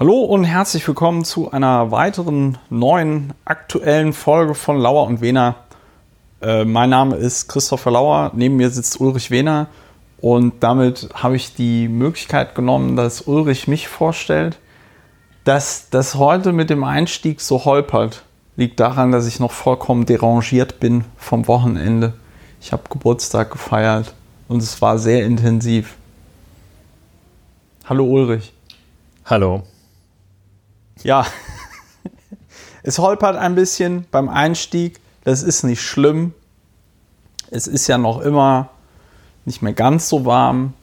Hallo und herzlich willkommen zu einer weiteren neuen aktuellen Folge von Lauer und Wehner. Äh, mein Name ist Christopher Lauer, neben mir sitzt Ulrich Wehner und damit habe ich die Möglichkeit genommen, dass Ulrich mich vorstellt. Dass das heute mit dem Einstieg so holpert, liegt daran, dass ich noch vollkommen derangiert bin vom Wochenende. Ich habe Geburtstag gefeiert und es war sehr intensiv. Hallo Ulrich. Hallo. Ja, es holpert ein bisschen beim Einstieg. Das ist nicht schlimm. Es ist ja noch immer nicht mehr ganz so warm.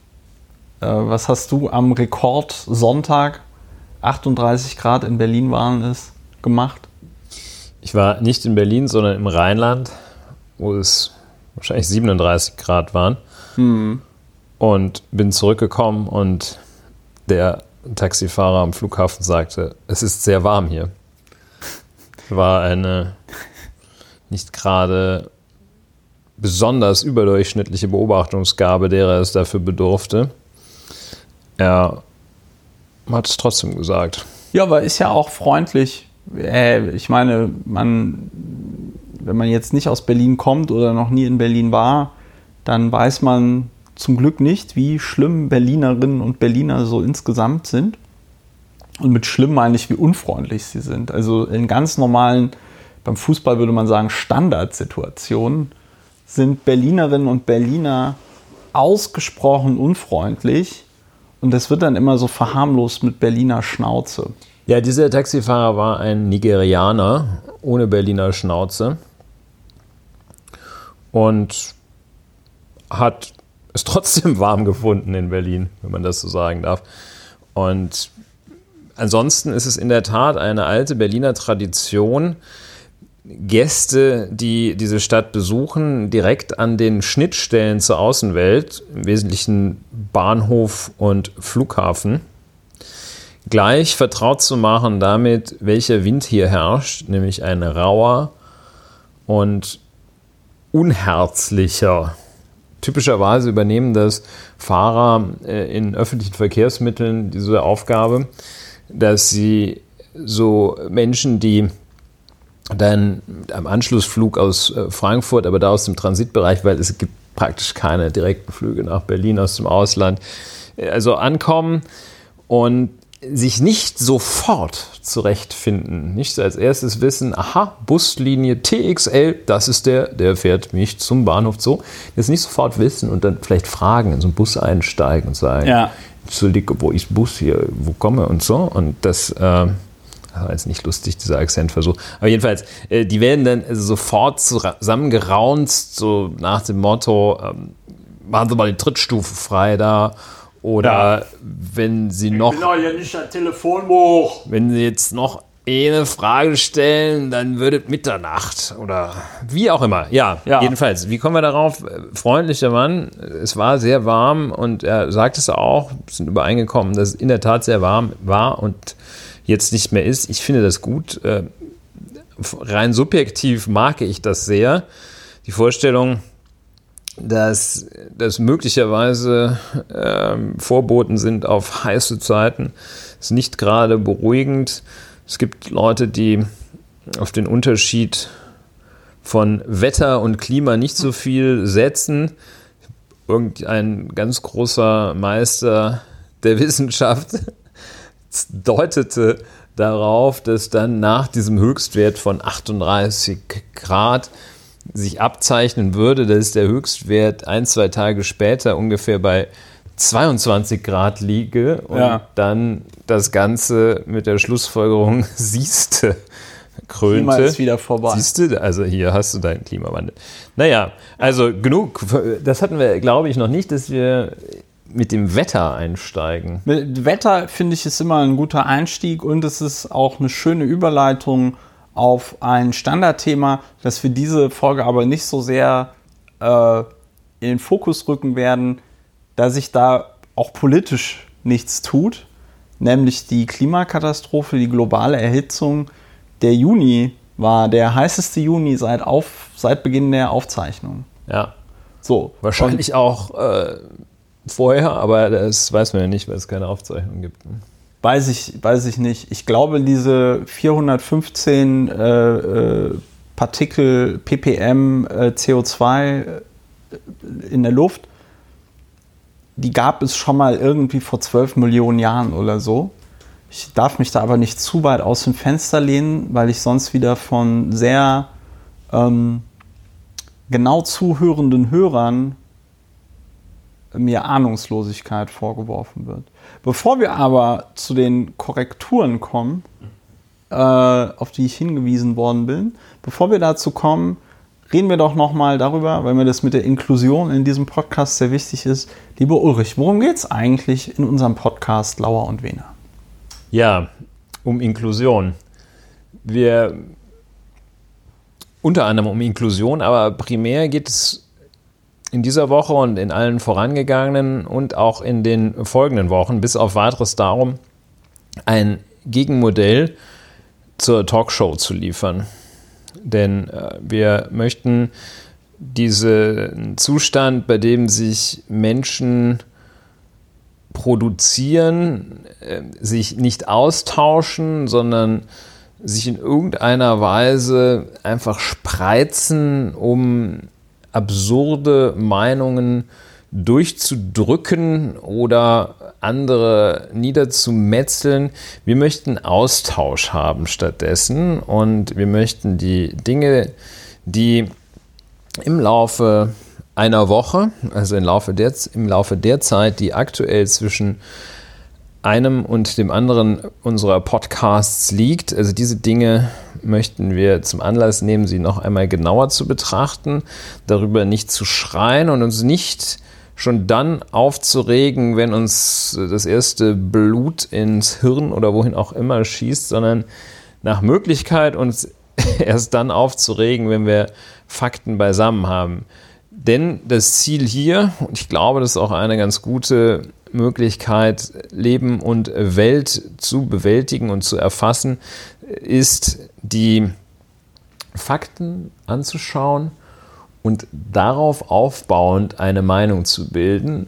Äh, was hast du am Rekordsonntag, 38 Grad in Berlin waren es, gemacht? Ich war nicht in Berlin, sondern im Rheinland, wo es wahrscheinlich 37 Grad waren. Hm. Und bin zurückgekommen und der Taxifahrer am Flughafen sagte, es ist sehr warm hier. War eine nicht gerade besonders überdurchschnittliche Beobachtungsgabe, der er es dafür bedurfte. Er hat es trotzdem gesagt. Ja, aber ist ja auch freundlich. Äh, ich meine, man, wenn man jetzt nicht aus Berlin kommt oder noch nie in Berlin war, dann weiß man zum Glück nicht, wie schlimm Berlinerinnen und Berliner so insgesamt sind. Und mit schlimm meine ich, wie unfreundlich sie sind. Also in ganz normalen, beim Fußball würde man sagen, Standardsituationen sind Berlinerinnen und Berliner ausgesprochen unfreundlich. Und das wird dann immer so verharmlost mit Berliner Schnauze. Ja, dieser Taxifahrer war ein Nigerianer ohne Berliner Schnauze und hat es trotzdem warm gefunden in Berlin, wenn man das so sagen darf. Und ansonsten ist es in der Tat eine alte Berliner Tradition, Gäste, die diese Stadt besuchen, direkt an den Schnittstellen zur Außenwelt, im Wesentlichen Bahnhof und Flughafen, gleich vertraut zu machen damit, welcher Wind hier herrscht, nämlich ein rauer und unherzlicher typischerweise übernehmen das Fahrer äh, in öffentlichen Verkehrsmitteln diese Aufgabe, dass sie so Menschen, die dann am Anschlussflug aus äh, Frankfurt, aber da aus dem Transitbereich, weil es gibt praktisch keine direkten Flüge nach Berlin aus dem Ausland, äh, also ankommen und sich nicht sofort zurechtfinden. Nicht als erstes wissen, aha, Buslinie TXL, das ist der, der fährt mich zum Bahnhof so. Jetzt nicht sofort wissen und dann vielleicht fragen, in so einen Bus einsteigen und sagen, Ja. Entschuldige, wo ist Bus hier, wo komme und so. Und das, äh, das war jetzt nicht lustig, dieser Akzentversuch. Aber jedenfalls, äh, die werden dann sofort zusammengeraunzt, so nach dem Motto, ähm, machen Sie mal die Trittstufe frei da. Oder Ja. wenn Sie noch doch ja nicht ein Telefonbuch. wenn Sie jetzt noch eine Frage stellen, dann wird es Mitternacht oder wie auch immer. Ja, Ja. jedenfalls. Wie kommen wir darauf? Freundlicher Mann. Es war sehr warm und er sagt es auch, wir sind übereingekommen, dass es in der Tat sehr warm war und jetzt nicht mehr ist. Ich finde das gut. Äh, Rein subjektiv mag ich das sehr. Die Vorstellung, dass das möglicherweise ähm, Vorboten sind auf heiße Zeiten, ist nicht gerade beruhigend. Es gibt Leute, die auf den Unterschied von Wetter und Klima nicht so viel setzen. Irgendein ganz großer Meister der Wissenschaft deutete darauf, dass dann nach diesem Höchstwert von 38 Grad sich abzeichnen würde, dass der Höchstwert ein, zwei Tage später ungefähr bei 22 Grad liege und Ja. dann das Ganze mit der Schlussfolgerung siehste, krönte. Klima ist wieder vorbei. Siehst du, also hier hast du deinen Klimawandel. Naja, also genug. Das hatten wir, glaube ich, noch nicht, dass wir mit dem Wetter einsteigen. Mit Wetter finde ich ist immer ein guter Einstieg und es ist auch eine schöne Überleitung auf ein Standardthema, das wir diese Folge aber nicht so sehr äh, in den Fokus rücken werden, da sich da auch politisch nichts tut, nämlich die Klimakatastrophe, die globale Erhitzung. Der Juni war der heißeste Juni seit, auf, seit Beginn der Aufzeichnung. Ja, So, wahrscheinlich auch äh, vorher, aber das weiß man ja nicht, weil es keine Aufzeichnung gibt. Weiß ich, weiß ich nicht. Ich glaube, diese 415 äh, äh, Partikel ppm äh, CO2 äh, in der Luft, die gab es schon mal irgendwie vor 12 Millionen Jahren oder so. Ich darf mich da aber nicht zu weit aus dem Fenster lehnen, weil ich sonst wieder von sehr ähm, genau zuhörenden Hörern mir Ahnungslosigkeit vorgeworfen wird. Bevor wir aber zu den Korrekturen kommen, äh, auf die ich hingewiesen worden bin, bevor wir dazu kommen, reden wir doch nochmal darüber, weil mir das mit der Inklusion in diesem Podcast sehr wichtig ist. Lieber Ulrich, worum geht es eigentlich in unserem Podcast Lauer und Wehner? Ja, um Inklusion. Wir unter anderem um Inklusion, aber primär geht es in dieser Woche und in allen vorangegangenen und auch in den folgenden Wochen bis auf weiteres darum, ein Gegenmodell zur Talkshow zu liefern. Denn äh, wir möchten diesen Zustand, bei dem sich Menschen produzieren, äh, sich nicht austauschen, sondern sich in irgendeiner Weise einfach spreizen, um absurde Meinungen durchzudrücken oder andere niederzumetzeln. Wir möchten Austausch haben stattdessen und wir möchten die Dinge, die im Laufe einer Woche, also im Laufe der, im Laufe der Zeit, die aktuell zwischen einem und dem anderen unserer Podcasts liegt. Also diese Dinge möchten wir zum Anlass nehmen, sie noch einmal genauer zu betrachten, darüber nicht zu schreien und uns nicht schon dann aufzuregen, wenn uns das erste Blut ins Hirn oder wohin auch immer schießt, sondern nach Möglichkeit uns erst dann aufzuregen, wenn wir Fakten beisammen haben. Denn das Ziel hier, und ich glaube, das ist auch eine ganz gute Möglichkeit, Leben und Welt zu bewältigen und zu erfassen, ist die Fakten anzuschauen und darauf aufbauend eine Meinung zu bilden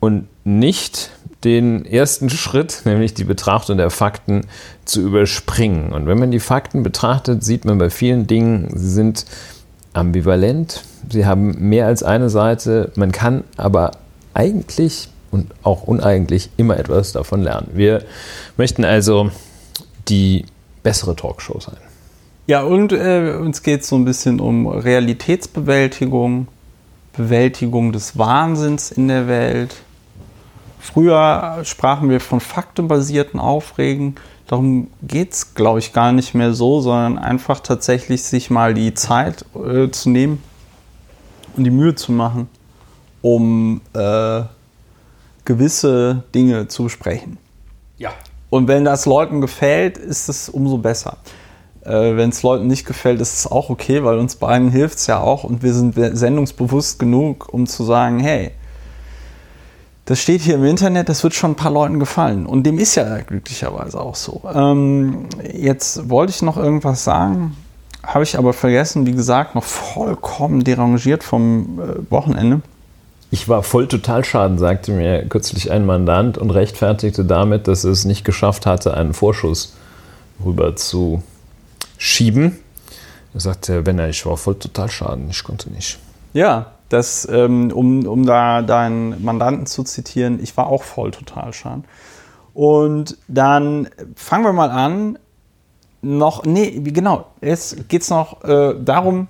und nicht den ersten Schritt, nämlich die Betrachtung der Fakten, zu überspringen. Und wenn man die Fakten betrachtet, sieht man bei vielen Dingen, sie sind ambivalent, sie haben mehr als eine Seite, man kann aber eigentlich und auch uneigentlich immer etwas davon lernen. Wir möchten also die bessere Talkshow sein. Ja, und äh, uns geht es so ein bisschen um Realitätsbewältigung, Bewältigung des Wahnsinns in der Welt. Früher sprachen wir von faktenbasierten Aufregen. Darum geht es, glaube ich, gar nicht mehr so, sondern einfach tatsächlich sich mal die Zeit äh, zu nehmen und die Mühe zu machen, um äh, gewisse Dinge zu besprechen. Ja. Und wenn das Leuten gefällt, ist es umso besser. Äh, wenn es Leuten nicht gefällt, ist es auch okay, weil uns beiden hilft es ja auch und wir sind sendungsbewusst genug, um zu sagen, hey, das steht hier im Internet, das wird schon ein paar Leuten gefallen. Und dem ist ja glücklicherweise auch so. Ähm, jetzt wollte ich noch irgendwas sagen, habe ich aber vergessen, wie gesagt, noch vollkommen derangiert vom äh, Wochenende. Ich war voll Totalschaden, sagte mir kürzlich ein Mandant und rechtfertigte damit, dass es nicht geschafft hatte, einen Vorschuss rüber zu schieben. Er sagte, wenn er, ich war voll Totalschaden, ich konnte nicht. Ja, das, ähm, um, um da deinen Mandanten zu zitieren, ich war auch voll Totalschaden. Und dann fangen wir mal an. Noch, nee, genau, jetzt geht es noch äh, darum,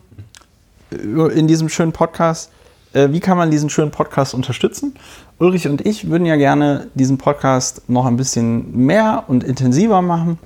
äh, in diesem schönen Podcast, wie kann man diesen schönen Podcast unterstützen? Ulrich und ich würden ja gerne diesen Podcast noch ein bisschen mehr und intensiver machen.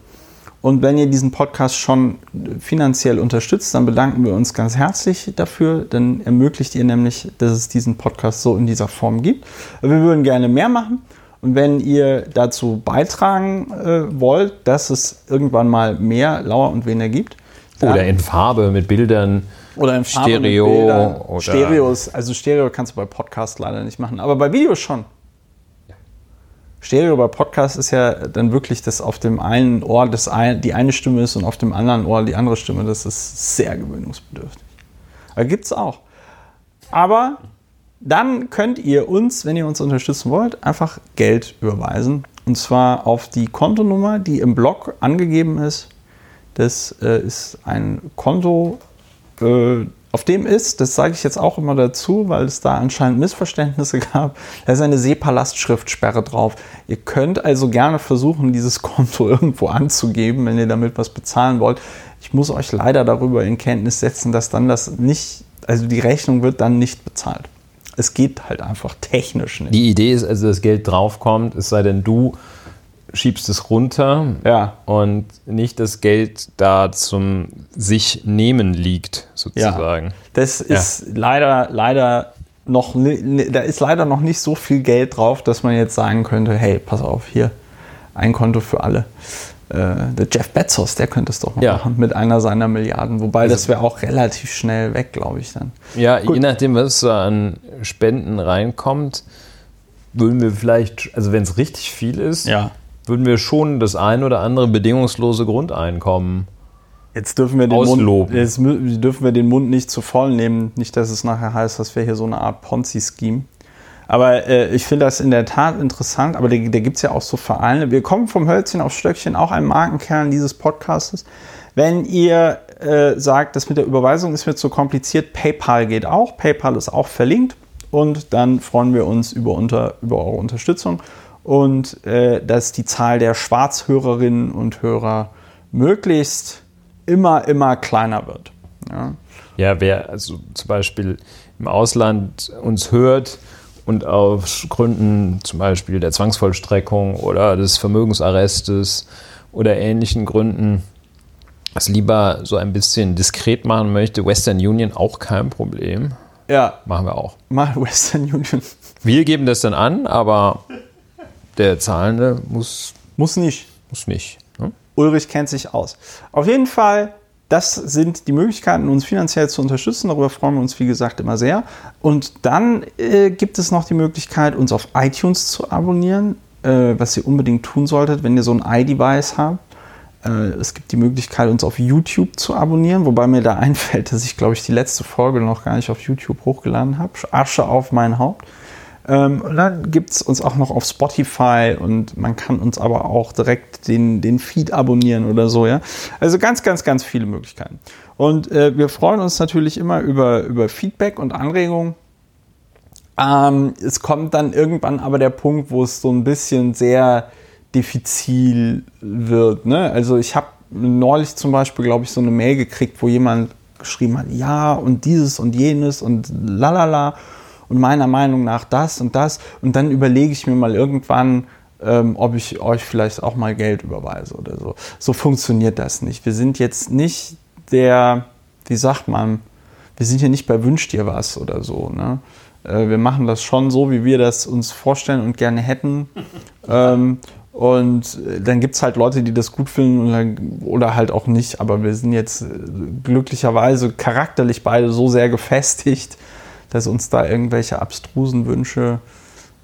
Und wenn ihr diesen Podcast schon finanziell unterstützt, dann bedanken wir uns ganz herzlich dafür. Dann ermöglicht ihr nämlich, dass es diesen Podcast so in dieser Form gibt. Wir würden gerne mehr machen. Und wenn ihr dazu beitragen äh, wollt, dass es irgendwann mal mehr Lauer und Wener gibt. Oder in Farbe mit Bildern oder in Farbe Stereo. Oder Stereos, also Stereo kannst du bei Podcast leider nicht machen, aber bei Videos schon. Stereo bei Podcast ist ja dann wirklich, dass auf dem einen Ohr das ein, die eine Stimme ist und auf dem anderen Ohr die andere Stimme. Das ist sehr gewöhnungsbedürftig. Aber gibt es auch. Aber dann könnt ihr uns, wenn ihr uns unterstützen wollt, einfach Geld überweisen. Und zwar auf die Kontonummer, die im Blog angegeben ist. Das äh, ist ein Konto, äh, auf dem ist, das sage ich jetzt auch immer dazu, weil es da anscheinend Missverständnisse gab, da ist eine SEPA-Lastschriftsperre drauf. Ihr könnt also gerne versuchen, dieses Konto irgendwo anzugeben, wenn ihr damit was bezahlen wollt. Ich muss euch leider darüber in Kenntnis setzen, dass dann das nicht, also die Rechnung wird dann nicht bezahlt. Es geht halt einfach technisch nicht. Die Idee ist also, dass Geld draufkommt, es sei denn, du schiebst es runter Ja. und nicht das Geld da zum sich nehmen liegt, sozusagen. Das ist leider, leider noch, da ist leider noch nicht so viel Geld drauf, dass man jetzt sagen könnte, hey, pass auf, hier, ein Konto für alle. Äh, der Jeff Bezos, der könnte es doch Ja. machen mit einer seiner Milliarden. Wobei, das wäre auch relativ schnell weg, glaube ich dann. Ja, Gut. je nachdem, was da an Spenden reinkommt, würden wir vielleicht, also wenn es richtig viel ist, Ja. Würden wir schon das ein oder andere bedingungslose Grundeinkommen. Jetzt dürfen wir den Ausloben. Mund, jetzt dürfen wir den Mund nicht zu voll nehmen. Nicht, dass es nachher heißt, das wäre hier so eine Art Ponzi-Scheme. Aber äh, ich finde das in der Tat interessant. Aber da, da gibt es ja auch so Vereine. Wir kommen vom Hölzchen auf Stöckchen, auch ein Markenkern dieses Podcastes. Wenn ihr äh, sagt, das mit der Überweisung ist mir zu kompliziert, PayPal geht auch. PayPal ist auch verlinkt. Und dann freuen wir uns über, unter, über eure Unterstützung und äh, dass die Zahl der Schwarzhörerinnen und Hörer möglichst immer, immer kleiner wird. Ja. Ja, wer also zum Beispiel im Ausland uns hört und aus Gründen zum Beispiel der Zwangsvollstreckung oder des Vermögensarrestes oder ähnlichen Gründen es lieber so ein bisschen diskret machen möchte, Western Union auch kein Problem. ja, Machen wir auch. mal Western Union. Wir geben das dann an, aber der Zahlende muss, Muss nicht. muss nicht. Ne? Ulrich kennt sich aus. Auf jeden Fall, das sind die Möglichkeiten, uns finanziell zu unterstützen. Darüber freuen wir uns, wie gesagt, immer sehr. Und dann äh, gibt es noch die Möglichkeit, uns auf iTunes zu abonnieren, äh, was ihr unbedingt tun solltet, wenn ihr so ein iDevice habt. Äh, es gibt die Möglichkeit, uns auf YouTube zu abonnieren, wobei mir da einfällt, dass ich, glaube ich, die letzte Folge noch gar nicht auf YouTube hochgeladen habe. Asche auf mein Haupt. Ähm, und dann gibt es uns auch noch auf Spotify und man kann uns aber auch direkt den, den Feed abonnieren oder so, ja. Also ganz, ganz, ganz viele Möglichkeiten. Und äh, wir freuen uns natürlich immer über, über Feedback und Anregungen. Ähm, es kommt dann irgendwann aber der Punkt, wo es so ein bisschen sehr diffizil wird. Ne? Also ich habe neulich zum Beispiel, glaube ich, so eine Mail gekriegt, wo jemand geschrieben hat, ja und dieses und jenes und lalala und meiner Meinung nach das und das. Und dann überlege ich mir mal irgendwann, ähm, ob ich euch vielleicht auch mal Geld überweise oder so. So funktioniert das nicht. Wir sind jetzt nicht der, wie sagt man, wir sind hier nicht bei Wünsch dir was oder so. Ne? Äh, wir machen das schon so, wie wir das uns vorstellen und gerne hätten. ähm, und äh, dann gibt es halt Leute, die das gut finden dann, oder halt auch nicht. Aber wir sind jetzt äh, glücklicherweise charakterlich beide so sehr gefestigt, dass uns da irgendwelche abstrusen Wünsche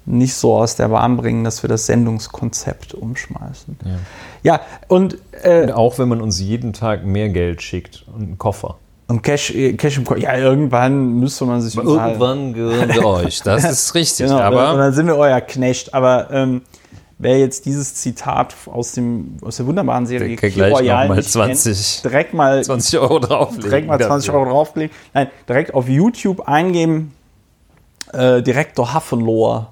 nicht so aus der Bahn bringen, dass wir das Sendungskonzept umschmeißen. Ja. Ja, und, äh, Und auch wenn man uns jeden Tag mehr Geld schickt und einen Koffer. und Cash, äh, Cash im Kopf, ja, irgendwann müsste man sich. Irgendwann gehören wir euch. Das ist richtig. Genau, und aber dann sind wir euer Knecht. Aber ähm, wer jetzt dieses Zitat aus, dem, aus der wunderbaren Serie gleich Royale mal nicht 20 kennt, direkt mal 20 Euro drauflegen. direkt mal 20 dafür. Euro drauflegen. Nein, direkt auf YouTube eingeben. Äh, Direktor Hafenlohr.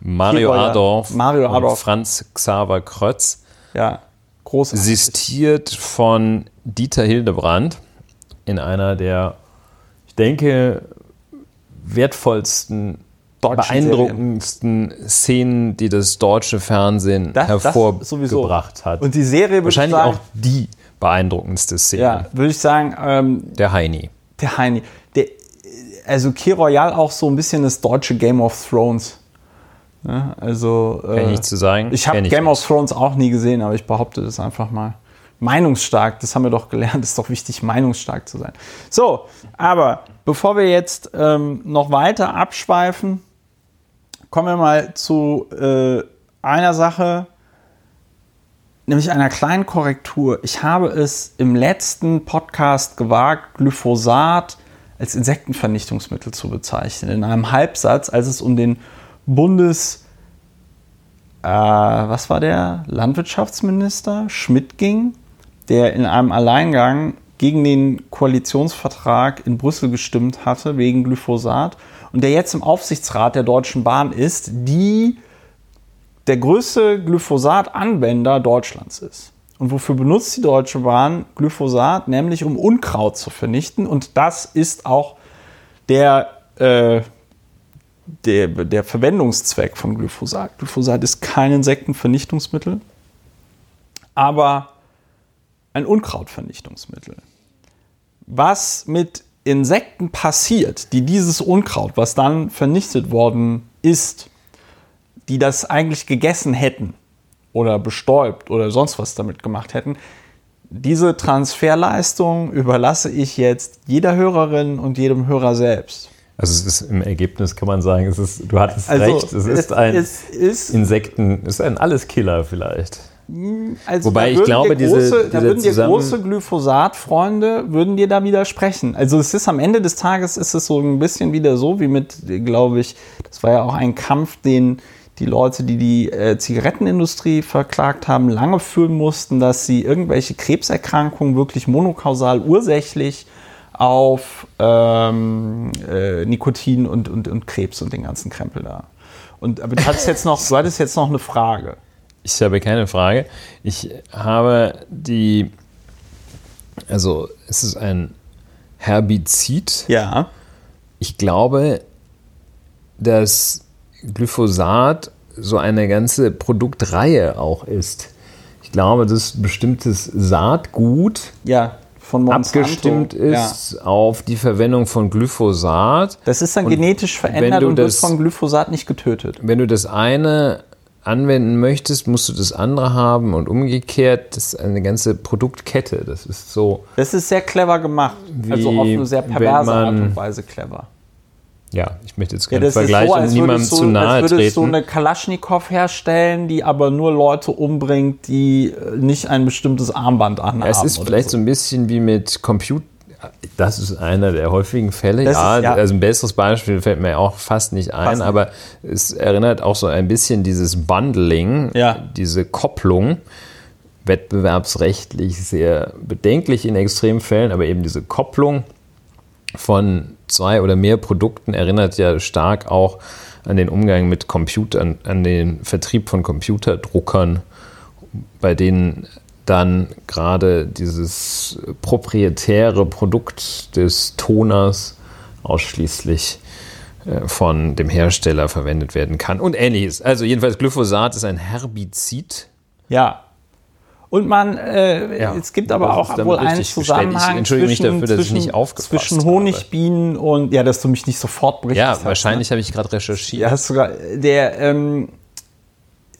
Mario Adorf, Mario Adorf. Franz Xaver Krötz, Ja, großartig. assistiert von Dieter Hildebrand in einer der, ich denke, wertvollsten, Beeindruckendsten Szenen, die das deutsche Fernsehen Das- das hervorgebracht hat. Und die Serie Wahrscheinlich sagen, auch die beeindruckendste Szene. ja, würde ich sagen, ähm, Der Heini. der Heini. Der, also Key Royal auch so ein bisschen das deutsche Game of Thrones. Ne? Also Kann ich äh, zu sagen. Ich habe Game of Thrones auch nie gesehen, aber ich behaupte das einfach mal. Meinungsstark, das haben wir doch gelernt, ist doch wichtig, meinungsstark zu sein. So, aber bevor wir jetzt ähm, noch weiter abschweifen, kommen wir mal zu äh, einer Sache, nämlich einer kleinen Korrektur. Ich habe es im letzten Podcast gewagt, Glyphosat als Insektenvernichtungsmittel zu bezeichnen. In einem Halbsatz, als es um den äh, was war der, Landwirtschaftsminister Schmidt ging, der in einem Alleingang gegen den Koalitionsvertrag in Brüssel gestimmt hatte wegen Glyphosat und der jetzt im Aufsichtsrat der Deutschen Bahn ist, die der größte Glyphosat-Anwender Deutschlands ist. Und wofür benutzt die Deutsche Bahn Glyphosat? Nämlich um Unkraut zu vernichten. Und das ist auch der, äh, der, der Verwendungszweck von Glyphosat. Glyphosat ist kein Insektenvernichtungsmittel, aber ein Unkrautvernichtungsmittel. Was mit Insekten passiert, die dieses Unkraut, was dann vernichtet worden ist, die das eigentlich gegessen hätten oder bestäubt oder sonst was damit gemacht hätten, diese Transferleistung überlasse ich jetzt jeder Hörerin und jedem Hörer selbst. Also es ist im Ergebnis kann man sagen, es ist, du hattest also recht, es ist ein es ist Insekten, es ist ein Alleskiller vielleicht. Also Wobei ich glaube, große, diese, da würden dir große Glyphosat-Freunde würden dir da widersprechen. Also es ist am Ende des Tages ist es so ein bisschen wieder so wie mit, glaube ich, das war ja auch ein Kampf, den die Leute, die die äh, Zigarettenindustrie verklagt haben, lange fühlen mussten, dass sie irgendwelche Krebserkrankungen wirklich monokausal ursächlich auf ähm, äh, Nikotin und, und, und Krebs und den ganzen Krempel da. Und aber du hattest jetzt noch, du hattest jetzt noch eine Frage. Ich habe keine Frage. Ich habe die, also es ist ein Herbizid. Ja. Ich glaube, dass Glyphosat so eine ganze Produktreihe auch ist. Ich glaube, dass bestimmtes Saatgut ja, abgestimmt ist ja. auf die Verwendung von Glyphosat. Das ist dann und genetisch verändert und das, wird von Glyphosat nicht getötet. Wenn du das eine anwenden möchtest, musst du das andere haben und umgekehrt. Das ist eine ganze Produktkette. Das ist so. Das ist sehr clever gemacht. also auf eine sehr perverse Art und Weise clever. Ja, ich möchte jetzt keinen ja, Vergleich so, und niemandem so, zu nahe als würdest treten. so eine Kalaschnikow herstellen, die aber nur Leute umbringt, die äh, nicht ein bestimmtes Armband anhaben. Ja, es ist vielleicht so. so ein bisschen wie mit Computer das ist einer der häufigen Fälle. Ja, ist, ja, also ein besseres Beispiel fällt mir auch fast nicht ein, fast aber es erinnert auch so ein bisschen dieses Bundling, ja. diese Kopplung, wettbewerbsrechtlich sehr bedenklich in Extremfällen, aber eben diese Kopplung von zwei oder mehr Produkten erinnert ja stark auch an den Umgang mit Computern, an den Vertrieb von Computerdruckern, bei denen dann gerade dieses proprietäre Produkt des Toners ausschließlich äh, von dem Hersteller verwendet werden kann und ähnliches. Also jedenfalls Glyphosat ist ein Herbizid. Ja. Und man, äh, ja, es gibt aber auch wohl einen Zusammenhang zwischen, mich dafür, dass zwischen, ich nicht zwischen Honigbienen habe. und, ja, dass du mich nicht sofort berichtet Ja, wahrscheinlich ne? habe ich gerade recherchiert. Ja, hast sogar, der, ähm,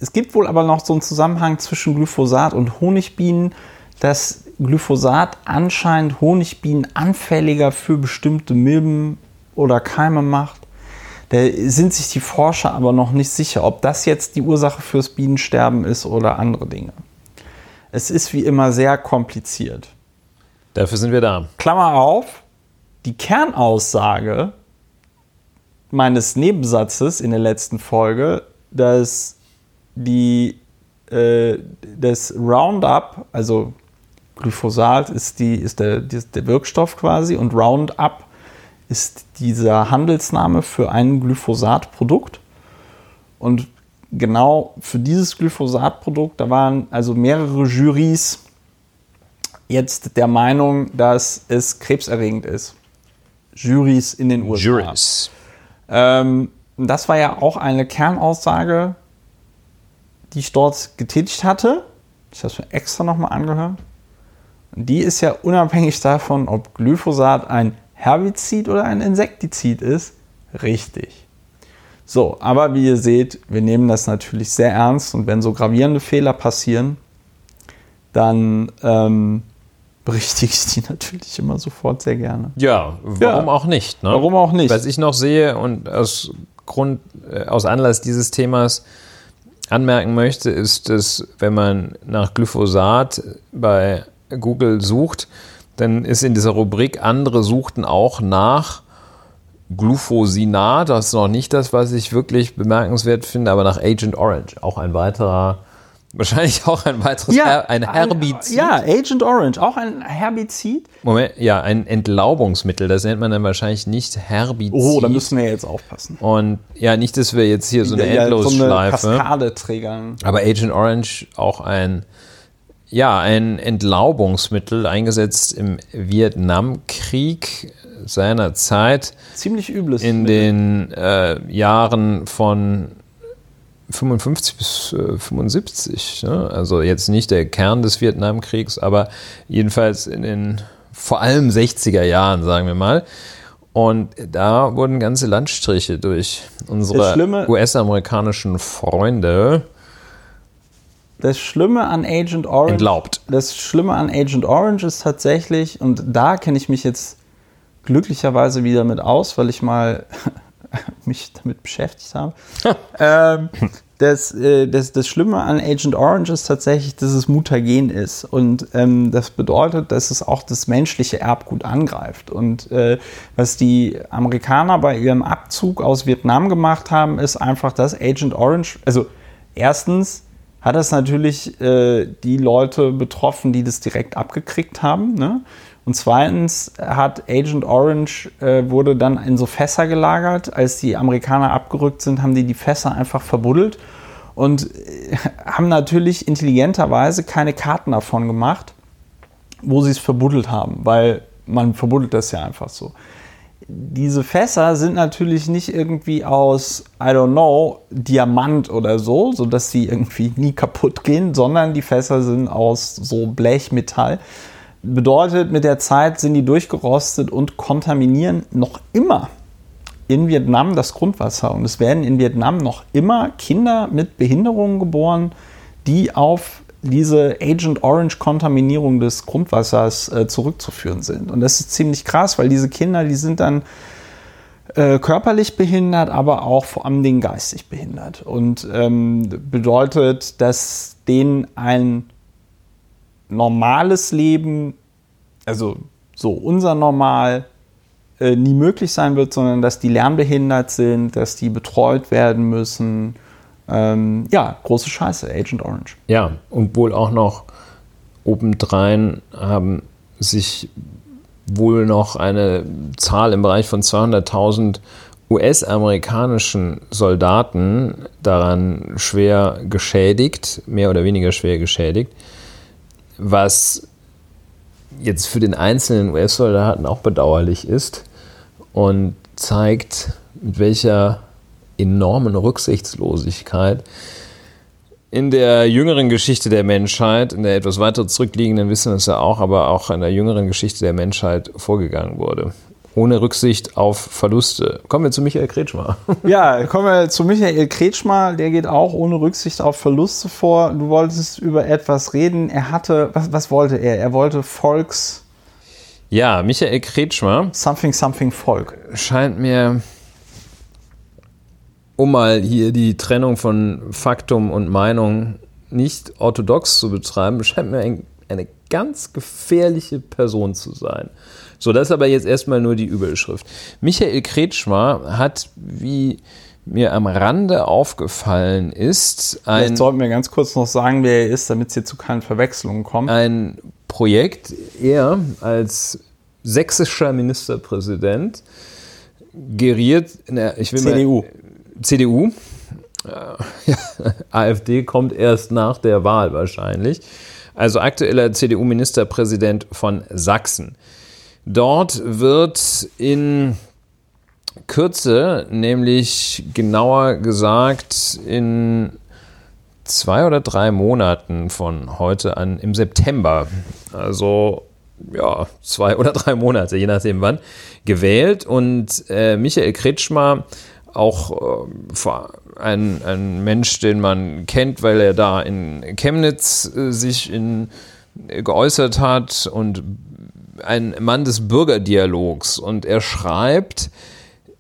es gibt wohl aber noch so einen Zusammenhang zwischen Glyphosat und Honigbienen, dass Glyphosat anscheinend Honigbienen anfälliger für bestimmte Milben oder Keime macht. Da sind sich die Forscher aber noch nicht sicher, ob das jetzt die Ursache fürs Bienensterben ist oder andere Dinge. Es ist wie immer sehr kompliziert. Dafür sind wir da. Klammer auf, die Kernaussage meines Nebensatzes in der letzten Folge, dass die, äh, das Roundup, also Glyphosat ist, die, ist, der, der Wirkstoff quasi und Roundup ist dieser Handelsname für ein Glyphosatprodukt. Und genau für dieses Glyphosatprodukt, da waren also mehrere Jurys jetzt der Meinung, dass es krebserregend ist. Jurys in den USA. Juries. Ähm, das war ja auch eine Kernaussage die ich dort getätigt hatte. Ich habe es mir extra nochmal angehört. Und die ist ja unabhängig davon, ob Glyphosat ein Herbizid oder ein Insektizid ist, richtig. So, aber wie ihr seht, wir nehmen das natürlich sehr ernst und wenn so gravierende Fehler passieren, dann ähm, berichtige ich die natürlich immer sofort sehr gerne. Ja, warum ja, auch nicht? Ne? Warum auch nicht? Was ich noch sehe und aus Grund, äh, aus Anlass dieses Themas anmerken möchte, ist, dass wenn man nach Glyphosat bei Google sucht, dann ist in dieser Rubrik andere suchten auch nach Glufosinat, das ist noch nicht das, was ich wirklich bemerkenswert finde, aber nach Agent Orange, auch ein weiterer, wahrscheinlich auch ein weiteres, Her ein Herbizid. Ja, Agent Orange, auch ein Herbizid. Moment, ja, ein Entlaubungsmittel, das nennt man dann wahrscheinlich nicht Herbizid. Oh, da müssen wir jetzt aufpassen. Und ja, nicht, dass wir jetzt hier so eine Ja, Endlosschleife. So eine Kaskade. Aber Agent Orange auch ein, ja, ein Entlaubungsmittel eingesetzt im Vietnamkrieg seiner Zeit Ziemlich übles. in Mittel. den äh, Jahren von 55 bis äh, 75. Ne? Also jetzt nicht der Kern des Vietnamkriegs, aber jedenfalls in den vor allem 60er Jahren, sagen wir mal. Und da wurden ganze Landstriche durch unsere US-amerikanischen Freunde Das Schlimme an Agent Orange. entlaubt. Das Schlimme an Agent Orange ist tatsächlich, und da kenne ich mich jetzt glücklicherweise wieder mit aus, weil ich mal mich damit beschäftigt habe. ähm, das, äh, das, das Schlimme an Agent Orange ist tatsächlich, dass es mutagen ist. Und ähm, das bedeutet, dass es auch das menschliche Erbgut angreift. Und äh, was die Amerikaner bei ihrem Abzug aus Vietnam gemacht haben, ist einfach, dass Agent Orange, also erstens hat das natürlich äh, die Leute betroffen, die das direkt abgekriegt haben. Ne? Und zweitens hat Agent Orange äh, wurde dann in so Fässer gelagert. Als die Amerikaner abgerückt sind, haben die die Fässer einfach verbuddelt und äh, haben natürlich intelligenterweise keine Karten davon gemacht, wo sie es verbuddelt haben, weil man verbuddelt das ja einfach so. Diese Fässer sind natürlich nicht irgendwie aus, I don't know, Diamant oder so, sodass sie irgendwie nie kaputt gehen, sondern die Fässer sind aus so Blechmetall. Bedeutet, mit der Zeit sind die durchgerostet und kontaminieren noch immer in Vietnam das Grundwasser. Und es werden in Vietnam noch immer Kinder mit Behinderungen geboren, die auf diese Agent Orange Kontaminierung des Grundwassers äh, zurückzuführen sind. Und das ist ziemlich krass, weil diese Kinder, die sind dann äh, körperlich behindert, aber auch vor allem den geistig behindert. Und ähm, bedeutet, dass denen ein normales Leben, also so unser Normal, äh, nie möglich sein wird, sondern dass die lernbehindert sind, dass die betreut werden müssen. Ähm, ja, große Scheiße, Agent Orange. Ja, und wohl auch noch obendrein haben sich wohl noch eine Zahl im Bereich von 200.000 US-amerikanischen Soldaten daran schwer geschädigt, mehr oder weniger schwer geschädigt, was jetzt für den einzelnen US-Soldaten auch bedauerlich ist und zeigt, mit welcher enormen Rücksichtslosigkeit in der jüngeren Geschichte der Menschheit, in der etwas weiter zurückliegenden wissen wir es ja auch, aber auch in der jüngeren Geschichte der Menschheit vorgegangen wurde. Ohne Rücksicht auf Verluste. Kommen wir zu Michael Kretschmer. Ja, kommen wir zu Michael Kretschmer, der geht auch ohne Rücksicht auf Verluste vor. Du wolltest über etwas reden. Er hatte, was, was wollte er? Er wollte Volks, Ja, Michael Kretschmer something, something Volk. scheint mir, um mal hier die Trennung von Faktum und Meinung nicht orthodox zu betreiben, scheint mir ein, eine ganz gefährliche Person zu sein. So, das ist aber jetzt erstmal nur die Überschrift. Michael Kretschmer hat, wie mir am Rande aufgefallen ist, ein Vielleicht sollten wir ganz kurz noch sagen, wer er ist, damit es hier zu keinen Verwechslungen kommt. ein Projekt, er als sächsischer Ministerpräsident geriert, na, ich will CDU. Mal, CDU. Äh, ja, AfD kommt erst nach der Wahl wahrscheinlich. Also aktueller CDU-Ministerpräsident von Sachsen. Dort wird in Kürze, nämlich genauer gesagt in zwei oder drei Monaten von heute an im September, also ja, zwei oder drei Monate, je nachdem wann, gewählt. Und äh, Michael Kretschmer, auch äh, ein, ein Mensch, den man kennt, weil er da in Chemnitz äh, sich in, geäußert hat und ein Mann des Bürgerdialogs. Und er schreibt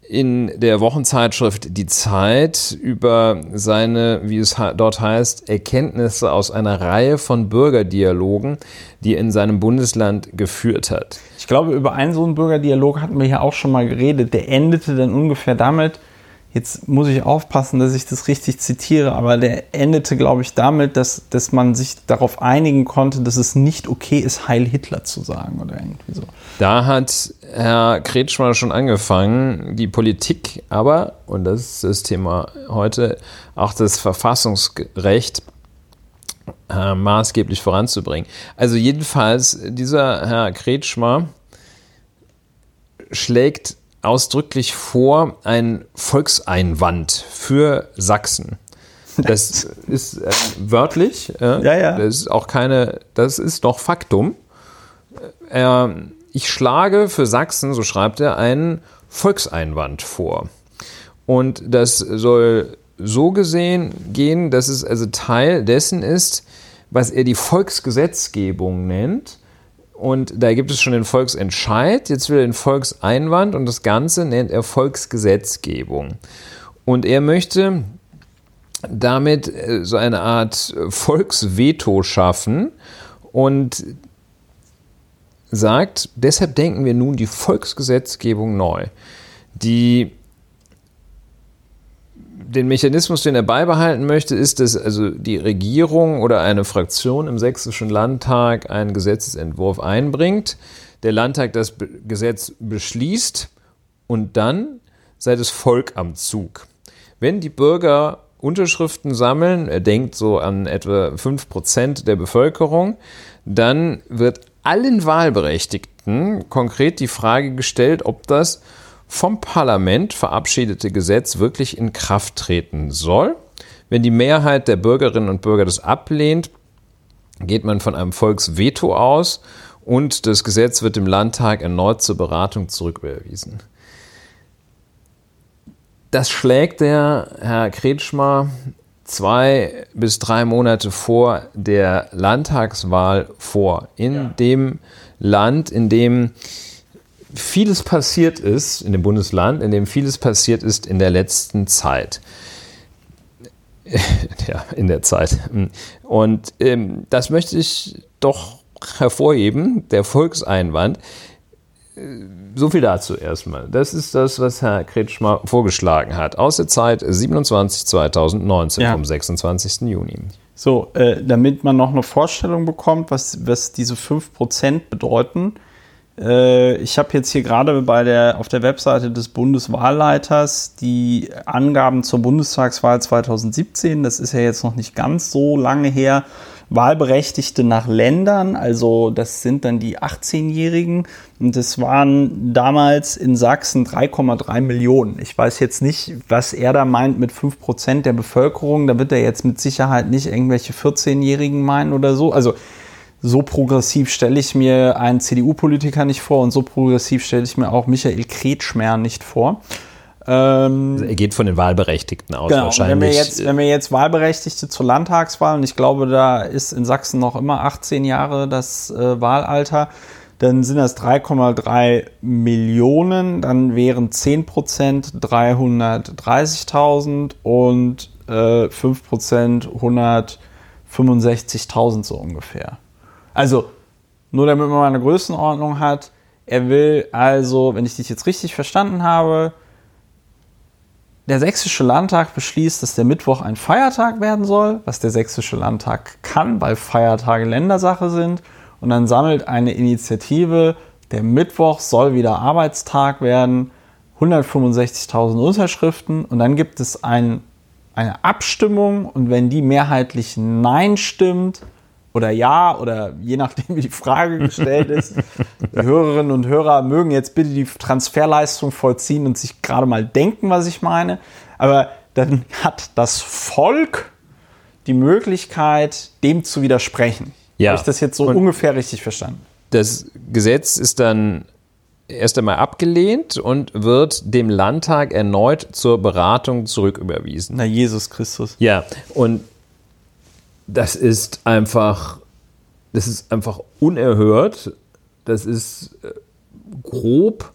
in der Wochenzeitschrift Die Zeit über seine, wie es dort heißt, Erkenntnisse aus einer Reihe von Bürgerdialogen, die er in seinem Bundesland geführt hat. Ich glaube, über einen so einen Bürgerdialog hatten wir ja auch schon mal geredet. Der endete dann ungefähr damit, jetzt muss ich aufpassen, dass ich das richtig zitiere, aber der endete, glaube ich, damit, dass, dass man sich darauf einigen konnte, dass es nicht okay ist, Heil Hitler zu sagen oder irgendwie so. Da hat Herr Kretschmer schon angefangen, die Politik aber, und das ist das Thema heute, auch das Verfassungsrecht äh, maßgeblich voranzubringen. Also jedenfalls, dieser Herr Kretschmer schlägt ausdrücklich vor, ein Volkseinwand für Sachsen. Das ist äh, wörtlich. Äh, ja, ja. Das ist auch keine, das ist doch Faktum. Äh, ich schlage für Sachsen, so schreibt er, einen Volkseinwand vor. Und das soll so gesehen gehen, dass es also Teil dessen ist, was er die Volksgesetzgebung nennt und da gibt es schon den Volksentscheid, jetzt will er den Volkseinwand und das Ganze nennt er Volksgesetzgebung. Und er möchte damit äh, so eine Art Volksveto schaffen und sagt, deshalb denken wir nun die Volksgesetzgebung neu. Die den Mechanismus, den er beibehalten möchte, ist, dass also die Regierung oder eine Fraktion im sächsischen Landtag einen Gesetzesentwurf einbringt, der Landtag das Gesetz beschließt und dann sei das Volk am Zug. Wenn die Bürger Unterschriften sammeln, er denkt so an etwa 5% der Bevölkerung, dann wird allen Wahlberechtigten konkret die Frage gestellt, ob das vom Parlament verabschiedete Gesetz wirklich in Kraft treten soll. Wenn die Mehrheit der Bürgerinnen und Bürger das ablehnt, geht man von einem Volksveto aus und das Gesetz wird dem Landtag erneut zur Beratung zurücküberwiesen. Das schlägt der Herr Kretschmer zwei bis drei Monate vor der Landtagswahl vor. In ja. dem Land, in dem vieles passiert ist, in dem Bundesland, in dem vieles passiert ist in der letzten Zeit. ja, in der Zeit. Und ähm, das möchte ich doch hervorheben, der Volkseinwand. Äh, so viel dazu erstmal. Das ist das, was Herr Kretschmer vorgeschlagen hat. Aus der Zeit 27 2019 ja. vom 26. Juni. So, äh, damit man noch eine Vorstellung bekommt, was, was diese 5% bedeuten, ich habe jetzt hier gerade bei der, auf der Webseite des Bundeswahlleiters die Angaben zur Bundestagswahl 2017. Das ist ja jetzt noch nicht ganz so lange her. Wahlberechtigte nach Ländern, also das sind dann die 18-Jährigen. Und das waren damals in Sachsen 3,3 Millionen. Ich weiß jetzt nicht, was er da meint mit 5 Prozent der Bevölkerung. Da wird er jetzt mit Sicherheit nicht irgendwelche 14-Jährigen meinen oder so. Also so progressiv stelle ich mir einen CDU-Politiker nicht vor und so progressiv stelle ich mir auch Michael Kretschmer nicht vor. Ähm, also er geht von den Wahlberechtigten aus genau, wahrscheinlich. Wenn wir, jetzt, wenn wir jetzt Wahlberechtigte zur Landtagswahl, und ich glaube, da ist in Sachsen noch immer 18 Jahre das äh, Wahlalter, dann sind das 3,3 Millionen, dann wären 10 Prozent 330.000 und äh, 5 Prozent 165.000 so ungefähr. Also, nur damit man mal eine Größenordnung hat, er will also, wenn ich dich jetzt richtig verstanden habe, der sächsische Landtag beschließt, dass der Mittwoch ein Feiertag werden soll, was der sächsische Landtag kann, weil Feiertage Ländersache sind. Und dann sammelt eine Initiative, der Mittwoch soll wieder Arbeitstag werden, 165.000 Unterschriften. Und dann gibt es ein, eine Abstimmung und wenn die mehrheitlich Nein stimmt, oder ja oder je nachdem, wie die Frage gestellt ist. Hörerinnen und Hörer mögen jetzt bitte die Transferleistung vollziehen und sich gerade mal denken, was ich meine. Aber dann hat das Volk die Möglichkeit, dem zu widersprechen. Ja. Habe ich das jetzt so und ungefähr richtig verstanden? Das Gesetz ist dann erst einmal abgelehnt und wird dem Landtag erneut zur Beratung zurücküberwiesen. Na, Jesus Christus. Ja, und das ist einfach, das ist einfach unerhört. Das ist äh, grob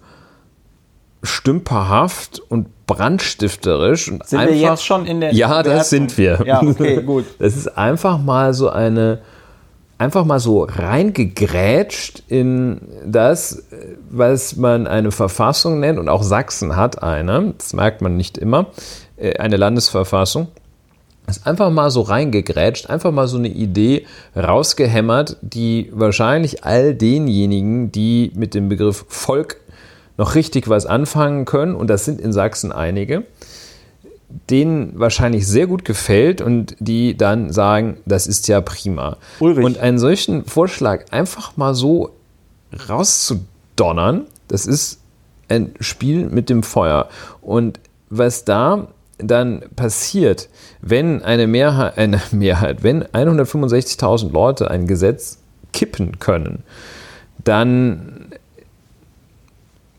stümperhaft und brandstifterisch. Und sind einfach, wir jetzt schon in der Ja, das sind wir. Ja, okay, gut. Das ist einfach mal so eine, einfach mal so reingegrätscht in das, was man eine Verfassung nennt. Und auch Sachsen hat eine, das merkt man nicht immer, äh, eine Landesverfassung. Ist einfach mal so reingegrätscht, einfach mal so eine Idee rausgehämmert, die wahrscheinlich all denjenigen, die mit dem Begriff Volk noch richtig was anfangen können, und das sind in Sachsen einige, denen wahrscheinlich sehr gut gefällt und die dann sagen, das ist ja prima. Ulrich. Und einen solchen Vorschlag einfach mal so rauszudonnern, das ist ein Spiel mit dem Feuer. Und was da dann passiert, wenn eine Mehrheit, eine Mehrheit wenn 165.000 Leute ein Gesetz kippen können, dann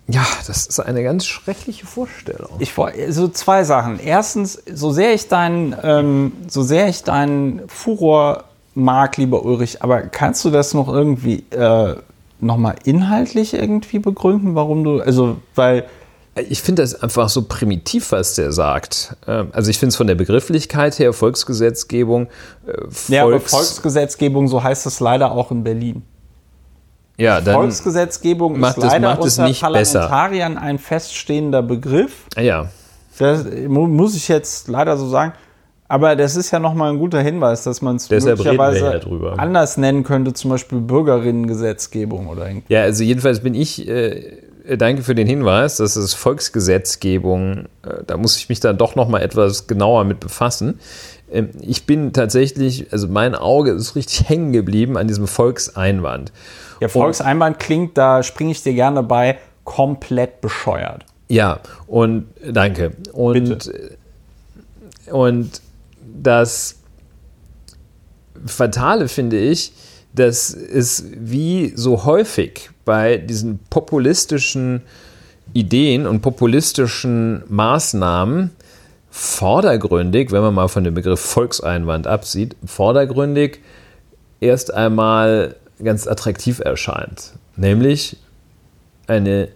ja, das ist eine ganz schreckliche Vorstellung. Ich so zwei Sachen. Erstens, so sehr ich deinen, ähm, so sehr ich deinen Furor mag, lieber Ulrich, aber kannst du das noch irgendwie äh, noch mal inhaltlich irgendwie begründen, warum du, also weil Ich finde das einfach so primitiv, was der sagt. Ähm, Also ich finde es von der Begrifflichkeit her, Volksgesetzgebung, äh, Volks ja, aber Volksgesetzgebung, so heißt es leider auch in Berlin. ja, dann, Volksgesetzgebung macht ist es- leider macht es unter nicht besser. Parlamentariern ein feststehender Begriff. Ah ja, Das mu- muss ich jetzt leider so sagen. Aber das ist ja nochmal ein guter Hinweis, dass man es möglicherweise ja anders nennen könnte, zum Beispiel Bürgerinnengesetzgebung oder irgendwie. Ja, also jedenfalls bin ich, äh, danke für den Hinweis, das ist Volksgesetzgebung, äh, da muss ich mich dann doch nochmal etwas genauer mit befassen. Ähm, ich bin tatsächlich, also mein Auge ist richtig hängen geblieben an diesem Volkseinwand. Ja, Volkseinwand klingt, da springe ich dir gerne bei, komplett bescheuert. Ja, und danke. Und, Bitte. und das Fatale finde ich, dass es wie so häufig bei diesen populistischen Ideen und populistischen Maßnahmen vordergründig, wenn man mal von dem Begriff Volkseinwand absieht, vordergründig erst einmal ganz attraktiv erscheint. Nämlich eine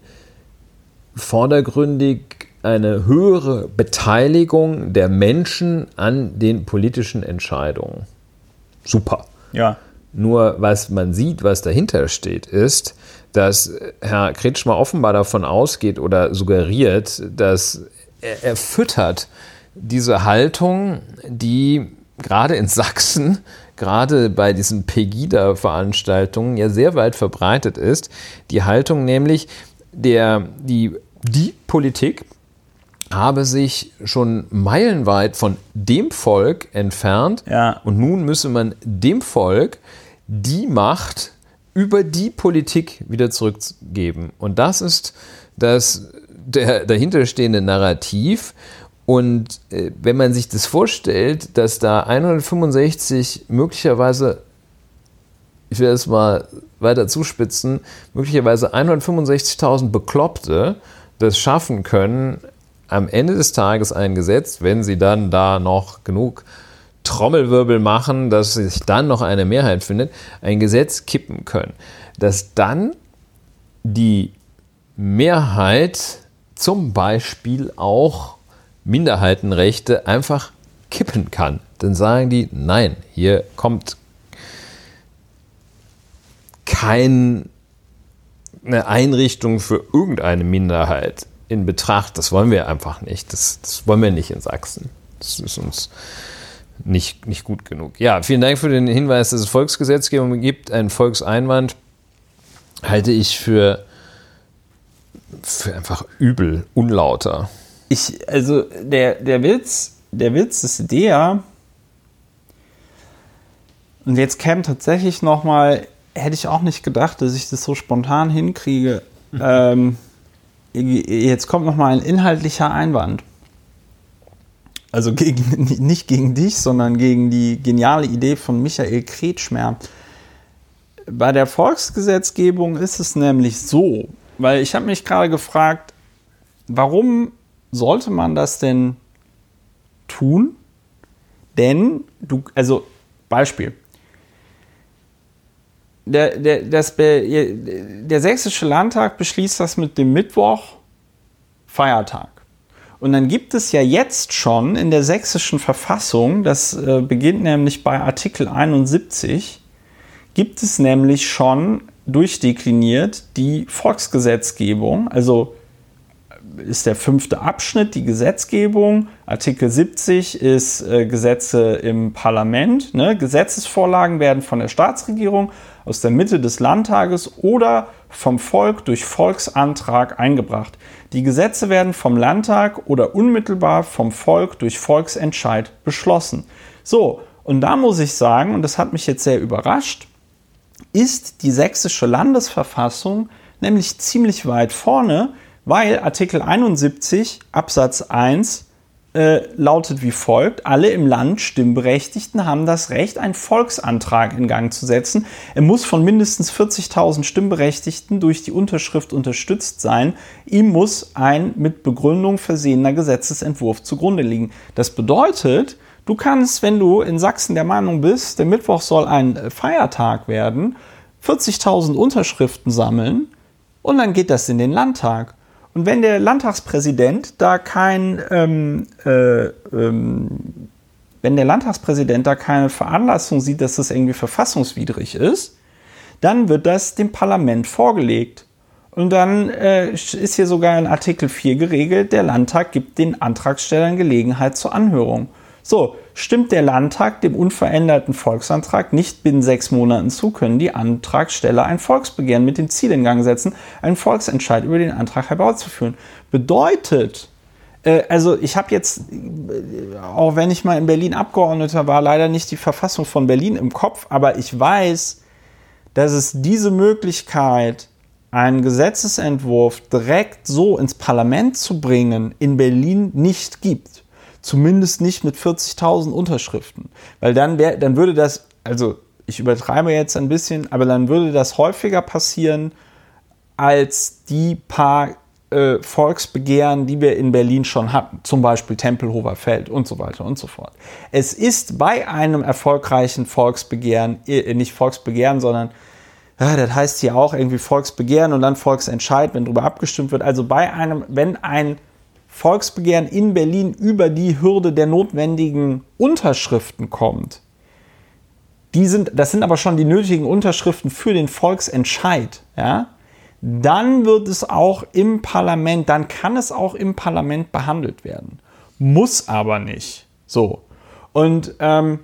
vordergründig eine höhere Beteiligung der Menschen an den politischen Entscheidungen. Super. Ja. Nur was man sieht, was dahinter steht, ist, dass Herr Kretschmer offenbar davon ausgeht oder suggeriert, dass er, er füttert diese Haltung, die gerade in Sachsen, gerade bei diesen Pegida-Veranstaltungen ja sehr weit verbreitet ist. Die Haltung nämlich, der, die, die Politik habe sich schon meilenweit von dem Volk entfernt Ja. und nun müsse man dem Volk die Macht über die Politik wieder zurückgeben. Und das ist das der dahinterstehende Narrativ. Und äh, wenn man sich das vorstellt, dass da 165 möglicherweise, ich will das mal weiter zuspitzen, möglicherweise 165.000 Bekloppte das schaffen können, am Ende des Tages ein Gesetz, wenn sie dann da noch genug Trommelwirbel machen, dass sich dann noch eine Mehrheit findet, ein Gesetz kippen können. Dass dann die Mehrheit zum Beispiel auch Minderheitenrechte einfach kippen kann. Dann sagen die, nein, hier kommt keine Einrichtung für irgendeine Minderheit in Betracht. Das wollen wir einfach nicht. Das, das wollen wir nicht in Sachsen. Das ist uns nicht, nicht gut genug. Ja, vielen Dank für den Hinweis, dass es Volksgesetzgebung gibt. Ein Volkseinwand halte ich für, für einfach übel, unlauter. Ich, also der, der Witz, der Witz ist der, und jetzt käme tatsächlich nochmal, hätte ich auch nicht gedacht, dass ich das so spontan hinkriege. Ähm, jetzt kommt nochmal ein inhaltlicher Einwand. Also gegen, nicht gegen dich, sondern gegen die geniale Idee von Michael Kretschmer. Bei der Volksgesetzgebung ist es nämlich so, weil ich habe mich gerade gefragt, warum sollte man das denn tun? Denn du, also Beispiel. Der, der, das, der Sächsische Landtag beschließt das mit dem Mittwoch Feiertag. Und dann gibt es ja jetzt schon in der sächsischen Verfassung, das äh, beginnt nämlich bei Artikel 71, gibt es nämlich schon durchdekliniert die Volksgesetzgebung, also ist der fünfte Abschnitt die Gesetzgebung. Artikel 70 ist äh, Gesetze im Parlament. Ne? Gesetzesvorlagen werden von der Staatsregierung aus der Mitte des Landtages oder vom Volk durch Volksantrag eingebracht. Die Gesetze werden vom Landtag oder unmittelbar vom Volk durch Volksentscheid beschlossen. So, und da muss ich sagen, und das hat mich jetzt sehr überrascht, ist die sächsische Landesverfassung nämlich ziemlich weit vorne weil Artikel 71 Absatz 1 äh, lautet wie folgt, alle im Land Stimmberechtigten haben das Recht, einen Volksantrag in Gang zu setzen. Er muss von mindestens 40.000 Stimmberechtigten durch die Unterschrift unterstützt sein. Ihm muss ein mit Begründung versehener Gesetzesentwurf zugrunde liegen. Das bedeutet, du kannst, wenn du in Sachsen der Meinung bist, der Mittwoch soll ein Feiertag werden, 40.000 Unterschriften sammeln und dann geht das in den Landtag. Und wenn der Landtagspräsident da kein, ähm, äh, ähm, wenn der Landtagspräsident da keine Veranlassung sieht, dass das irgendwie verfassungswidrig ist, dann wird das dem Parlament vorgelegt. Und dann äh, ist hier sogar in Artikel 4 geregelt, der Landtag gibt den Antragstellern Gelegenheit zur Anhörung. So, stimmt der Landtag dem unveränderten Volksantrag nicht binnen sechs Monaten zu, können die Antragsteller ein Volksbegehren mit dem Ziel in Gang setzen, einen Volksentscheid über den Antrag herbeizuführen. Bedeutet, äh, also ich habe jetzt, äh, auch wenn ich mal in Berlin Abgeordneter war, leider nicht die Verfassung von Berlin im Kopf, aber ich weiß, dass es diese Möglichkeit, einen Gesetzesentwurf direkt so ins Parlament zu bringen, in Berlin nicht gibt. Zumindest nicht mit 40.000 Unterschriften. Weil dann, wär, dann würde das, also ich übertreibe jetzt ein bisschen, aber dann würde das häufiger passieren als die paar äh, Volksbegehren, die wir in Berlin schon hatten, zum Beispiel Tempelhofer Feld und so weiter und so fort. Es ist bei einem erfolgreichen Volksbegehren, äh, nicht Volksbegehren, sondern ja, das heißt hier auch irgendwie Volksbegehren und dann Volksentscheid, wenn darüber abgestimmt wird. Also bei einem, wenn ein Volksbegehren in Berlin über die Hürde der notwendigen Unterschriften kommt, die sind, das sind aber schon die nötigen Unterschriften für den Volksentscheid, ja, dann wird es auch im Parlament, dann kann es auch im Parlament behandelt werden. Muss aber nicht. So. Und ähm,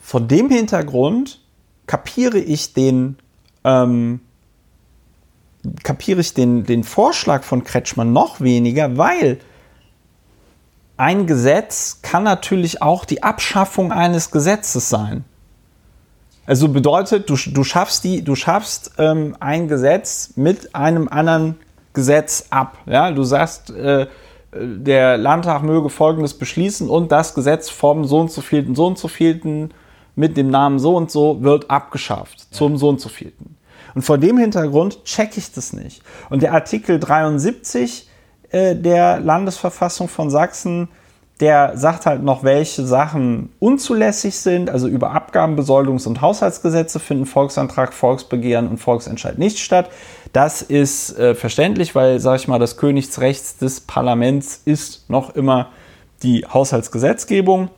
von dem Hintergrund kapiere ich den, ähm, kapiere ich den, den Vorschlag von Kretschmann noch weniger, weil ein Gesetz kann natürlich auch die Abschaffung eines Gesetzes sein. Also bedeutet, du, du schaffst, die, du schaffst ähm, ein Gesetz mit einem anderen Gesetz ab. Ja? Du sagst, äh, der Landtag möge Folgendes beschließen und das Gesetz vom so und so vielten, so und so vielten mit dem Namen so und so wird abgeschafft ja. zum so und so vielten. Und vor dem Hintergrund checke ich das nicht. Und der Artikel 73 äh, der Landesverfassung von Sachsen, der sagt halt noch, welche Sachen unzulässig sind. Also über Abgabenbesoldungs- und Haushaltsgesetze finden Volksantrag, Volksbegehren und Volksentscheid nicht statt. Das ist äh, verständlich, weil, sage ich mal, das Königsrecht des Parlaments ist noch immer die Haushaltsgesetzgebung.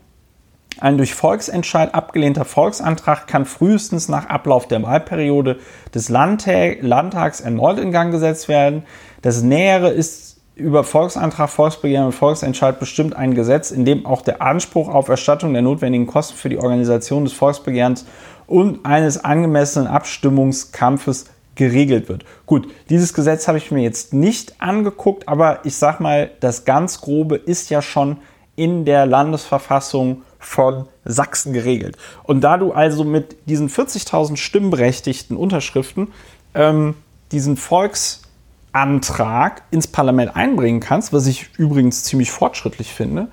Ein durch Volksentscheid abgelehnter Volksantrag kann frühestens nach Ablauf der Wahlperiode des Landtags erneut in Gang gesetzt werden. Das Nähere ist über Volksantrag, Volksbegehren und Volksentscheid bestimmt ein Gesetz, in dem auch der Anspruch auf Erstattung der notwendigen Kosten für die Organisation des Volksbegehrens und eines angemessenen Abstimmungskampfes geregelt wird. Gut, dieses Gesetz habe ich mir jetzt nicht angeguckt, aber ich sage mal, das ganz Grobe ist ja schon in der Landesverfassung von Sachsen geregelt. Und da du also mit diesen 40.000 stimmberechtigten Unterschriften ähm, diesen Volksantrag ins Parlament einbringen kannst, was ich übrigens ziemlich fortschrittlich finde,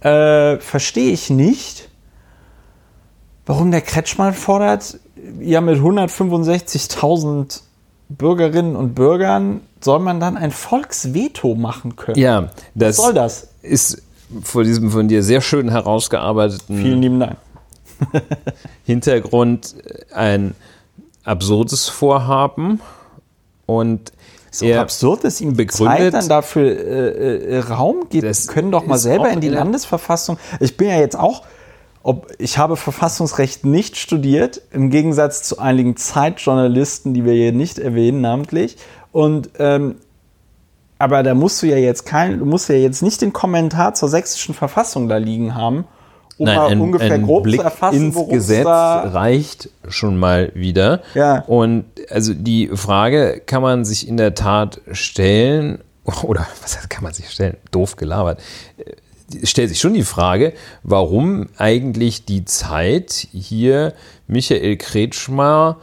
äh, verstehe ich nicht, warum der Kretschmann fordert, ja mit 165.000 Bürgerinnen und Bürgern soll man dann ein Volksveto machen können. Ja, das was soll das? Ist vor diesem von dir sehr schön herausgearbeiteten Vielen lieben Dank. Hintergrund ein absurdes Vorhaben. Und so absurd, dass ihm Zeit dann dafür äh, äh, Raum gibt. Das können doch mal selber in die Landesverfassung. Ich bin ja jetzt auch, ob, ich habe Verfassungsrecht nicht studiert, im Gegensatz zu einigen Zeitjournalisten, die wir hier nicht erwähnen, namentlich. Und ähm, aber da musst du ja jetzt kein, du musst ja jetzt nicht den Kommentar zur sächsischen Verfassung da liegen haben, um Nein, ein, ungefähr ein grob Blick zu erfassen, ins Gesetz reicht schon mal wieder. Ja. Und also die Frage kann man sich in der Tat stellen, oder was kann man sich stellen? Doof gelabert. Es stellt sich schon die Frage, warum eigentlich die Zeit hier Michael Kretschmer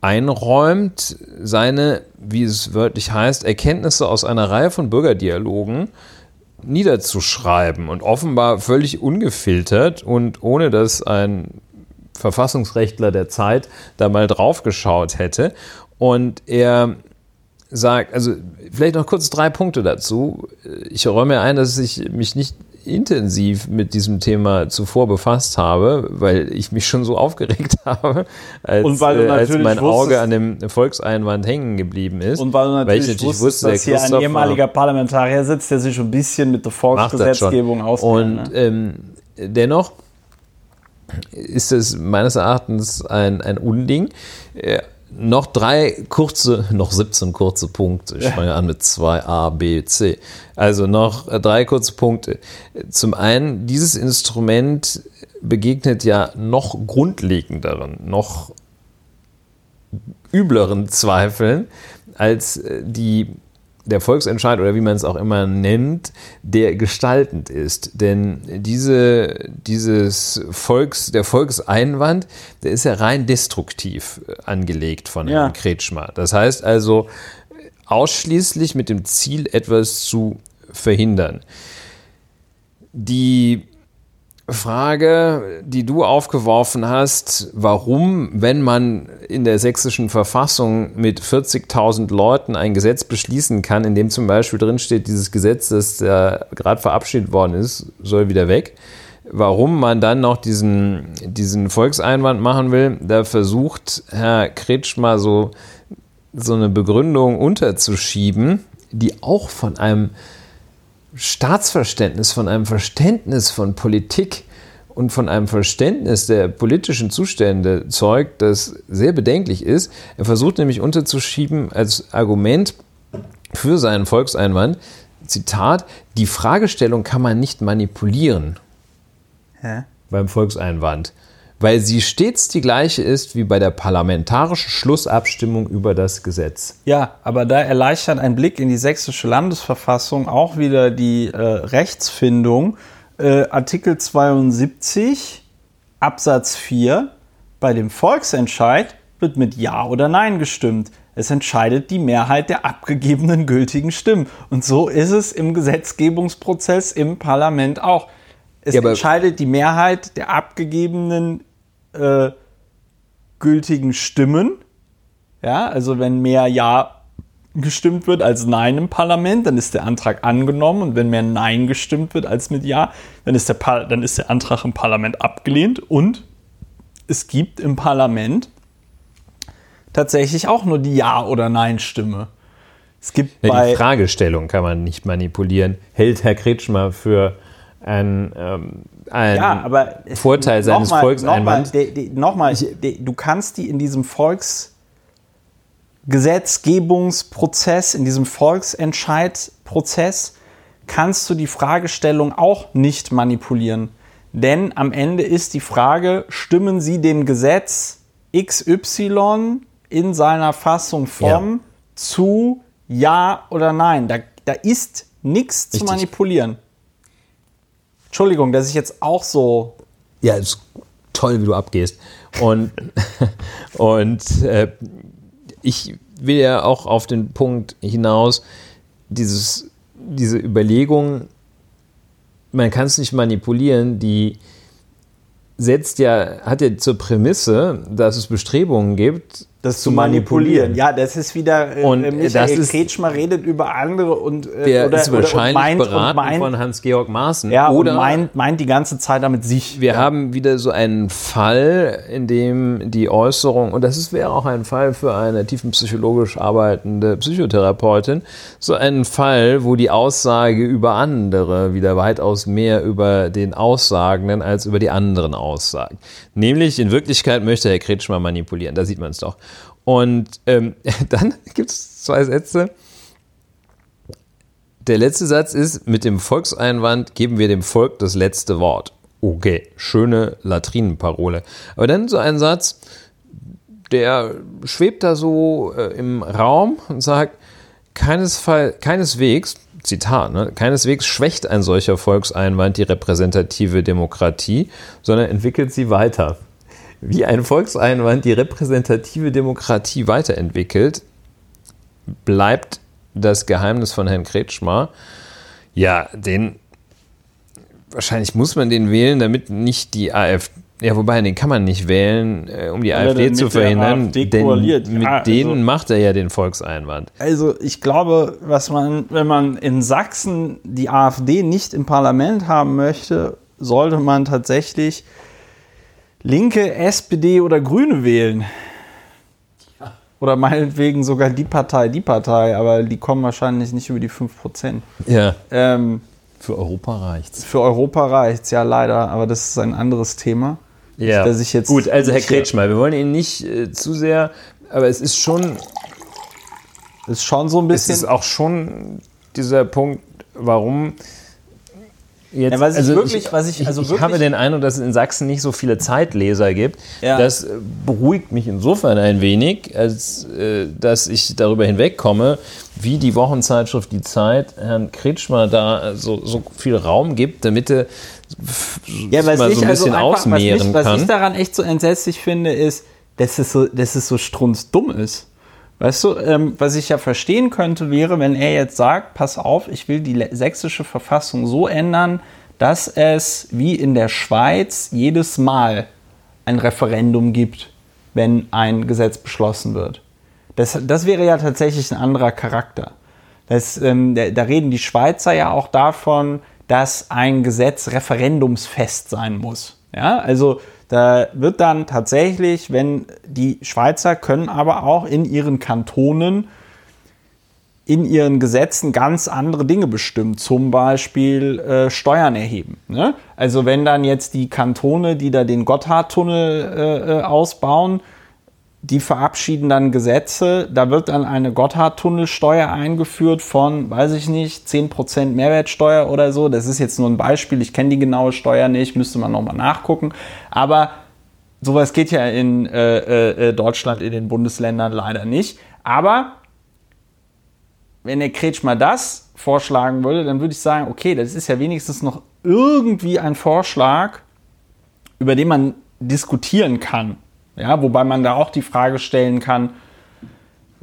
einräumt, seine, wie es wörtlich heißt, Erkenntnisse aus einer Reihe von Bürgerdialogen niederzuschreiben und offenbar völlig ungefiltert und ohne dass ein Verfassungsrechtler der Zeit da mal drauf geschaut hätte. Und er sagt, also vielleicht noch kurz drei Punkte dazu. Ich räume ein, dass ich mich nicht intensiv mit diesem Thema zuvor befasst habe, weil ich mich schon so aufgeregt habe, als, äh, als mein Auge an dem Volkseinwand hängen geblieben ist. Und weil du natürlich, weil ich natürlich wusste, dass hier ein ehemaliger Parlamentarier sitzt, der sich schon ein bisschen mit der Volksgesetzgebung auskennt. Und ne? ähm, dennoch ist es meines Erachtens ein, ein Unding. Äh, noch drei kurze, noch 17 kurze Punkte. Ich fange an mit 2 A, B, C. Also noch drei kurze Punkte. Zum einen, dieses Instrument begegnet ja noch grundlegenderen, noch übleren Zweifeln als die der Volksentscheid oder wie man es auch immer nennt, der gestaltend ist. Denn diese, dieses Volks, der Volkseinwand, der ist ja rein destruktiv angelegt von Herrn ja. Kretschmer. Das heißt also ausschließlich mit dem Ziel, etwas zu verhindern. Die Frage, die du aufgeworfen hast, warum, wenn man in der sächsischen Verfassung mit 40.000 Leuten ein Gesetz beschließen kann, in dem zum Beispiel drinsteht, dieses Gesetz, das ja gerade verabschiedet worden ist, soll wieder weg, warum man dann noch diesen, diesen Volkseinwand machen will, da versucht Herr Kretsch mal so, so eine Begründung unterzuschieben, die auch von einem Staatsverständnis, von einem Verständnis von Politik und von einem Verständnis der politischen Zustände zeugt, das sehr bedenklich ist. Er versucht nämlich unterzuschieben als Argument für seinen Volkseinwand, Zitat, die Fragestellung kann man nicht manipulieren Hä? beim Volkseinwand, weil sie stets die gleiche ist wie bei der parlamentarischen Schlussabstimmung über das Gesetz. Ja, aber da erleichtert ein Blick in die sächsische Landesverfassung auch wieder die äh, Rechtsfindung. Äh, Artikel 72 Absatz 4 bei dem Volksentscheid wird mit Ja oder Nein gestimmt. Es entscheidet die Mehrheit der abgegebenen gültigen Stimmen. Und so ist es im Gesetzgebungsprozess im Parlament auch. Es ja, entscheidet die Mehrheit der abgegebenen äh, gültigen Stimmen. Ja, also wenn mehr Ja gestimmt wird als Nein im Parlament, dann ist der Antrag angenommen und wenn mehr Nein gestimmt wird als mit Ja, dann ist der, dann ist der Antrag im Parlament abgelehnt und es gibt im Parlament tatsächlich auch nur die Ja- oder Nein-Stimme. Es gibt ja, bei die Fragestellung kann man nicht manipulieren. Hält Herr Kretschmer für ein, ähm, ein ja, Vorteil seines mal, Volkseinwands? Nochmal, du kannst die in diesem Volksgesetzgebungsprozess, in diesem Volksentscheidprozess, kannst du die Fragestellung auch nicht manipulieren. Denn am Ende ist die Frage, stimmen Sie dem Gesetz XY in seiner Fassung Form ja. zu Ja oder Nein? Da, da ist nichts zu manipulieren. Entschuldigung, dass ich jetzt auch so. Ja, ist toll, wie du abgehst. Und, und äh, ich will ja auch auf den Punkt hinaus, dieses, diese Überlegung, man kann es nicht manipulieren, die setzt ja, hat ja zur Prämisse, dass es Bestrebungen gibt, das zu manipulieren. Ja, das ist wieder, äh, und Michael das ist, Kretschmer redet über andere und äh, der oder, ist wahrscheinlich oder meint, beraten meint, von Hans-Georg Maaßen. Ja, oder meint, meint die ganze Zeit damit sich. Wir ja. haben wieder so einen Fall, in dem die Äußerung, und das ist, wäre auch ein Fall für eine tiefenpsychologisch arbeitende Psychotherapeutin, so einen Fall, wo die Aussage über andere wieder weitaus mehr über den Aussagenden als über die anderen Aussagen. Nämlich in Wirklichkeit möchte Herr Kretschmer manipulieren, da sieht man es doch. Und ähm, dann gibt es zwei Sätze. Der letzte Satz ist, mit dem Volkseinwand geben wir dem Volk das letzte Wort. Okay, schöne Latrinenparole. Aber dann so ein Satz, der schwebt da so äh, im Raum und sagt, keinesfall, keineswegs, Zitat, ne, keineswegs schwächt ein solcher Volkseinwand die repräsentative Demokratie, sondern entwickelt sie weiter wie ein Volkseinwand die repräsentative Demokratie weiterentwickelt, bleibt das Geheimnis von Herrn Kretschmer. Ja, den wahrscheinlich muss man den wählen, damit nicht die AfD ja, wobei, den kann man nicht wählen, äh, um die AfD zu verhindern. AfD denn mit ja, denen also, macht er ja den Volkseinwand. Also ich glaube, was man, wenn man in Sachsen die AfD nicht im Parlament haben möchte, sollte man tatsächlich Linke, SPD oder Grüne wählen. Oder meinetwegen sogar die Partei, die Partei, aber die kommen wahrscheinlich nicht über die 5%. Ja. Ähm, für Europa reicht's. Für Europa reicht's, ja leider, aber das ist ein anderes Thema. Ja. Dass ich jetzt Gut, also Herr Kretschmer, wir wollen ihn nicht äh, zu sehr, aber es ist schon. Ist schon so ein bisschen. Es ist auch schon dieser Punkt, warum Jetzt, ja, was also ich wirklich, ich, was ich, also ich, ich habe den Eindruck, dass es in Sachsen nicht so viele Zeitleser gibt. Ja. Das äh, beruhigt mich insofern ein wenig, als äh, dass ich darüber hinwegkomme, wie die Wochenzeitschrift Die Zeit Herrn Kretschmer da so, so viel Raum gibt, damit er ja, mal so ein bisschen also ausmehren was mich, kann. Was ich daran echt so entsetzlich finde, ist, dass es so, dass es so strunzdumm ist. Weißt du, ähm, was ich ja verstehen könnte, wäre, wenn er jetzt sagt, pass auf, ich will die sächsische Verfassung so ändern, dass es wie in der Schweiz jedes Mal ein Referendum gibt, wenn ein Gesetz beschlossen wird. Das, das wäre ja tatsächlich ein anderer Charakter. Das, ähm, da, da reden die Schweizer ja auch davon, dass ein Gesetz referendumsfest sein muss. Ja, also da wird dann tatsächlich, wenn die Schweizer können aber auch in ihren Kantonen in ihren Gesetzen ganz andere Dinge bestimmen, zum Beispiel äh, Steuern erheben. Ne? Also wenn dann jetzt die Kantone, die da den Gotthardtunnel äh, äh ausbauen, die verabschieden dann Gesetze, da wird dann eine Gotthardtunnelsteuer eingeführt von, weiß ich nicht, 10% Mehrwertsteuer oder so. Das ist jetzt nur ein Beispiel, ich kenne die genaue Steuer nicht, müsste man nochmal nachgucken. Aber sowas geht ja in äh, äh, äh, Deutschland, in den Bundesländern leider nicht. Aber wenn der Kretsch mal das vorschlagen würde, dann würde ich sagen, okay, das ist ja wenigstens noch irgendwie ein Vorschlag, über den man diskutieren kann. Ja, wobei man da auch die Frage stellen kann,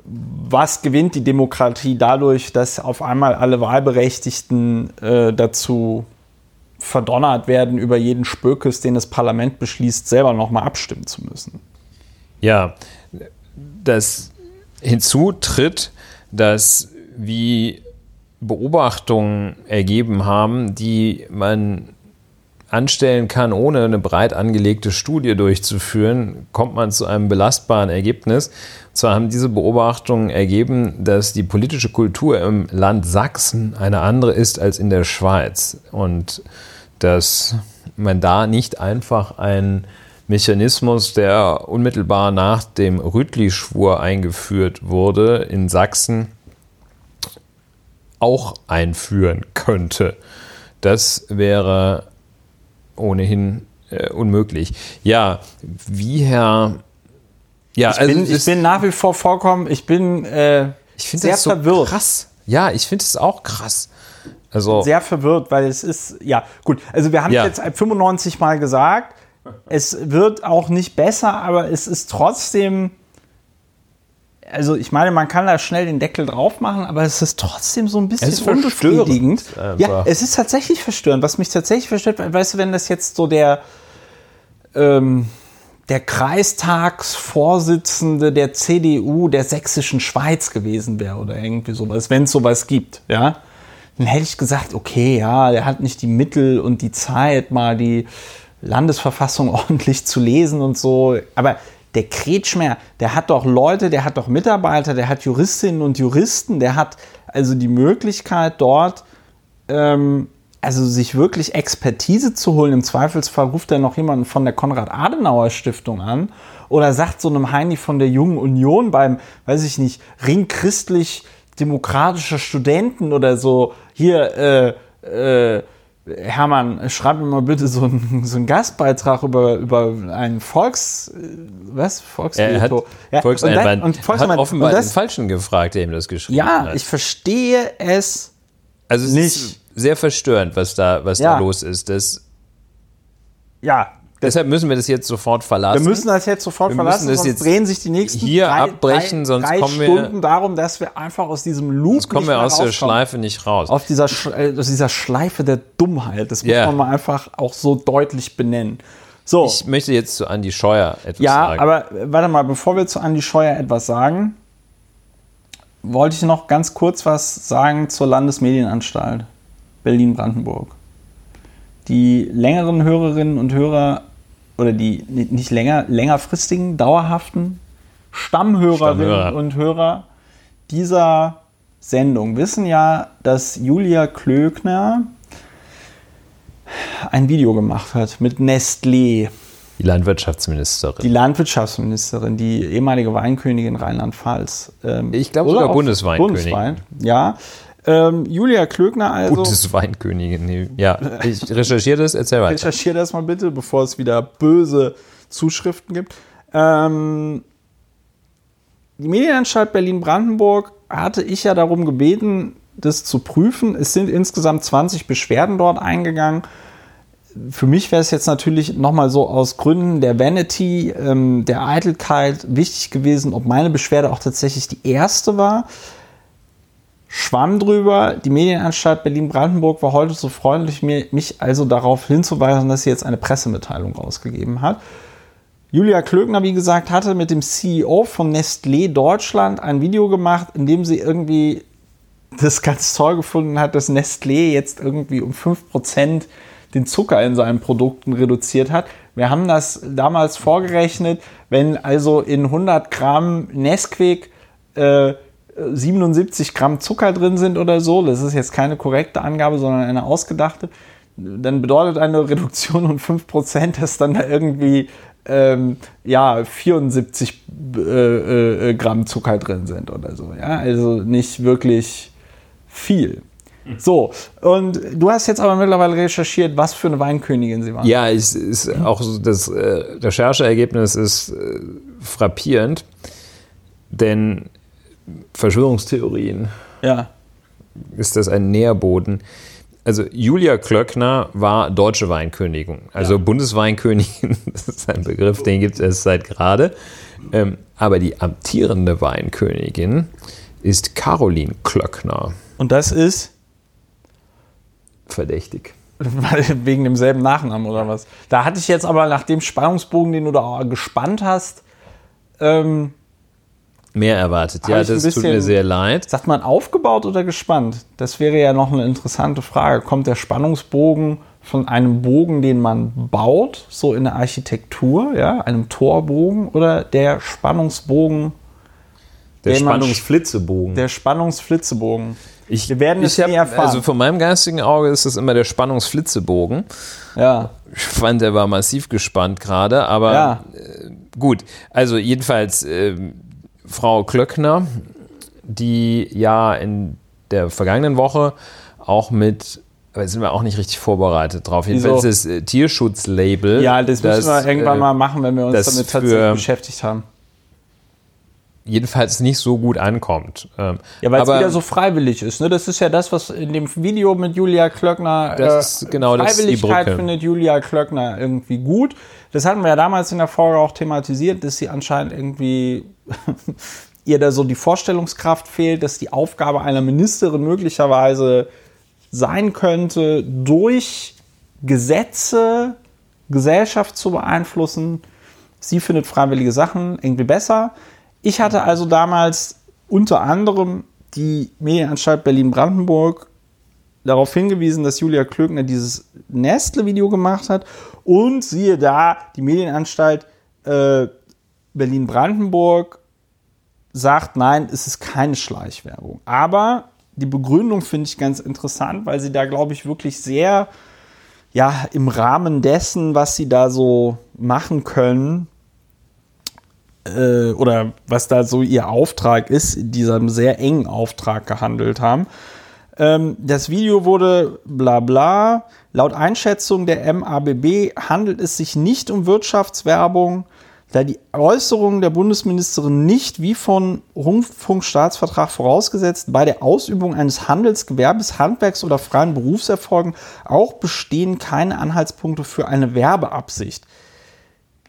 was gewinnt die Demokratie dadurch, dass auf einmal alle Wahlberechtigten äh, dazu verdonnert werden, über jeden Spökes, den das Parlament beschließt, selber nochmal abstimmen zu müssen? Ja, das hinzu tritt, dass wie Beobachtungen ergeben haben, die man anstellen kann, ohne eine breit angelegte Studie durchzuführen, kommt man zu einem belastbaren Ergebnis. Und zwar haben diese Beobachtungen ergeben, dass die politische Kultur im Land Sachsen eine andere ist als in der Schweiz und dass man da nicht einfach einen Mechanismus, der unmittelbar nach dem Rütli-Schwur eingeführt wurde, in Sachsen auch einführen könnte. Das wäre ohnehin äh, unmöglich. Ja, wie Herr. Ja, ich, also bin, ich bin nach wie vor vorkommen, ich bin äh, ich sehr das so verwirrt. Krass. Ja, ich finde es auch krass. Also sehr verwirrt, weil es ist, ja, gut. Also wir haben ja. jetzt 95 Mal gesagt, es wird auch nicht besser, aber es ist trotzdem also ich meine, man kann da schnell den Deckel drauf machen, aber es ist trotzdem so ein bisschen es ist unbefriedigend. Ja, es ist tatsächlich verstörend. Was mich tatsächlich verstört, weißt du, wenn das jetzt so der, ähm, der Kreistagsvorsitzende der CDU der sächsischen Schweiz gewesen wäre oder irgendwie sowas, wenn es sowas gibt, ja, dann hätte ich gesagt, okay, ja, der hat nicht die Mittel und die Zeit, mal die Landesverfassung ordentlich zu lesen und so. Aber der Kretschmer, der hat doch Leute, der hat doch Mitarbeiter, der hat Juristinnen und Juristen, der hat also die Möglichkeit dort, ähm, also sich wirklich Expertise zu holen. Im Zweifelsfall ruft er noch jemanden von der Konrad-Adenauer-Stiftung an oder sagt so einem Heini von der Jungen Union beim, weiß ich nicht, Ring christlich demokratischer Studenten oder so, hier, äh, äh, Hermann, schreib mir mal bitte so einen, so einen Gastbeitrag über, über einen Volks, was? Volksveto. Ja, Volkseinwand. Und, und Volkseinwand. hat offenbar und das, den Falschen gefragt, der ihm das geschrieben ja, hat. Ja, ich verstehe es also es nicht. ist sehr verstörend, was da, was ja. da los ist. Das, ja, Deshalb müssen wir das jetzt sofort verlassen. Wir müssen das jetzt sofort wir verlassen, sonst jetzt drehen sich die nächsten hier drei, abbrechen, drei, sonst drei kommen wir Stunden darum, dass wir einfach aus diesem Loop sonst kommen wir aus der Schleife nicht raus. Aus dieser, äh, aus dieser Schleife der Dummheit. Das muss yeah. man mal einfach auch so deutlich benennen. So. Ich möchte jetzt zu Andi Scheuer etwas ja, sagen. Ja, aber warte mal, bevor wir zu Andi Scheuer etwas sagen, wollte ich noch ganz kurz was sagen zur Landesmedienanstalt Berlin-Brandenburg. Die längeren Hörerinnen und Hörer oder die nicht länger, längerfristigen, dauerhaften Stammhörerinnen Stammhörer. und Hörer dieser Sendung wissen ja, dass Julia Klöckner ein Video gemacht hat mit Nestlé. Die Landwirtschaftsministerin. Die Landwirtschaftsministerin, die ehemalige Weinkönigin Rheinland-Pfalz. Ähm, ich glaube sogar Bundesweinkönigin. Bundeswein, ja. Ähm, Julia Klöckner also. Gutes Weinkönigin. Ja, ich recherchiere das, erzähl weiter. Recherchiere das mal bitte, bevor es wieder böse Zuschriften gibt. Ähm, die Medienanstalt Berlin-Brandenburg hatte ich ja darum gebeten, das zu prüfen. Es sind insgesamt 20 Beschwerden dort eingegangen. Für mich wäre es jetzt natürlich nochmal so aus Gründen der Vanity, ähm, der Eitelkeit wichtig gewesen, ob meine Beschwerde auch tatsächlich die erste war. Schwamm drüber. Die Medienanstalt Berlin-Brandenburg war heute so freundlich, mich also darauf hinzuweisen, dass sie jetzt eine Pressemitteilung rausgegeben hat. Julia Klöckner, wie gesagt, hatte mit dem CEO von Nestlé Deutschland ein Video gemacht, in dem sie irgendwie das ganz toll gefunden hat, dass Nestlé jetzt irgendwie um 5% den Zucker in seinen Produkten reduziert hat. Wir haben das damals vorgerechnet, wenn also in 100 Gramm Nesquik äh, 77 Gramm Zucker drin sind oder so, das ist jetzt keine korrekte Angabe, sondern eine ausgedachte, dann bedeutet eine Reduktion um 5%, dass dann da irgendwie ähm, ja, 74 äh, äh, Gramm Zucker drin sind oder so. Ja? Also nicht wirklich viel. So, und du hast jetzt aber mittlerweile recherchiert, was für eine Weinkönigin sie war. Ja, es ist auch das äh, Rechercheergebnis ist äh, frappierend, denn Verschwörungstheorien. Ja. Ist das ein Nährboden? Also Julia Klöckner war deutsche Weinkönigin, also ja. Bundesweinkönigin, das ist ein Begriff, den gibt es seit gerade. Ähm, aber die amtierende Weinkönigin ist Caroline Klöckner. Und das ist? Verdächtig. Wegen demselben Nachnamen oder was? Da hatte ich jetzt aber nach dem Spannungsbogen, den du da gespannt hast, ähm, Mehr erwartet. Ja, das bisschen, tut mir sehr leid. Sagt man aufgebaut oder gespannt? Das wäre ja noch eine interessante Frage. Kommt der Spannungsbogen von einem Bogen, den man baut, so in der Architektur, ja, einem Torbogen, oder der Spannungsbogen? Der Spannungsflitzebogen. Der Spannungsflitzebogen. Ich, Wir werden es nie erfahren. Also von meinem geistigen Auge ist es immer der Spannungsflitzebogen. Ja. Ich fand, der war massiv gespannt gerade, aber ja. äh, gut. Also jedenfalls, äh, Frau Klöckner, die ja in der vergangenen Woche auch mit aber sind wir auch nicht richtig vorbereitet drauf. Jedenfalls das äh, Tierschutzlabel. Ja, das, das müssen wir irgendwann äh, mal machen, wenn wir uns damit tatsächlich beschäftigt haben. Jedenfalls nicht so gut ankommt. Ähm, ja, weil es wieder so freiwillig ist. Ne? Das ist ja das, was in dem Video mit Julia Klöckner. Das ist genau das Freiwilligkeit findet Julia Klöckner irgendwie gut. Das hatten wir ja damals in der Folge auch thematisiert, dass sie anscheinend irgendwie ihr da so die Vorstellungskraft fehlt, dass die Aufgabe einer Ministerin möglicherweise sein könnte, durch Gesetze Gesellschaft zu beeinflussen. Sie findet freiwillige Sachen irgendwie besser. Ich hatte also damals unter anderem die Medienanstalt Berlin-Brandenburg darauf hingewiesen, dass Julia Klöckner dieses Nestle-Video gemacht hat. Und siehe da, die Medienanstalt äh, Berlin-Brandenburg sagt, nein, es ist keine Schleichwerbung. Aber die Begründung finde ich ganz interessant, weil sie da, glaube ich, wirklich sehr, ja, im Rahmen dessen, was sie da so machen können, äh, oder was da so ihr Auftrag ist, in diesem sehr engen Auftrag gehandelt haben. Ähm, das Video wurde bla bla. Laut Einschätzung der MABB handelt es sich nicht um Wirtschaftswerbung, da die Äußerungen der Bundesministerin nicht wie von Rundfunkstaatsvertrag vorausgesetzt bei der Ausübung eines Handelsgewerbes, Handwerks oder freien Berufserfolgen auch bestehen keine Anhaltspunkte für eine Werbeabsicht.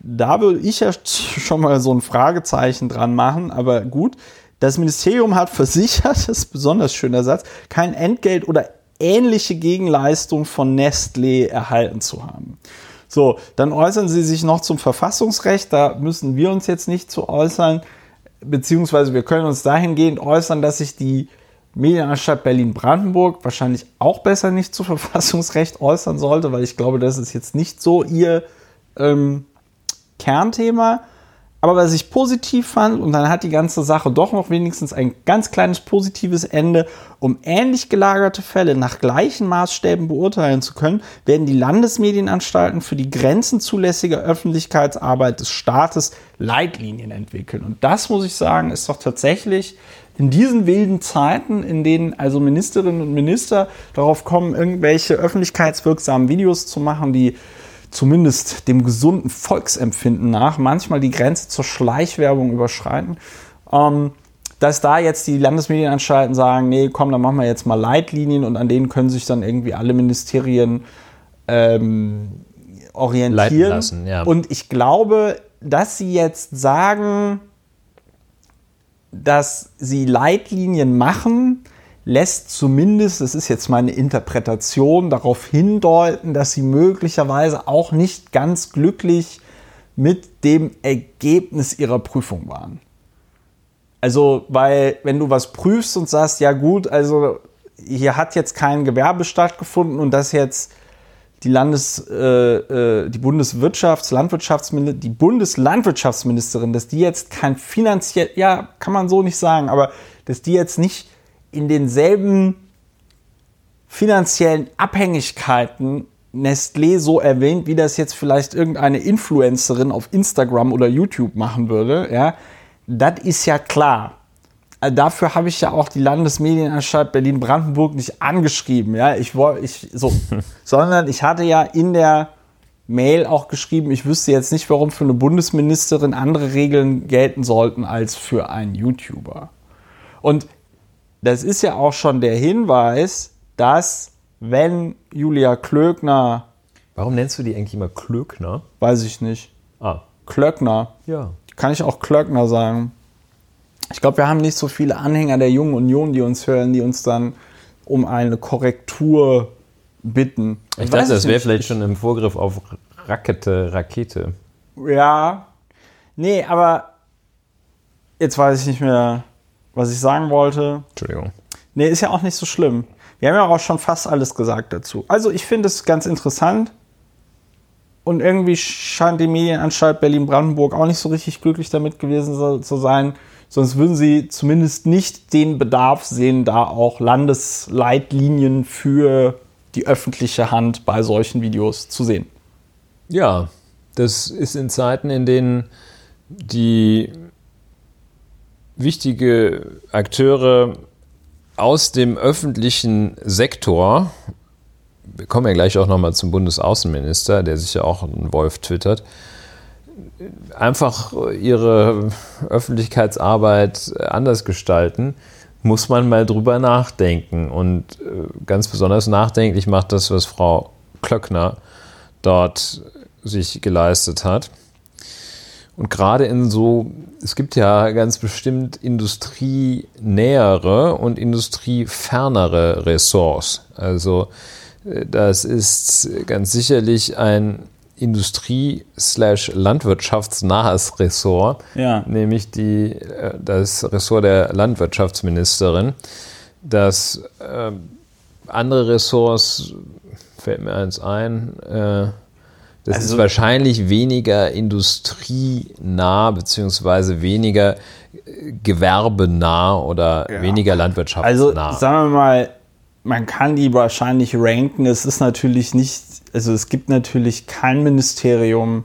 Da würde ich ja schon mal so ein Fragezeichen dran machen, aber gut. Das Ministerium hat versichert, das ist ein besonders schöner Satz, kein Entgelt oder ähnliche Gegenleistung von Nestlé erhalten zu haben. So, dann äußern Sie sich noch zum Verfassungsrecht. Da müssen wir uns jetzt nicht zu äußern, beziehungsweise wir können uns dahingehend äußern, dass sich die Medienanstalt Berlin-Brandenburg wahrscheinlich auch besser nicht zu Verfassungsrecht äußern sollte, weil ich glaube, das ist jetzt nicht so ihr ähm, Kernthema. Aber was ich positiv fand, und dann hat die ganze Sache doch noch wenigstens ein ganz kleines positives Ende, um ähnlich gelagerte Fälle nach gleichen Maßstäben beurteilen zu können, werden die Landesmedienanstalten für die grenzenzulässige Öffentlichkeitsarbeit des Staates Leitlinien entwickeln. Und das, muss ich sagen, ist doch tatsächlich in diesen wilden Zeiten, in denen also Ministerinnen und Minister darauf kommen, irgendwelche öffentlichkeitswirksamen Videos zu machen, die zumindest dem gesunden Volksempfinden nach manchmal die Grenze zur Schleichwerbung überschreiten. Ähm, dass da jetzt die Landesmedienanstalten sagen, nee, komm, dann machen wir jetzt mal Leitlinien und an denen können sich dann irgendwie alle Ministerien ähm, orientieren. Lassen, ja. Und ich glaube, dass sie jetzt sagen, dass sie Leitlinien machen, lässt zumindest, das ist jetzt meine Interpretation, darauf hindeuten, dass sie möglicherweise auch nicht ganz glücklich mit dem Ergebnis ihrer Prüfung waren. Also, weil wenn du was prüfst und sagst, ja gut, also hier hat jetzt kein Gewerbe stattgefunden und das jetzt die Landes, äh, äh, die Bundeswirtschafts-, Landwirtschaftsministerin, die Bundeslandwirtschaftsministerin, dass die jetzt kein finanziell, ja, kann man so nicht sagen, aber dass die jetzt nicht in denselben finanziellen Abhängigkeiten Nestlé so erwähnt, wie das jetzt vielleicht irgendeine Influencerin auf Instagram oder YouTube machen würde, ja, das ist ja klar. Äh, dafür habe ich ja auch die Landesmedienanstalt Berlin-Brandenburg nicht angeschrieben, ja, ich wollte, ich, so, sondern ich hatte ja in der Mail auch geschrieben, ich wüsste jetzt nicht, warum für eine Bundesministerin andere Regeln gelten sollten als für einen YouTuber. Und das ist ja auch schon der Hinweis, dass wenn Julia Klöckner. Warum nennst du die eigentlich immer Klöckner? Weiß ich nicht. Ah. Klöckner. Ja. Kann ich auch Klöckner sagen. Ich glaube, wir haben nicht so viele Anhänger der Jungen Union, die uns hören, die uns dann um eine Korrektur bitten. Ich, dachte, das wäre vielleicht schon im Vorgriff auf Rakete, Rakete. Ja. Nee, aber jetzt weiß ich nicht mehr was ich sagen wollte. Entschuldigung. Nee, ist ja auch nicht so schlimm. Wir haben ja auch schon fast alles gesagt dazu. Also ich finde es ganz interessant. Und irgendwie scheint die Medienanstalt Berlin-Brandenburg auch nicht so richtig glücklich damit gewesen zu sein. Sonst würden sie zumindest nicht den Bedarf sehen, da auch Landesleitlinien für die öffentliche Hand bei solchen Videos zu sehen. Ja, das ist in Zeiten, in denen die wichtige Akteure aus dem öffentlichen Sektor, wir kommen ja gleich auch nochmal zum Bundesaußenminister, der sich ja auch einen Wolf twittert, einfach ihre Öffentlichkeitsarbeit anders gestalten, muss man mal drüber nachdenken. Und äh, ganz besonders nachdenklich macht das, was Frau Klöckner dort sich geleistet hat. Und gerade in so, es gibt ja ganz bestimmt industrienähere und industriefernere Ressorts. Also äh, das ist ganz sicherlich ein industrie-landwirtschaftsnahes Ressort, Ja. nämlich die, äh, das Ressort der Landwirtschaftsministerin. Das äh, andere Ressorts, fällt mir eins ein, äh, das Also- ist wahrscheinlich weniger industrienah, beziehungsweise weniger äh, gewerbenah oder Ja. weniger Also landwirtschaftsnah. sagen wir mal, man kann die wahrscheinlich ranken. Es ist natürlich nicht, also es gibt natürlich kein Ministerium,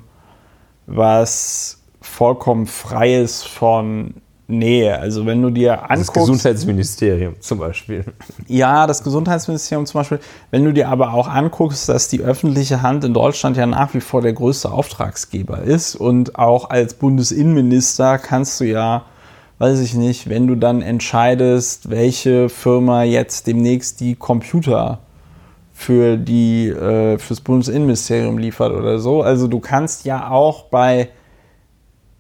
was vollkommen frei ist von Nähe. Also wenn du dir das anguckst, Gesundheitsministerium zum Beispiel. ja, das Gesundheitsministerium zum Beispiel, wenn du dir aber auch anguckst, dass die öffentliche Hand in Deutschland ja nach wie vor der größte Auftragsgeber ist und auch als Bundesinnenminister kannst du ja, weiß ich nicht, wenn du dann entscheidest, welche Firma jetzt demnächst die Computer für die äh, fürs Bundesinnenministerium liefert oder so. Also du kannst ja auch bei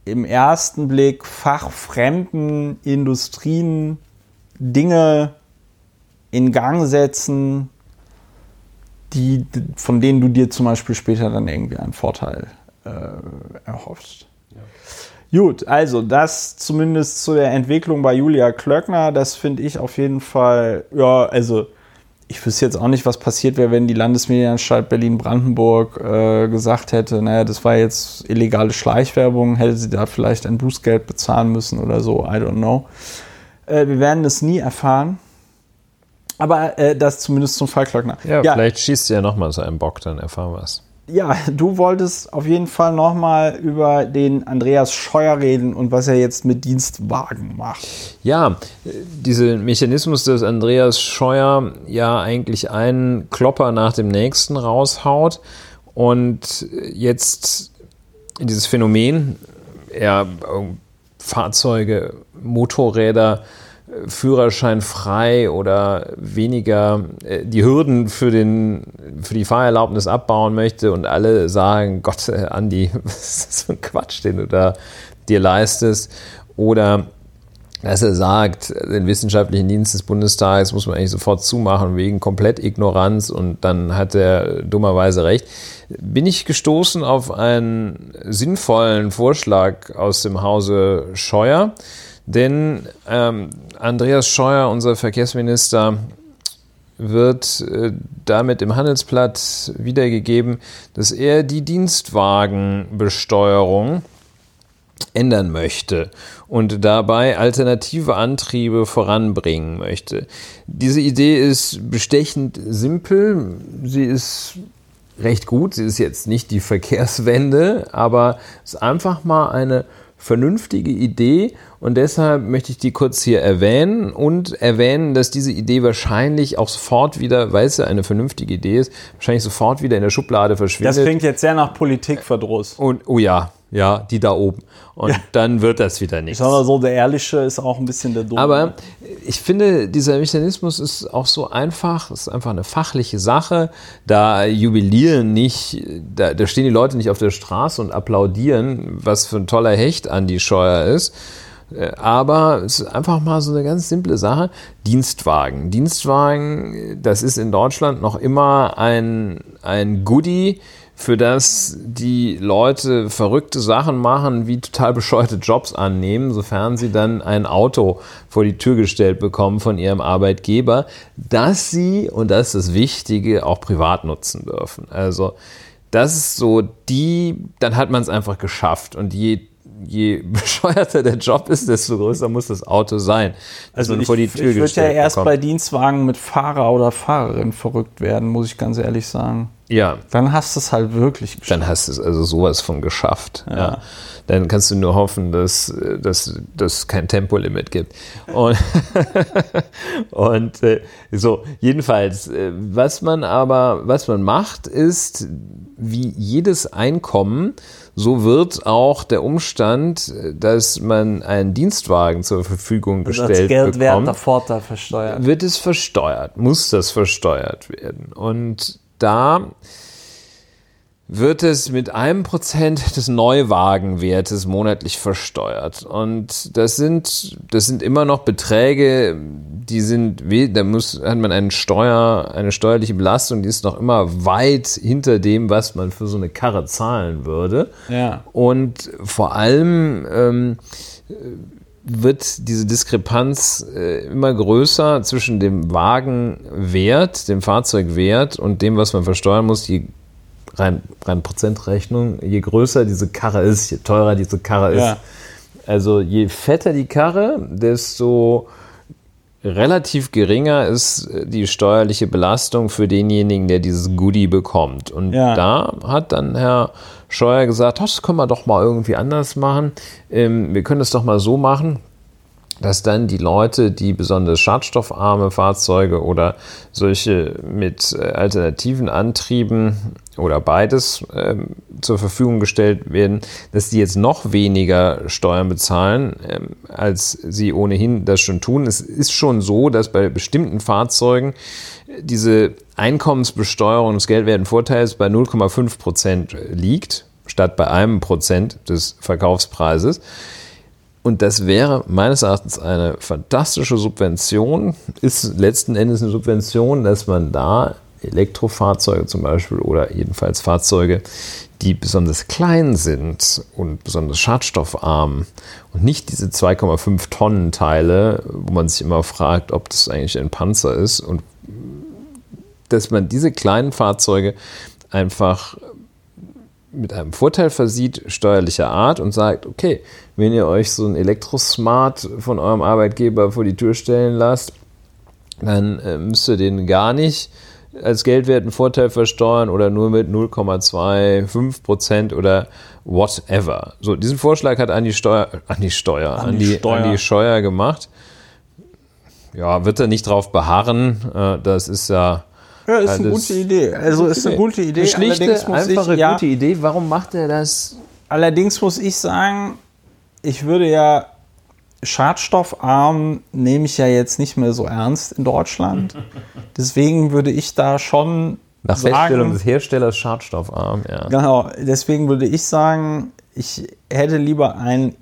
im ersten Blick fachfremden Industrien Dinge in Gang setzen, die, von denen du dir zum Beispiel später dann irgendwie einen Vorteil äh, erhoffst. Gut, also das zumindest zu der Entwicklung bei Julia Klöckner, das finde ich auf jeden Fall, ja, also ich wüsste jetzt auch nicht, was passiert wäre, wenn die Landesmedienanstalt Berlin-Brandenburg äh, gesagt hätte, naja, das war jetzt illegale Schleichwerbung, hätte sie da vielleicht ein Bußgeld bezahlen müssen oder so, I don't know. Äh, wir werden es nie erfahren. Aber äh, das zumindest zum Fall Klöckner. Ja, vielleicht schießt sie ja nochmal so einen Bock, dann erfahren wir es. Ja, du wolltest auf jeden Fall nochmal über den Andreas Scheuer reden und was er jetzt mit Dienstwagen macht. Ja, dieser Mechanismus, dass Andreas Scheuer ja eigentlich einen Klopper nach dem nächsten raushaut und jetzt dieses Phänomen, er äh, Fahrzeuge, Motorräder, Führerschein frei oder weniger äh, die Hürden für, den, für die Fahrerlaubnis abbauen möchte und alle sagen, Gott, äh, Andi, was ist das für ein Quatsch, den du da dir leistest. Oder dass er sagt, den wissenschaftlichen Dienst des Bundestages muss man eigentlich sofort zumachen wegen komplett Ignoranz und dann hat er dummerweise recht. Bin ich gestoßen auf einen sinnvollen Vorschlag aus dem Hause Scheuer, denn ähm, Andreas Scheuer, unser Verkehrsminister, wird äh, damit im Handelsblatt wiedergegeben, dass er die Dienstwagenbesteuerung ändern möchte und dabei alternative Antriebe voranbringen möchte. Diese Idee ist bestechend simpel. Sie ist recht gut. Sie ist jetzt nicht die Verkehrswende, aber es ist einfach mal eine vernünftige Idee und deshalb möchte ich die kurz hier erwähnen und erwähnen, dass diese Idee wahrscheinlich auch sofort wieder, weil es ja eine vernünftige Idee ist, wahrscheinlich sofort wieder in der Schublade verschwindet. Das klingt jetzt sehr nach Politikverdruss. Und, oh ja, ja, die da oben. Und dann wird das wieder Ich nichts. sag mal so, der Ehrliche ist auch ein bisschen der Dumme. Aber ich finde, dieser Mechanismus ist auch so einfach, es ist einfach eine fachliche Sache. Da jubilieren nicht, da, da stehen die Leute nicht auf der Straße und applaudieren, was für ein toller Hecht Andi Scheuer ist. Äh, Aber es ist einfach mal so eine ganz simple Sache. Dienstwagen. Dienstwagen, das ist in Deutschland noch immer ein, ein Goodie, für das die Leute verrückte Sachen machen, wie total bescheuerte Jobs annehmen, sofern sie dann ein Auto vor die Tür gestellt bekommen von ihrem Arbeitgeber, dass sie, und das ist das Wichtige, auch privat nutzen dürfen. Also das ist so die, dann hat man es einfach geschafft. Und je je bescheuerter der Job ist, desto größer muss das Auto sein. also ich, vor die ich Tür würde ja erst bekommt. bei Dienstwagen mit Fahrer oder Fahrerin verrückt werden, muss ich ganz ehrlich sagen. Ja, Dann hast du es halt wirklich geschafft. dann hast du es also sowas von geschafft. Ja. Dann kannst du nur hoffen, dass es kein Tempolimit gibt. Und, und äh, so, jedenfalls, äh, was man aber, was man macht, ist, wie jedes Einkommen, so wird auch der Umstand, dass man einen Dienstwagen zur Verfügung Also als gestellt geldwerter bekommt, Vorteil versteuert. wird es versteuert, muss das versteuert werden. Und da wird es mit einem Prozent des Neuwagenwertes monatlich versteuert. Und das sind, das sind immer noch Beträge, die sind, da muss, hat man einen Steuer, eine steuerliche Belastung, die ist noch immer weit hinter dem, was man für so eine Karre zahlen würde. Ja. Und vor allem ähm, wird diese Diskrepanz äh, immer größer zwischen dem Wagenwert, dem Fahrzeugwert und dem, was man versteuern muss, je rein, rein Prozentrechnung, je größer diese Karre ist, je teurer diese Karre ist. Ja. Also je fetter die Karre, desto relativ geringer ist die steuerliche Belastung für denjenigen, der dieses Goodie bekommt. Und Ja. da hat dann Herr Scheuer gesagt, das können wir doch mal irgendwie anders machen. Ähm, wir können es doch mal so machen, dass dann die Leute, die besonders schadstoffarme Fahrzeuge oder solche mit äh, alternativen Antrieben oder beides ähm, zur Verfügung gestellt werden, dass die jetzt noch weniger Steuern bezahlen, ähm, als sie ohnehin das schon tun. Es ist schon so, dass bei bestimmten Fahrzeugen diese Einkommensbesteuerung des Geldwertenvorteils bei 0,5 Prozent liegt, statt bei einem Prozent des Verkaufspreises. Und das wäre meines Erachtens eine fantastische Subvention, ist letzten Endes eine Subvention, dass man da Elektrofahrzeuge zum Beispiel oder jedenfalls Fahrzeuge, die besonders klein sind und besonders schadstoffarm und nicht diese 2,5 Tonnen Teile, wo man sich immer fragt, ob das eigentlich ein Panzer ist und dass man diese kleinen Fahrzeuge einfach mit einem Vorteil versieht, steuerlicher Art und sagt, okay, wenn ihr euch so ein Elektrosmart von eurem Arbeitgeber vor die Tür stellen lasst, dann äh, müsst ihr den gar nicht als geldwerten Vorteil versteuern oder nur mit 0,25 Prozent oder whatever. So, diesen Vorschlag hat Andi Steuer, Andi Steuer, Andi Andi, Steuer. Andi Scheuer gemacht. Ja, wird er nicht drauf beharren. Äh, das ist ja Ja, ist eine gute Idee. Also ist eine gute Idee. Eine schlichte, Allerdings muss einfache, ich, ja, gute Idee. Warum macht er das? allerdings muss ich sagen, ich würde ja schadstoffarm nehme ich ja jetzt nicht mehr so ernst in Deutschland. Deswegen würde ich da schon Nach Feststellung sagen, des Herstellers schadstoffarm, ja. genau, deswegen würde ich sagen, ich hätte lieber ein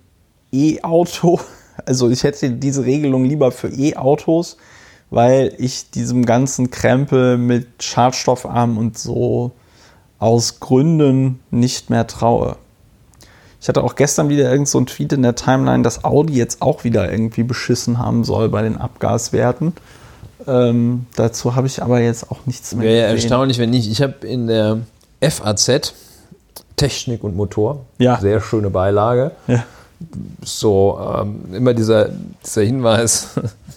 E-Auto, also ich hätte diese Regelung lieber für E-Autos, weil ich diesem ganzen Krempel mit Schadstoffarm und so aus Gründen nicht mehr traue. Ich hatte auch gestern wieder irgend so einen Tweet in der Timeline, dass Audi jetzt auch wieder irgendwie beschissen haben soll bei den Abgaswerten. Ähm, dazu habe ich aber jetzt auch nichts mehr Wäre ja erstaunlich, wenn nicht. Ich habe in der FAZ Technik und Motor, Ja. sehr schöne Beilage, Ja. so ähm, immer dieser, dieser Hinweis,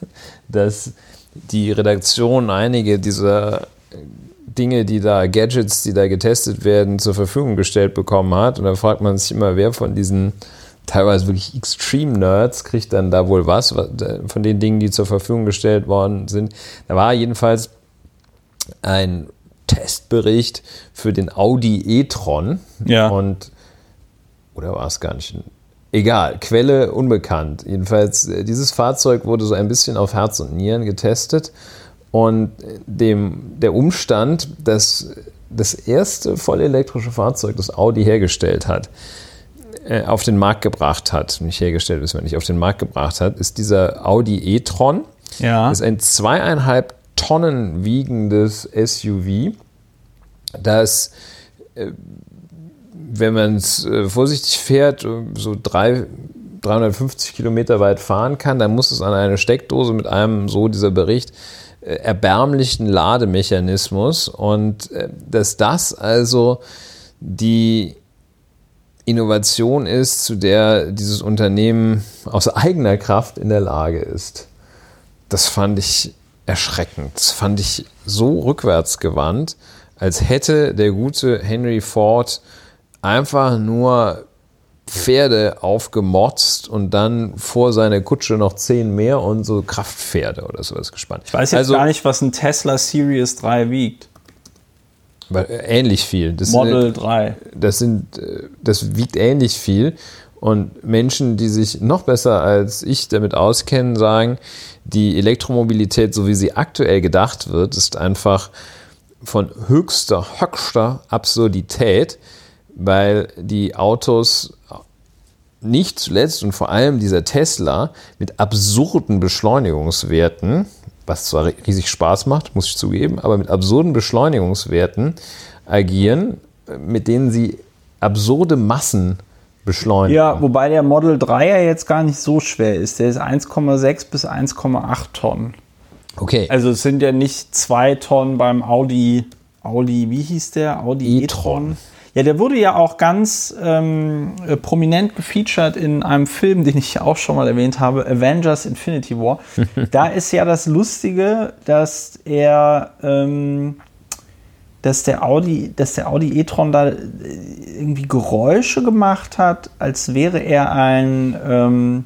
dass die Redaktion einige dieser Dinge, die da, Gadgets, die da getestet werden, zur Verfügung gestellt bekommen hat. Und da fragt man sich immer, wer von diesen teilweise wirklich Extreme-Nerds kriegt dann da wohl was, von den Dingen, die zur Verfügung gestellt worden sind. Da war jedenfalls ein Testbericht für den Audi e-tron. Ja. Und, oder war es gar nicht? Egal, Quelle unbekannt. Jedenfalls, äh, dieses Fahrzeug wurde so ein bisschen auf Herz und Nieren getestet. Und dem, der Umstand, dass das erste vollelektrische Fahrzeug, das Audi hergestellt hat, äh, auf den Markt gebracht hat, nicht hergestellt ist, wenn nicht auf den Markt gebracht hat, ist dieser Audi e-tron. Ja. Das ist ein zweieinhalb Tonnen wiegendes SUV, das, äh, wenn man es äh, vorsichtig fährt, äh, so drei, 350 Kilometer weit fahren kann, dann muss es an eine Steckdose mit einem, so dieser Bericht, äh, erbärmlichen Lademechanismus und dass das also die Innovation ist, zu der dieses Unternehmen aus eigener Kraft in der Lage ist. Das fand ich erschreckend. Das fand ich so rückwärtsgewandt, als hätte der gute Henry Ford einfach nur Pferde aufgemotzt und dann vor seine Kutsche noch zehn mehr und so Kraftpferde oder sowas gespannt. Ich weiß jetzt also, gar nicht, was ein Tesla Series 3 wiegt. weil, äh, ähnlich viel. Das Model 3. das sind, äh, das wiegt ähnlich viel. Und Menschen, die sich noch besser als ich damit auskennen, sagen, die Elektromobilität, so wie sie aktuell gedacht wird, ist einfach von höchster, höchster Absurdität, weil die Autos nicht zuletzt und vor allem dieser Tesla mit absurden Beschleunigungswerten, was zwar riesig Spaß macht, muss ich zugeben, aber mit absurden Beschleunigungswerten agieren, mit denen sie absurde Massen beschleunigen. Ja, wobei der Model 3 ja jetzt gar nicht so schwer ist. Der ist 1,6 bis 1,8 Tonnen. Okay. Also es sind ja nicht zwei Tonnen beim Audi, Audi, wie hieß der? Audi e-tron. Ja, der wurde ja auch ganz ähm, äh, prominent gefeatured in einem Film, den ich auch schon mal erwähnt habe, Avengers Infinity War. da ist ja das Lustige, dass er, ähm, dass der Audi, dass der Audi e-tron da äh, irgendwie Geräusche gemacht hat, als wäre er ein, ähm,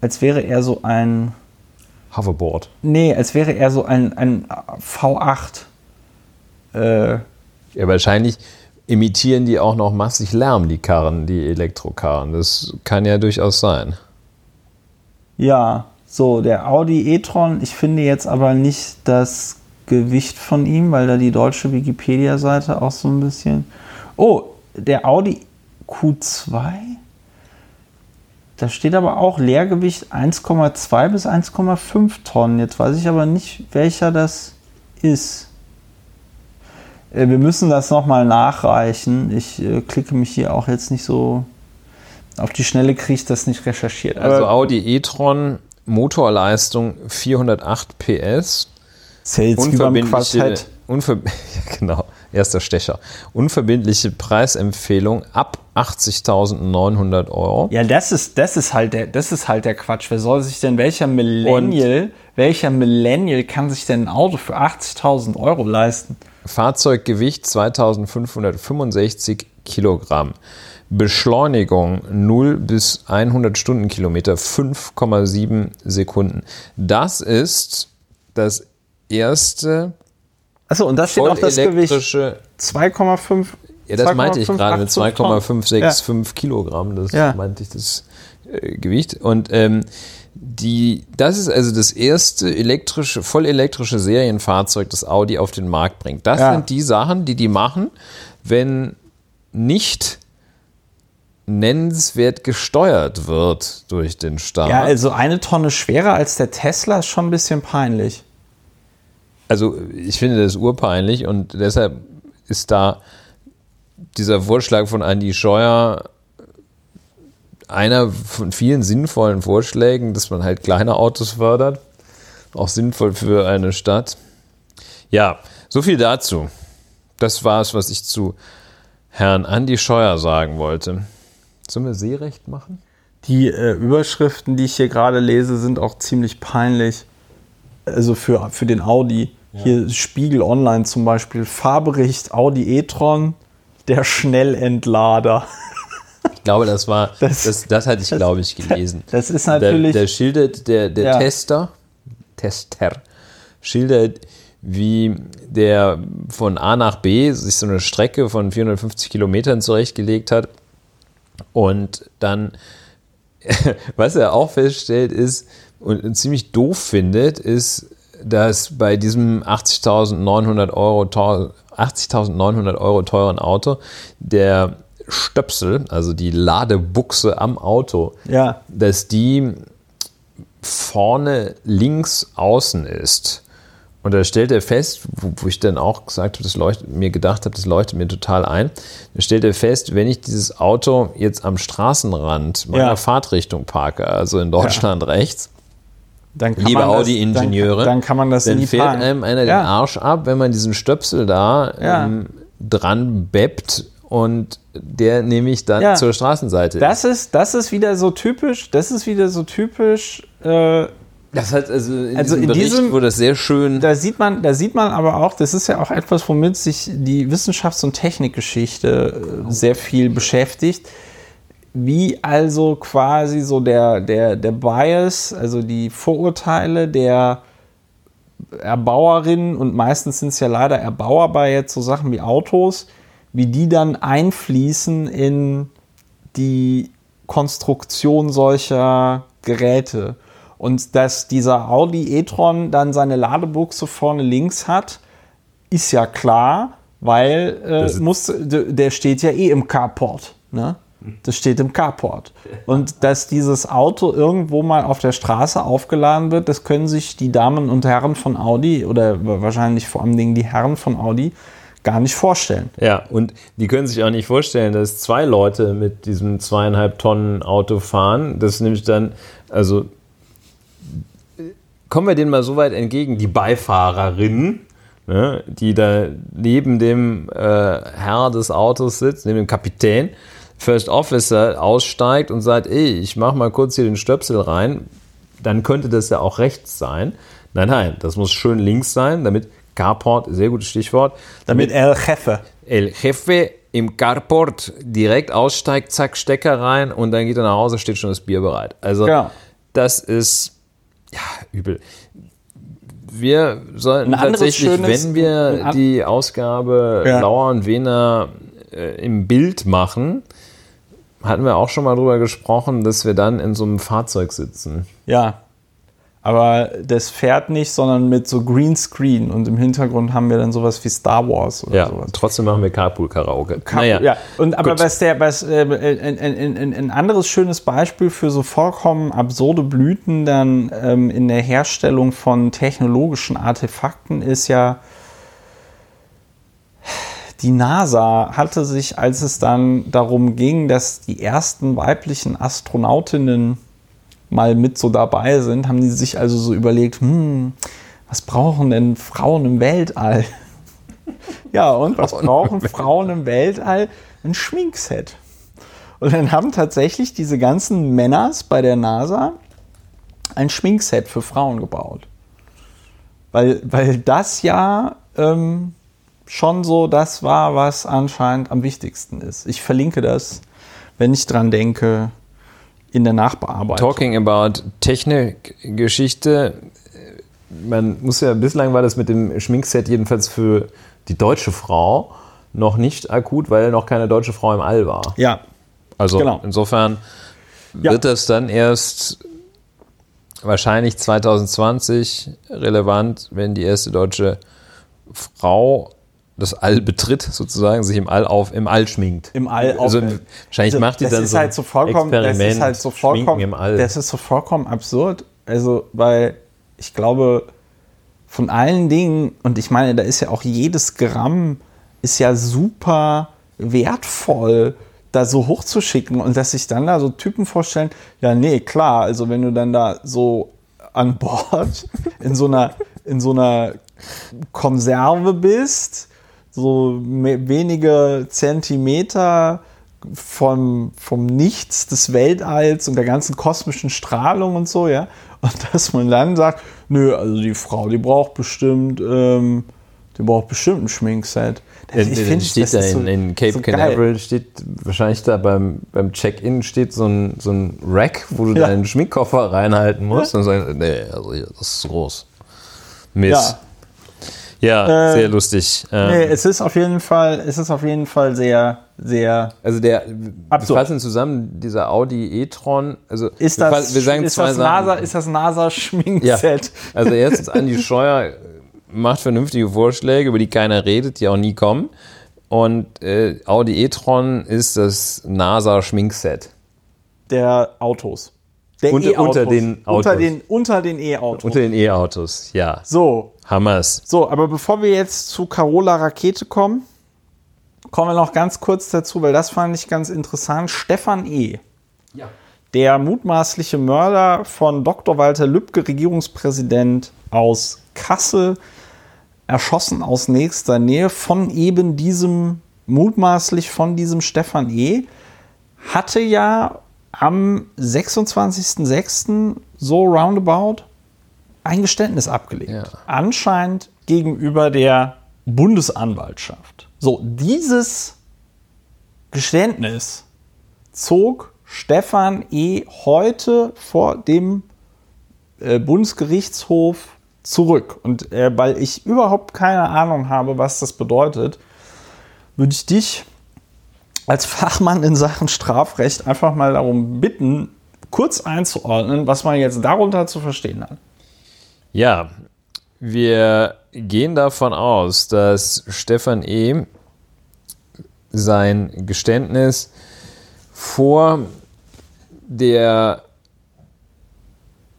als wäre er so ein Hoverboard. Nee, als wäre er so ein, ein V8. Äh, ja, wahrscheinlich imitieren die auch noch massig Lärm, die Karren, die Elektrokarren. Das kann ja durchaus sein. Ja, so, der Audi e-tron, ich finde jetzt aber nicht das Gewicht von ihm, weil da die deutsche Wikipedia-Seite auch so ein bisschen. Oh, der Audi Q2? Da steht aber auch Leergewicht 1,2 bis 1,5 Tonnen. Jetzt weiß ich aber nicht, welcher das ist. Äh, wir müssen das nochmal nachreichen. Ich äh, klicke mich hier auch jetzt nicht so. Auf die Schnelle kriege ich das nicht recherchiert. Also Audi e-tron, Motorleistung 408 PS. Quartett. Unver ja, genau, erster Stecher. Unverbindliche Preisempfehlung ab 80.900 Euro. Ja, das ist, das, ist halt der, das ist halt der Quatsch. Wer soll sich denn, welcher Millennial, Und welcher Millennial kann sich denn ein Auto für 80.000 Euro leisten? Fahrzeuggewicht 2565 Kilogramm. Beschleunigung 0 bis 100 Stundenkilometer 5,7 Sekunden. Das ist das erste. Achso, und das steht auch das Gewicht 2,5. Ja, das meinte ich gerade mit 2,565 ja. Kilogramm. Das ja. meinte ich das äh, Gewicht. Und ähm, die, das ist also das erste elektrische, voll elektrische Serienfahrzeug, das Audi auf den Markt bringt. Das ja. sind die Sachen, die die machen, wenn nicht nennenswert gesteuert wird durch den Staat. Ja, also eine Tonne schwerer als der Tesla ist schon ein bisschen peinlich. Also ich finde das urpeinlich und deshalb ist da dieser Vorschlag von Andy Scheuer einer von vielen sinnvollen Vorschlägen, dass man halt kleine Autos fördert. Auch sinnvoll für eine Stadt. Ja, so viel dazu. Das war es, was ich zu Herrn Andi Scheuer sagen wollte. Sollen wir Seerecht machen? Die äh, Überschriften, die ich hier gerade lese, sind auch ziemlich peinlich. Also für, für den Audi. Ja. Hier Spiegel Online zum Beispiel. Fahrbericht Audi e-tron, der Schnellentlader. Ich glaube, das war, das, das, das hatte ich, das, glaube ich, gelesen. Das ist natürlich. Der, der schildert, der, der ja. Tester, Tester, schildert, wie der von A nach B sich so eine Strecke von 450 Kilometern zurechtgelegt hat und dann, was er auch feststellt ist und ziemlich doof findet, ist, dass bei diesem 80.900 Euro, 80.900 Euro teuren Auto der Stöpsel, also die Ladebuchse am Auto, ja. dass die vorne links außen ist. Und da stellt er fest, wo, wo ich dann auch gesagt habe, das leuchtet, mir gedacht habe, das leuchtet mir total ein. Da stellt er fest, wenn ich dieses Auto jetzt am Straßenrand meiner ja. Fahrtrichtung parke, also in Deutschland ja. rechts, liebe Audi-Ingenieure, dann, dann, kann man das dann fährt fahren. einem einer ja. den Arsch ab, wenn man diesen Stöpsel da ähm, dran beppt und der nehme ich dann ja. zur Straßenseite. Das ist, das ist wieder so typisch, das ist wieder so typisch. Äh, das hat also in also diesem in Bericht diesem, wurde das sehr schön. Da sieht man, da sieht man aber auch, das ist ja auch etwas, womit sich die Wissenschafts- und Technikgeschichte äh, sehr viel beschäftigt. Wie also quasi so der, der, der Bias, also die Vorurteile der Erbauerinnen und meistens sind es ja leider Erbauer bei jetzt so Sachen wie Autos, wie die dann einfließen in die Konstruktion solcher Geräte. Und dass dieser Audi e-tron dann seine Ladebuchse vorne links hat, ist ja klar, weil äh, muss, der steht ja eh im Carport. Ne? Das steht im Carport. Und dass dieses Auto irgendwo mal auf der Straße aufgeladen wird, das können sich die Damen und Herren von Audi oder wahrscheinlich vor allen Dingen die Herren von Audi gar nicht vorstellen. Ja, und die können sich auch nicht vorstellen, dass zwei Leute mit diesem zweieinhalb Tonnen Auto fahren. Das nämlich dann, also kommen wir denen mal so weit entgegen, die Beifahrerin, ne, die da neben dem äh, Herr des Autos sitzt, neben dem Kapitän, First Officer aussteigt und sagt, ey, ich mach mal kurz hier den Stöpsel rein, dann könnte das ja auch rechts sein. Nein, nein, das muss schön links sein, damit Carport, sehr gutes Stichwort. Damit El Jefe. El Jefe im Carport direkt aussteigt, zack, Stecker rein und dann geht er nach Hause, steht schon das Bier bereit. Also Ja. das ist ja übel. Wir sollten tatsächlich, schönes- wenn wir die Ausgabe Ja. Lauer und Wiener äh, im Bild machen, hatten wir auch schon mal drüber gesprochen, dass wir dann in so einem Fahrzeug sitzen. Ja. Aber das fährt nicht, sondern mit so Greenscreen und im Hintergrund haben wir dann sowas wie Star Wars oder Ja, sowas. trotzdem machen wir Carpool-Karaoke. Ka- Ja, und aber Gut. was der, was, äh, ein, ein, ein, ein anderes schönes Beispiel für so vollkommen absurde Blüten dann ähm, in der Herstellung von technologischen Artefakten ist ja, die NASA hatte sich, als es dann darum ging, dass die ersten weiblichen Astronautinnen mal mit so dabei sind, haben die sich also so überlegt, hm, was brauchen denn Frauen im Weltall? Ja, und was brauchen Frauen im Weltall? Ein Schminkset. Und dann haben tatsächlich diese ganzen Männers bei der NASA ein Schminkset für Frauen gebaut. Weil, weil das ja ähm, schon so das war, was anscheinend am wichtigsten ist. Ich verlinke das, wenn ich dran denke, in der Nachbearbeitung. Talking about Technikgeschichte. Man muss ja, bislang war das mit dem Schminkset jedenfalls für die deutsche Frau noch nicht akut, weil noch keine deutsche Frau im All war. Ja, Also Genau. insofern Ja. wird das dann erst wahrscheinlich 2020 relevant, wenn die erste deutsche Frau das All betritt, sozusagen, sich im All auf im All schminkt. Im All Also aufhält. wahrscheinlich Also, macht die das dann so ein halt so vollkommen, Experiment das ist halt so vollkommen, im All. Das ist so vollkommen absurd. Also, weil ich glaube, von allen Dingen, und ich meine, da ist ja auch jedes Gramm, ist ja super wertvoll, da so hochzuschicken und dass sich dann da so Typen vorstellen, ja, nee, klar, also wenn du dann da so an Bord in so einer, in so einer Konserve bist, so wenige Zentimeter vom, vom Nichts des Weltalls und der ganzen kosmischen Strahlung und so, ja. Und dass man dann sagt, nö, also die Frau, die braucht bestimmt, ähm, die braucht bestimmt ein Schminkset. Das- In, ich in, find, steht das da ist so- in, in Cape so. Canaveral steht wahrscheinlich da beim, beim Check-in steht so ein, so ein Rack, wo du Ja. deinen Schminkkoffer reinhalten musst und sagst, nee, also das ist groß. Mist. Ja, Äh, sehr lustig. Ähm, Nee, es ist auf jeden Fall, es ist auf jeden Fall sehr, sehr also der, Absurd. wir fassen zusammen, dieser Audi e-tron, also Ist wir, das, fassen- wir sagen ist zwei das Sachen. NASA, ist das NASA ja, Schminkset? also erstens Andi Scheuer macht vernünftige Vorschläge, über die keiner redet, die auch nie kommen. Und äh, Audi e-tron ist das NASA-Schminkset. der Autos. Der Unter- E-Autos. unter den Unter Autos. den, unter den E-Autos. Unter den E-Autos, ja. So, Hammers. so, aber bevor wir jetzt zu Carola Rakete kommen, kommen wir noch ganz kurz dazu, weil das fand ich ganz interessant. Stefan E., Ja. der mutmaßliche Mörder von Dr. Walter Lübcke, Regierungspräsident aus Kassel, erschossen aus nächster Nähe von eben diesem, mutmaßlich von diesem Stefan E., hatte ja am 26.06. so roundabout ein Geständnis abgelegt. Ja. Anscheinend gegenüber der Bundesanwaltschaft. So, dieses Geständnis zog Stefan E. heute vor dem äh, Bundesgerichtshof zurück. Und äh, weil ich überhaupt keine Ahnung habe, was das bedeutet, würde ich dich als Fachmann in Sachen Strafrecht einfach mal darum bitten, kurz einzuordnen, was man jetzt darunter zu verstehen hat. Ja, wir gehen davon aus, dass Stefan E. sein Geständnis vor der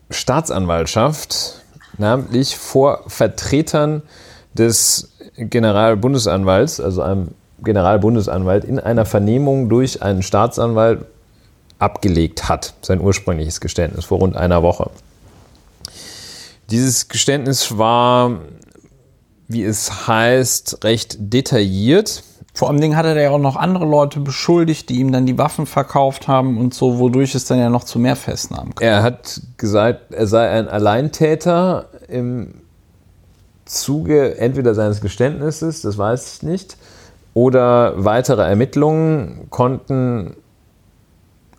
Staatsanwaltschaft, namentlich vor Vertretern des Generalbundesanwalts, also einem Generalbundesanwalt, in einer Vernehmung durch einen Staatsanwalt abgelegt hat, sein ursprüngliches Geständnis vor rund einer Woche. Dieses Geständnis war, wie es heißt, recht detailliert. Vor allem hat er ja auch noch andere Leute beschuldigt, die ihm dann die Waffen verkauft haben und so, wodurch es dann ja noch zu mehr Festnahmen kam. Er hat gesagt, er sei ein Alleintäter im Zuge entweder seines Geständnisses, das weiß ich nicht, oder weitere Ermittlungen konnten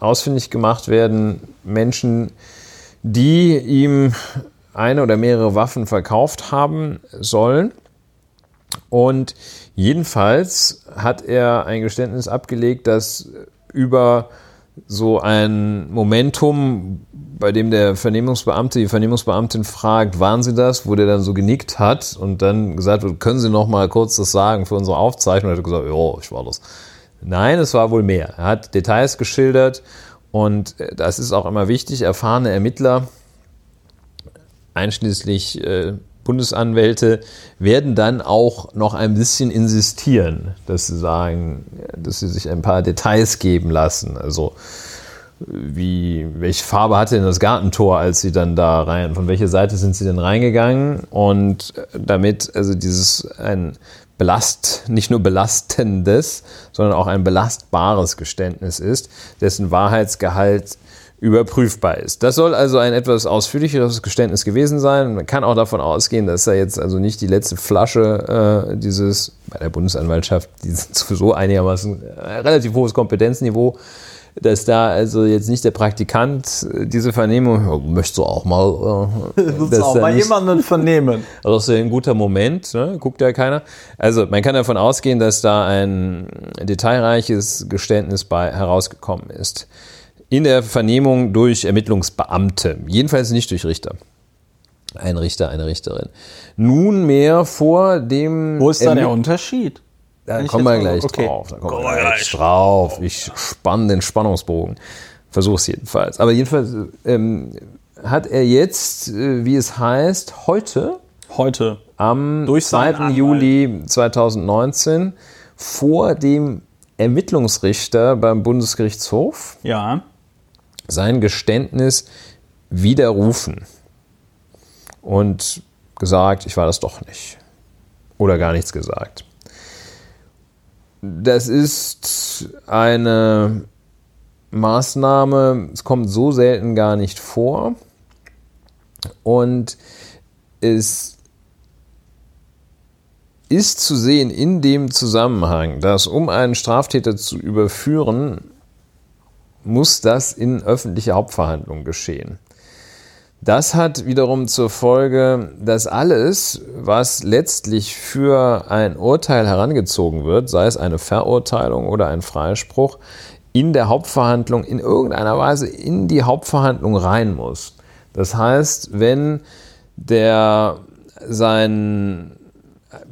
ausfindig gemacht werden, Menschen, die ihm eine oder mehrere Waffen verkauft haben sollen. Und jedenfalls hat er ein Geständnis abgelegt, das über so ein Momentum, bei dem der Vernehmungsbeamte, die Vernehmungsbeamtin fragt, waren Sie das, wo der dann so genickt hat und dann gesagt wird, können Sie noch mal kurz das sagen für unsere Aufzeichnung? Er hat gesagt, ja, ich war das. Nein, es war wohl mehr. Er hat Details geschildert und äh, das ist auch immer wichtig. Erfahrene Ermittler, einschließlich äh, Bundesanwälte, werden dann auch noch ein bisschen insistieren, dass sie sagen, dass sie sich ein paar Details geben lassen. Also wie, welche Farbe hatte denn das Gartentor, als sie dann da rein, von welcher Seite sind sie denn reingegangen? Und äh, damit also dieses ein belast, nicht nur belastendes, sondern auch ein belastbares Geständnis ist, dessen Wahrheitsgehalt überprüfbar ist. Das soll also ein etwas ausführlicheres Geständnis gewesen sein. Man kann auch davon ausgehen, dass er jetzt also nicht die letzte Flasche äh, dieses, bei der Bundesanwaltschaft, die sind sowieso einigermaßen äh, relativ hohes Kompetenzniveau, dass da also jetzt nicht der Praktikant äh, diese Vernehmung, ja, möchtest du auch mal. Äh, das auch bei jemandem vernehmen. Also das ist ja ein guter Moment, ne? guckt ja keiner. Also man kann davon ausgehen, dass da ein detailreiches Geständnis bei herausgekommen ist. In der Vernehmung durch Ermittlungsbeamte, jedenfalls nicht durch Richter. Ein Richter, eine Richterin. Nunmehr vor dem. Wo ist da der Unterschied? Da kommen wir gleich okay. drauf. Da kommen wir gleich drauf. Ich spanne den Spannungsbogen. Versuch's jedenfalls. Aber jedenfalls ähm, hat er jetzt, äh, wie es heißt, heute, heute am 2. Juli 2019 vor dem Ermittlungsrichter beim Bundesgerichtshof ja. Sein Geständnis widerrufen und gesagt, ich war das doch nicht. Oder gar nichts gesagt. Das ist eine Maßnahme, es kommt so selten gar nicht vor und es ist zu sehen in dem Zusammenhang, dass um einen Straftäter zu überführen, muss das in öffentlicher Hauptverhandlung geschehen. Das hat wiederum zur Folge, dass alles, was letztlich für ein Urteil herangezogen wird, sei es eine Verurteilung oder ein Freispruch, in der Hauptverhandlung in irgendeiner Weise in die Hauptverhandlung rein muss. Das heißt, wenn der sein,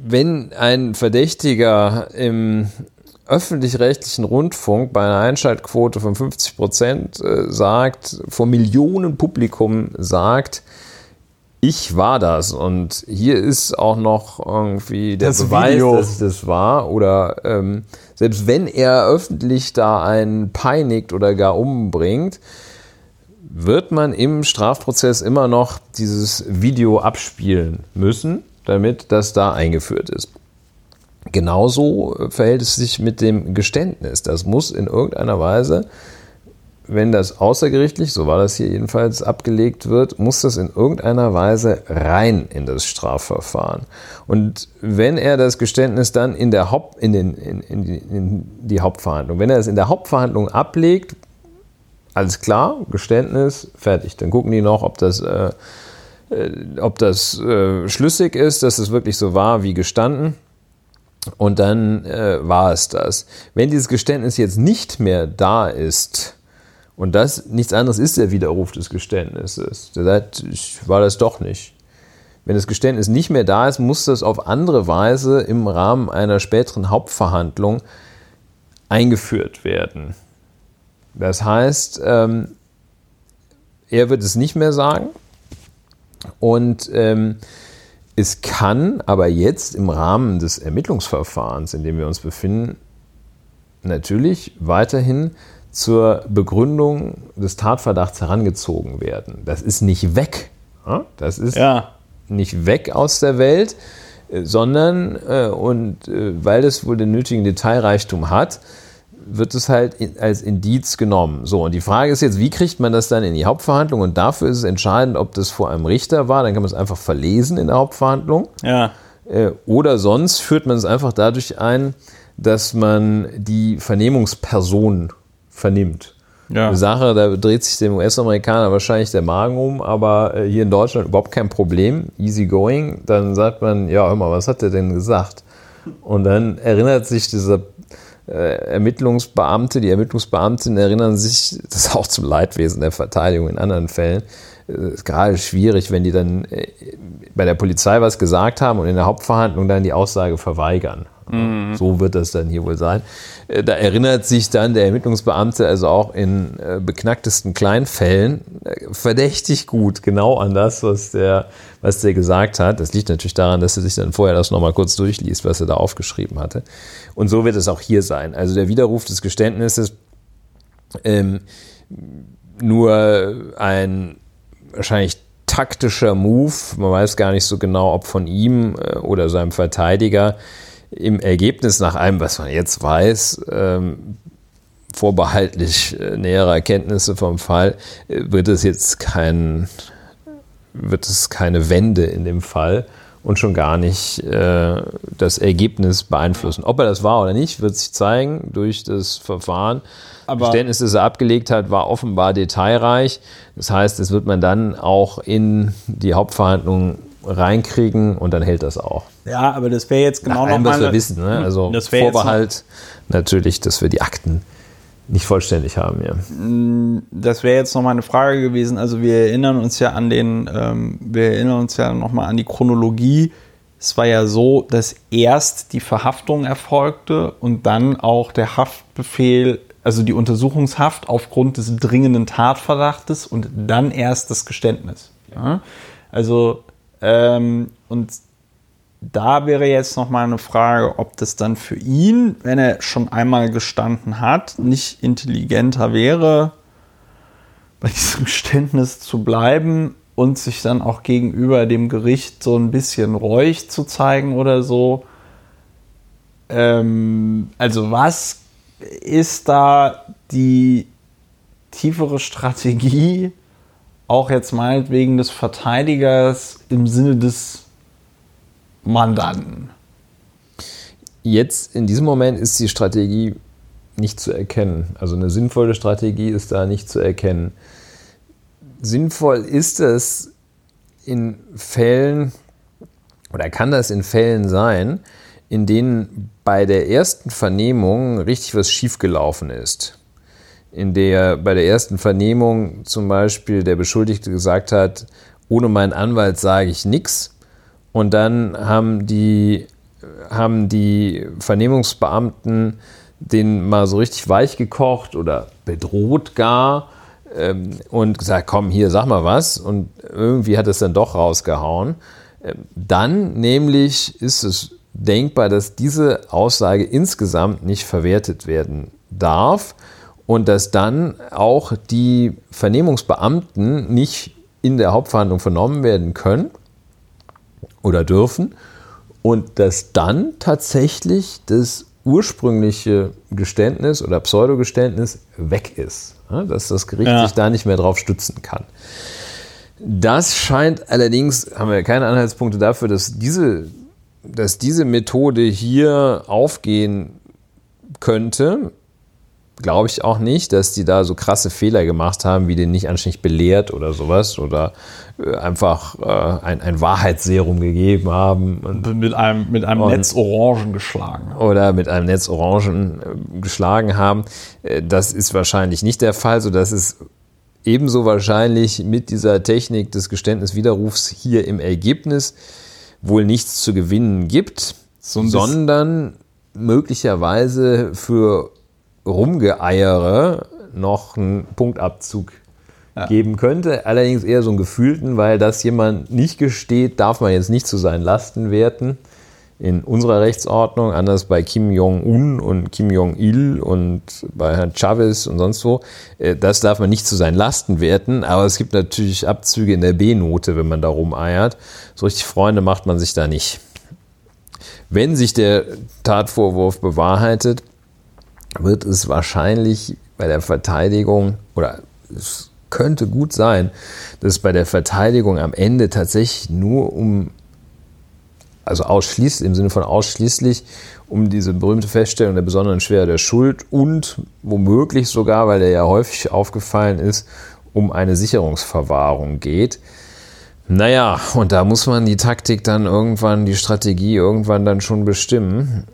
wenn ein Verdächtiger im öffentlich-rechtlichen Rundfunk bei einer Einschaltquote von 50 Prozent äh, sagt, vor Millionen Publikum sagt, ich war das und hier ist auch noch irgendwie der das Beweis, Video. dass ich das war oder ähm, selbst wenn er öffentlich da einen peinigt oder gar umbringt, wird man im Strafprozess immer noch dieses Video abspielen müssen, damit das da eingeführt ist. Genauso äh, verhält es sich mit dem Geständnis. Das muss in irgendeiner Weise, wenn das außergerichtlich, so war das hier jedenfalls, abgelegt wird, muss das in irgendeiner Weise rein in das Strafverfahren. Und wenn er das Geständnis dann in, der Haupt, in, den, in, in, die, in die Hauptverhandlung, wenn er es in der Hauptverhandlung ablegt, alles klar, Geständnis, fertig. Dann gucken die noch, ob das, äh, äh ob das äh, schlüssig ist, dass es wirklich so war wie gestanden. Und dann äh, war es das. Wenn dieses Geständnis jetzt nicht mehr da ist, und das nichts anderes ist der Widerruf des Geständnisses, der sagt, ich war das doch nicht. Wenn das Geständnis nicht mehr da ist, muss das auf andere Weise im Rahmen einer späteren Hauptverhandlung eingeführt werden. Das heißt, ähm, er wird es nicht mehr sagen. Und ähm, es kann aber jetzt im Rahmen des Ermittlungsverfahrens, in dem wir uns befinden, natürlich weiterhin zur Begründung des Tatverdachts herangezogen werden. Das ist nicht weg. Das ist ja. nicht weg aus der Welt, äh, sondern, äh, und äh, weil es wohl den nötigen Detailreichtum hat, wird es halt als Indiz genommen. So, und die Frage ist jetzt, wie kriegt man das dann in die Hauptverhandlung? Und dafür ist es entscheidend, ob das vor einem Richter war, dann kann man es einfach verlesen in der Hauptverhandlung. Ja. Oder sonst führt man es einfach dadurch ein, dass man die Vernehmungsperson vernimmt. Ja. Eine Sache, da dreht sich dem US-Amerikaner wahrscheinlich der Magen um, aber äh, hier in Deutschland überhaupt kein Problem, easy going. Dann sagt man, ja, hör mal, was hat der denn gesagt? Und dann erinnert sich dieser äh, Ermittlungsbeamte, die Ermittlungsbeamtinnen erinnern sich, das ist auch zum Leidwesen der Verteidigung in anderen Fällen, äh, ist gerade schwierig, wenn die dann äh, bei der Polizei was gesagt haben und in der Hauptverhandlung dann die Aussage verweigern. Mhm. So wird das dann hier wohl sein. Äh, da erinnert sich dann der Ermittlungsbeamte also auch in beknacktesten Kleinfällen verdächtig gut genau an das, was der, was der gesagt hat. Das liegt natürlich daran, dass er sich dann vorher das nochmal kurz durchliest, was er da aufgeschrieben hatte. Und so wird es auch hier sein. Also der Widerruf des Geständnisses ähm, nur ein wahrscheinlich taktischer Move, man weiß gar nicht so genau, ob von ihm äh, oder seinem Verteidiger, im Ergebnis nach allem, was man jetzt weiß, ähm, vorbehaltlich äh, näherer Erkenntnisse vom Fall, äh, wird es jetzt kein, wird es keine Wende in dem Fall und schon gar nicht äh, das Ergebnis beeinflussen. Ob er das war oder nicht, wird sich zeigen durch das Verfahren. Aber Geständnis, das er abgelegt hat, war offenbar detailreich. Das heißt, das wird man dann auch in die Hauptverhandlungen reinkriegen und dann hält das auch. Ja, aber das wäre jetzt genau Nach allem, noch was wir wissen. Ne? Also Vorbehalt natürlich, dass wir die Akten nicht vollständig haben. Ja. Mm, das wäre jetzt noch mal eine Frage gewesen. Also wir erinnern uns ja an den, ähm, wir erinnern uns ja noch mal an die Chronologie. Es war ja so, dass erst die Verhaftung erfolgte und dann auch der Haftbefehl also die Untersuchungshaft aufgrund des dringenden Tatverdachtes und dann erst das Geständnis. Ja? Also, ähm, und da wäre jetzt noch mal eine Frage, ob das dann für ihn, wenn er schon einmal gestanden hat, nicht intelligenter wäre, bei diesem Geständnis zu bleiben und sich dann auch gegenüber dem Gericht so ein bisschen reuig zu zeigen oder so. Ähm, also was ist da die tiefere Strategie, auch jetzt meinetwegen des Verteidigers im Sinne des Mandanten? Jetzt in diesem Moment ist die Strategie nicht zu erkennen. Also eine sinnvolle Strategie ist da nicht zu erkennen. Sinnvoll ist es in Fällen oder kann das in Fällen sein, in denen bei der ersten Vernehmung richtig was schiefgelaufen ist. In der bei der ersten Vernehmung zum Beispiel der Beschuldigte gesagt hat, ohne meinen Anwalt sage ich nichts. Und dann haben die, haben die Vernehmungsbeamten den mal so richtig weich gekocht oder bedroht gar ähm, und gesagt, komm hier, sag mal was. Und irgendwie hat es dann doch rausgehauen. Ähm, dann nämlich ist es denkbar, dass diese Aussage insgesamt nicht verwertet werden darf und dass dann auch die Vernehmungsbeamten nicht in der Hauptverhandlung vernommen werden können oder dürfen und dass dann tatsächlich das ursprüngliche Geständnis oder Pseudogeständnis weg ist, dass das Gericht ja. sich da nicht mehr drauf stützen kann. Das scheint allerdings, haben wir keine Anhaltspunkte dafür, dass diese dass diese Methode hier aufgehen könnte, glaube ich auch nicht, dass die da so krasse Fehler gemacht haben, wie den nicht anständig belehrt oder sowas oder äh, einfach äh, ein, ein Wahrheitsserum gegeben haben. Und, mit einem, mit einem und, Netz Orangen geschlagen. Oder mit einem Netz Orangen äh, geschlagen haben. Äh, das ist wahrscheinlich nicht der Fall, sodass es ebenso wahrscheinlich mit dieser Technik des Geständniswiderrufs hier im Ergebnis wohl nichts zu gewinnen gibt, so sondern möglicherweise für Rumgeeiere noch einen Punktabzug ja. geben könnte. Allerdings eher so einen gefühlten, weil das jemand nicht gesteht, darf man jetzt nicht zu seinen Lasten werten in unserer Rechtsordnung, anders bei Kim Jong-un und Kim Jong-il und bei Herrn Chavez und sonst wo. Äh, das darf man nicht zu seinen Lasten werten, aber es gibt natürlich Abzüge in der B-Note, wenn man da rumeiert. So richtig Freunde macht man sich da nicht. Wenn sich der Tatvorwurf bewahrheitet, wird es wahrscheinlich bei der Verteidigung oder es könnte gut sein, dass es bei der Verteidigung am Ende tatsächlich nur um also ausschließlich, im Sinne von ausschließlich um diese berühmte Feststellung der besonderen Schwere der Schuld und womöglich sogar, weil der ja häufig aufgefallen ist, um eine Sicherungsverwahrung geht. Naja, und da muss man die Taktik dann irgendwann, die Strategie irgendwann dann schon bestimmen.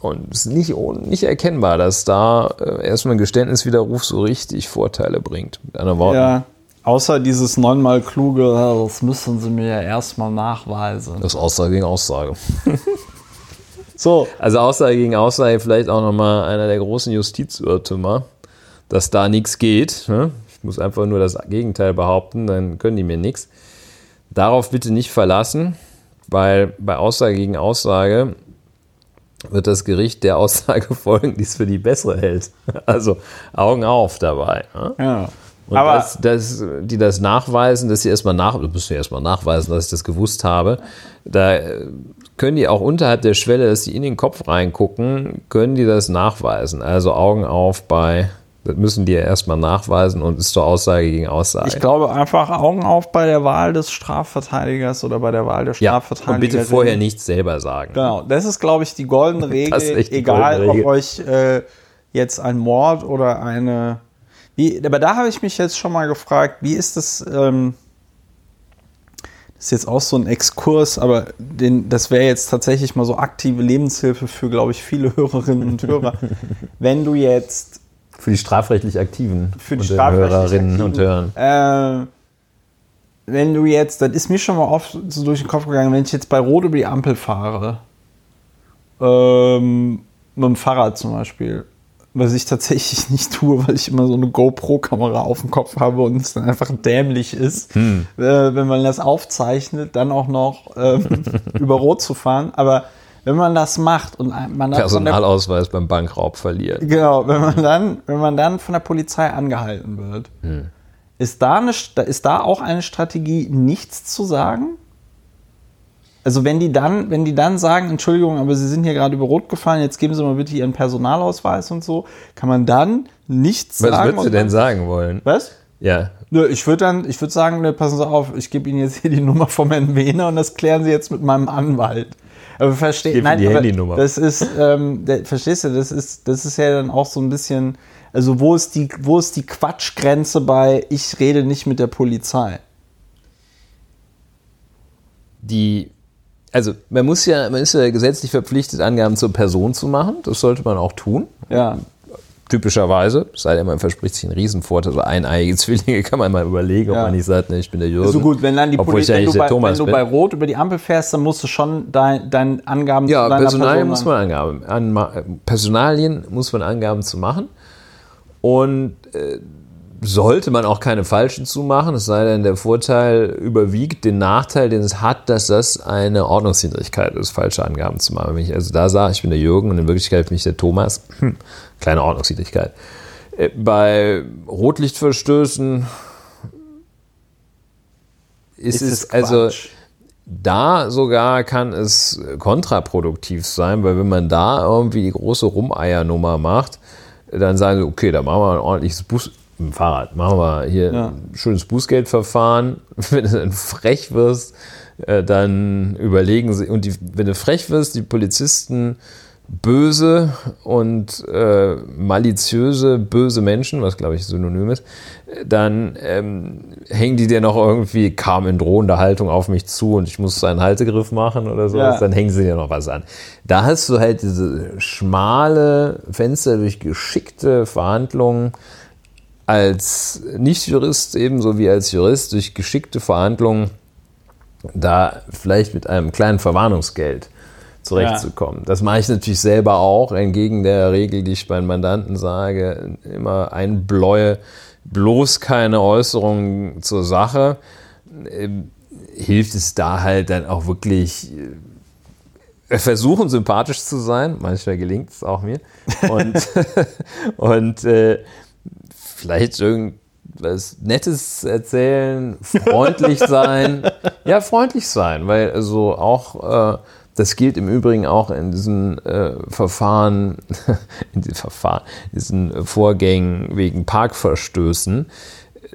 Und es ist nicht, nicht erkennbar, dass da äh, erstmal ein Geständniswiderruf so richtig Vorteile bringt. Mit anderen Worten. Ja Außer dieses neunmal kluge, das müssen sie mir ja erstmal nachweisen. Das ist Aussage gegen Aussage. so. Also Aussage gegen Aussage vielleicht auch nochmal einer der großen Justizirrtümer, dass da nichts geht. Ne? Ich muss einfach nur das Gegenteil behaupten, dann können die mir nichts. Darauf bitte nicht verlassen, weil bei Aussage gegen Aussage wird das Gericht der Aussage folgen, die es für die bessere hält. Also Augen auf dabei. Ne? Ja. Und aber das, das, die das nachweisen, dass sie erstmal nach, du musst ja erstmal nachweisen, dass ich das gewusst habe, da können die auch unterhalb der Schwelle, dass sie in den Kopf reingucken, können die das nachweisen. Also Augen auf bei, das müssen die ja erstmal nachweisen und ist zur Aussage gegen Aussage. Ich glaube einfach Augen auf bei der Wahl des Strafverteidigers oder bei der Wahl der Strafverteidiger. Ja, und bitte vorher nichts selber sagen. Genau, das ist, glaube ich, die goldene Regel, egal goldene Regel. ob euch äh, jetzt ein Mord oder eine wie, aber da habe ich mich jetzt schon mal gefragt, wie ist das? Ähm, das ist jetzt auch so ein Exkurs, aber den, das wäre jetzt tatsächlich mal so aktive Lebenshilfe für, glaube ich, viele Hörerinnen und Hörer. Wenn du jetzt. Für die strafrechtlich Aktiven für die strafrechtlich Hörerinnen und Hörer. Äh, wenn du jetzt, das ist mir schon mal oft so durch den Kopf gegangen, wenn ich jetzt bei Rot über die Ampel fahre, ähm, mit dem Fahrrad zum Beispiel, was ich tatsächlich nicht tue, weil ich immer so eine GoPro-Kamera auf dem Kopf habe und es dann einfach dämlich ist, hm. äh, wenn man das aufzeichnet, dann auch noch ähm, über Rot zu fahren. Aber wenn man das macht und man Personalausweis beim Bankraub verliert. Genau, wenn man dann, wenn man dann von der Polizei angehalten wird, hm. ist, da eine, ist da auch eine Strategie, nichts zu sagen? Also wenn die dann, wenn die dann sagen, Entschuldigung, aber Sie sind hier gerade über Rot gefahren, jetzt geben Sie mal bitte Ihren Personalausweis und so, kann man dann nichts Was sagen. Was würdest du denn sagen wollen? Was? Ja. Nö, ich würde dann, ich würde sagen, ne, passen Sie auf, ich gebe Ihnen jetzt hier die Nummer vom Herrn Wehner und das klären Sie jetzt mit meinem Anwalt. Aber versteht, nein, die Handynummer. das ist, ähm, der, verstehst du, das ist, das ist ja dann auch so ein bisschen, also wo ist die, wo ist die Quatschgrenze bei, ich rede nicht mit der Polizei? Die also man muss ja, man ist ja gesetzlich verpflichtet, Angaben zur Person zu machen. Das sollte man auch tun. Ja. Typischerweise, sei denn, man verspricht sich einen Riesenvorteil, so eineiige Zwillinge kann man mal überlegen, ja. ob man nicht sagt, ne, ich bin der Jürgen. So gut, wenn dann die Polizei, wenn, du bei, wenn du bei Rot über die Ampel fährst, dann musst du schon deine dein Angaben ja, zu deiner Personalien Person muss man Angaben, an, Personalien muss man Angaben zu machen und äh, sollte man auch keine falschen zumachen, es sei denn, der Vorteil überwiegt den Nachteil, den es hat, dass das eine Ordnungswidrigkeit ist, falsche Angaben zu machen. Wenn ich also da sage, ich bin der Jürgen und in Wirklichkeit bin ich der Thomas, hm, kleine Ordnungswidrigkeit. Äh, bei Rotlichtverstößen ist, ist es also da sogar kann es kontraproduktiv sein, weil wenn man da irgendwie die große Rumeiernummer macht, dann sagen sie, okay, da machen wir ein ordentliches Bus mit dem Fahrrad. Machen wir hier ja. ein schönes Bußgeldverfahren. Wenn du dann frech wirst, äh, dann überlegen sie, und die, wenn du frech wirst, die Polizisten böse und äh, maliziöse, böse Menschen, was glaube ich synonym ist, dann ähm, hängen die dir noch irgendwie, kam in drohender Haltung auf mich zu und ich muss einen Haltegriff machen oder so, ja. dann hängen sie dir noch was an. Da hast du halt diese schmale Fenster durch geschickte Verhandlungen, als Nicht-Jurist ebenso wie als Jurist durch geschickte Verhandlungen da vielleicht mit einem kleinen Verwarnungsgeld zurechtzukommen. Ja. Das mache ich natürlich selber auch, entgegen der Regel, die ich meinen Mandanten sage, immer einbläue, bloß keine Äußerungen zur Sache. Ähm, hilft es da halt dann auch wirklich äh, versuchen, sympathisch zu sein. Manchmal gelingt es auch mir. Und, und äh, vielleicht irgendwas Nettes erzählen, freundlich sein. ja, freundlich sein, weil also auch äh, das gilt im Übrigen auch in diesen äh, Verfahren, in diesen Verfahren, diesen Vorgängen wegen Parkverstößen.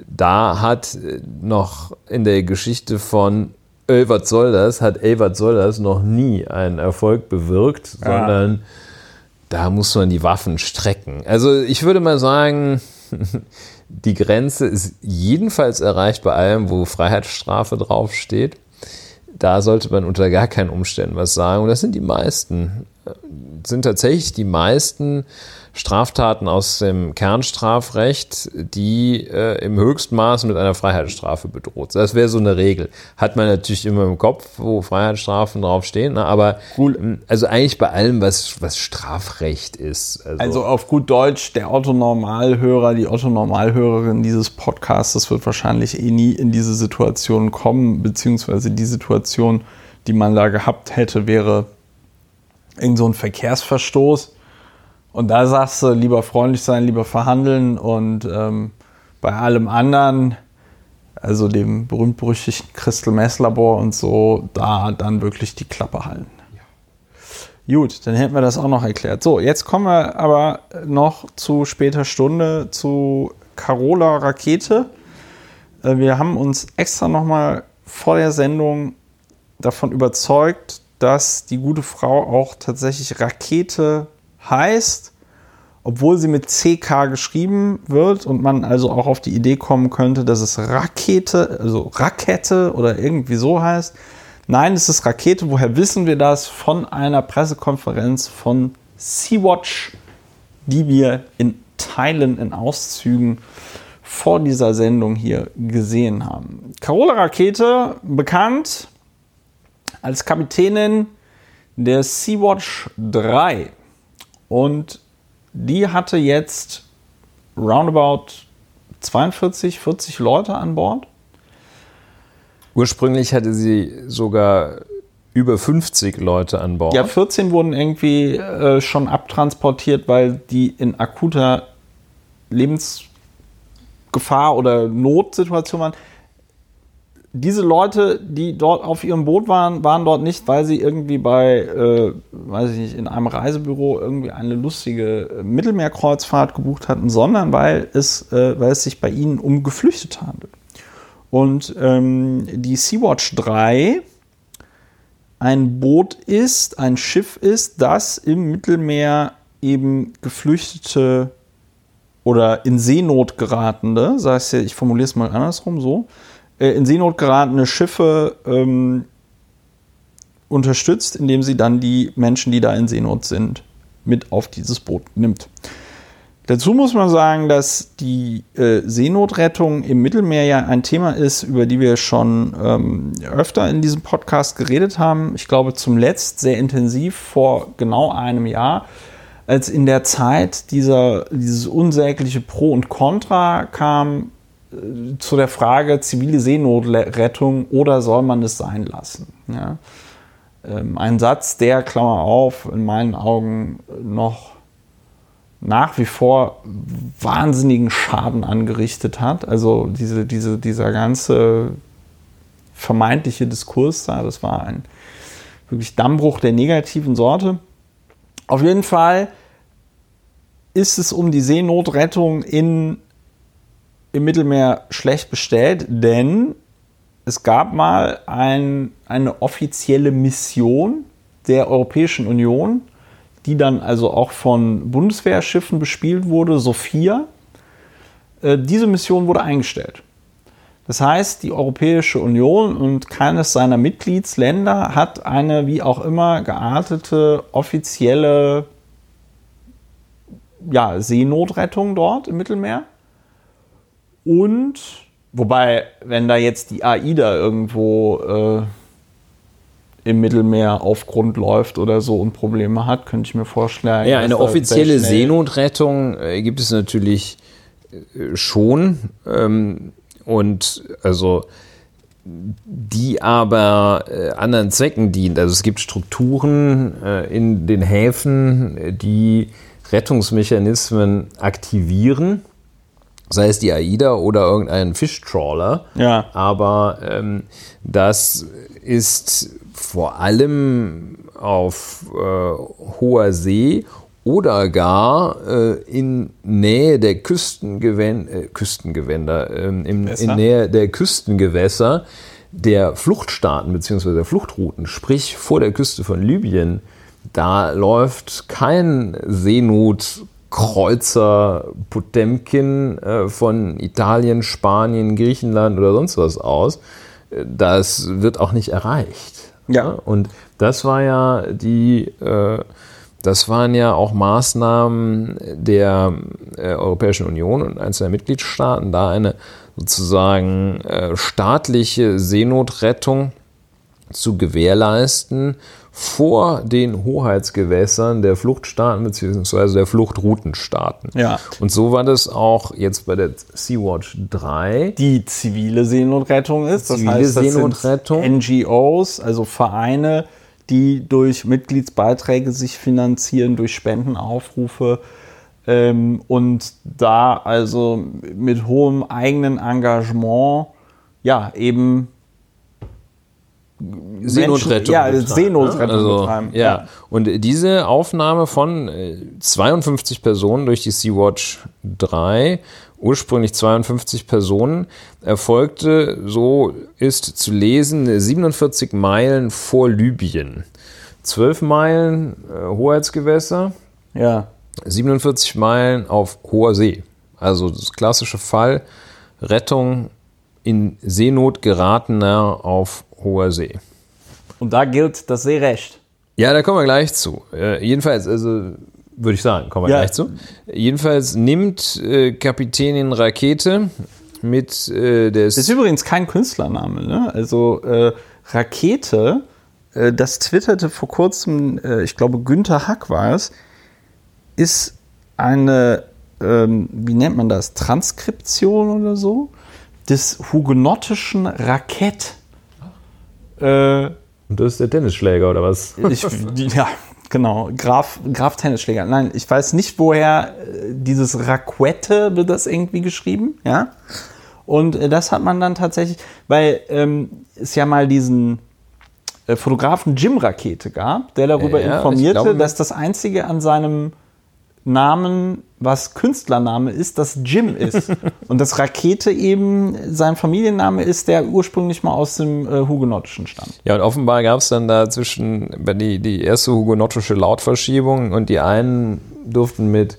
Da hat noch in der Geschichte von soll das, hat soll das noch nie einen Erfolg bewirkt, sondern da muss man die Waffen strecken. Also ich würde mal sagen, die Grenze ist jedenfalls erreicht bei allem, wo Freiheitsstrafe draufsteht da sollte man unter gar keinen Umständen was sagen. Und das sind die meisten, sind tatsächlich die meisten Straftaten aus dem Kernstrafrecht, die äh, im höchsten Maß mit einer Freiheitsstrafe bedroht. Das wäre so eine Regel. Hat man natürlich immer im Kopf, wo Freiheitsstrafen draufstehen, ne? aber cool. Ähm, also eigentlich bei allem, was, was Strafrecht ist. Also, also auf gut Deutsch, der Otto-Normalhörer, die Otto-Normalhörerin dieses Podcasts wird wahrscheinlich eh nie in diese Situation kommen, beziehungsweise die Situation, die man da gehabt hätte, wäre irgend so ein Verkehrsverstoß und da sagst du, lieber freundlich sein, lieber verhandeln und ähm, bei allem anderen, also dem berühmt-berüchtigten Crystal Mess Labor und so, da dann wirklich die Klappe halten. Ja. Gut, dann hätten wir das auch noch erklärt. So, jetzt kommen wir aber noch zu später Stunde zu Carola Rakete. Äh, wir haben uns extra nochmal vor der Sendung davon überzeugt, dass die gute Frau auch tatsächlich Rakete heißt, obwohl sie mit CK geschrieben wird und man also auch auf die Idee kommen könnte, dass es Rakete, also Rakete oder irgendwie so heißt. Nein, es ist Rakete. Woher wissen wir das? Von einer Pressekonferenz von Sea-Watch, die wir in Teilen, in Auszügen vor dieser Sendung hier gesehen haben. Carola Rakete, bekannt als Kapitänin der Sea-Watch 3 und die hatte jetzt roundabout 42, 40 Leute an Bord. Ursprünglich hatte sie sogar über 50 Leute an Bord. Ja, 14 wurden irgendwie äh, schon abtransportiert, weil die in akuter Lebensgefahr oder Notsituation waren diese Leute, die dort auf ihrem Boot waren, waren dort nicht, weil sie irgendwie bei, äh, weiß ich nicht, in einem Reisebüro irgendwie eine lustige äh, Mittelmeerkreuzfahrt gebucht hatten, sondern weil es, äh, weil es sich bei ihnen um Geflüchtete handelt. Und ähm, die Sea-Watch 3 ein Boot ist, ein Schiff ist, das im Mittelmeer eben Geflüchtete oder in Seenot geratende, es ja, ich formuliere es mal andersrum so, äh, in Seenot geratene Schiffe ähm, unterstützt, indem sie dann die Menschen, die da in Seenot sind, mit auf dieses Boot nimmt. Dazu muss man sagen, dass die äh, Seenotrettung im Mittelmeer ja ein Thema ist, über die wir schon ähm, öfter in diesem Podcast geredet haben. Ich glaube, zum Letzt sehr intensiv vor genau einem Jahr, als in der Zeit dieser, dieses unsägliche Pro und Contra kam zu der Frage zivile Seenotrettung oder soll man es sein lassen? Ja. Ähm, ein Satz, der, Klammer auf, in meinen Augen noch nach wie vor wahnsinnigen Schaden angerichtet hat. Also diese, diese, dieser ganze vermeintliche Diskurs da, das war ein wirklich Dammbruch der negativen Sorte. Auf jeden Fall ist es um die Seenotrettung in im Mittelmeer schlecht bestellt, denn es gab mal ein, eine offizielle Mission der Europäischen Union, die dann also auch von Bundeswehrschiffen bespielt wurde, Sophia. Äh, diese Mission wurde eingestellt. Das heißt, die Europäische Union und keines seiner Mitgliedsländer hat eine wie auch immer geartete offizielle ja, Seenotrettung dort im Mittelmeer. Und, wobei, wenn da jetzt die AIDA irgendwo äh, im Mittelmeer auf Grund läuft oder so und Probleme hat, könnte ich mir vorstellen. Ja, eine offizielle Seenotrettung äh, gibt es natürlich äh, schon. Ähm, und also die aber äh, anderen Zwecken dient. Also es gibt Strukturen äh, in den Häfen, äh, die Rettungsmechanismen aktivieren, sei es die AIDA oder irgendein Fischtrawler. Ja. Aber ähm, das ist vor allem auf äh, hoher See oder gar äh, in Nähe der Küstengewänder, äh, Küstengewänder ähm, Gewässer. in Nähe der Küstengewässer der Fluchtstaaten bzw. der Fluchtrouten, sprich vor der Küste von Libyen, da läuft kein Seenotkreuzer Potemkin äh, von Italien, Spanien, Griechenland oder sonst was aus. Äh, Das wird auch nicht erreicht. Ja. Und das war ja die, äh, das waren ja auch Maßnahmen der äh, Europäischen Union und einzelner Mitgliedstaaten, da eine sozusagen äh, staatliche Seenotrettung zu gewährleisten vor den Hoheitsgewässern der Fluchtstaaten bzw. der Fluchtroutenstaaten. Ja. Und so war das auch jetzt bei der Sea-Watch 3. die zivile Seenotrettung ist. Das Zivile heißt, das Seenotrettung. NGOs, also Vereine, die durch Mitgliedsbeiträge sich finanzieren, durch Spendenaufrufe ähm, und da also mit hohem eigenen Engagement ja eben Seenotrettung. ja, betreiben, Seenotrettung ne? also, betreiben, Ja. ja. Und diese Aufnahme von äh, 52 Personen durch die Sea-Watch 3, ursprünglich 52 Personen, erfolgte, so ist zu lesen, 47 Meilen vor Libyen. 12 Meilen äh, Hoheitsgewässer, ja 47 Meilen auf hoher See. Also das klassische Fall Rettung in Seenot geratener auf hoher See. und da gilt das Seerecht. Ja, da kommen wir gleich zu. Äh, jedenfalls, also würde ich sagen, kommen wir Ja. gleich zu. Jedenfalls nimmt äh, Kapitänin Rakete mit äh, der Das ist übrigens kein Künstlername, ne? Also äh, Rakete, äh, das twitterte vor kurzem, äh, ich glaube Günther Hack war es, ist eine, ähm, wie nennt man das, Transkription oder so, des hugenottischen Rakett. Äh, Und das ist der Tennisschläger oder was? ich, ja, genau. Graf, Graf Tennisschläger. Nein, ich weiß nicht, woher äh, dieses Raquette wird das irgendwie geschrieben, ja. Und äh, das hat man dann tatsächlich, weil ähm, es ja mal diesen äh, Fotografen Jim Rakete gab, der darüber Ja, informierte, glaube- dass das einzige an seinem Namen, was Künstlername ist, das Jim ist. Und das Rakete eben sein Familienname ist, der ursprünglich mal aus dem äh, Hugenottischen stammt. Ja, und offenbar gab es dann da zwischen die, die erste hugenottische Lautverschiebung und die einen durften mit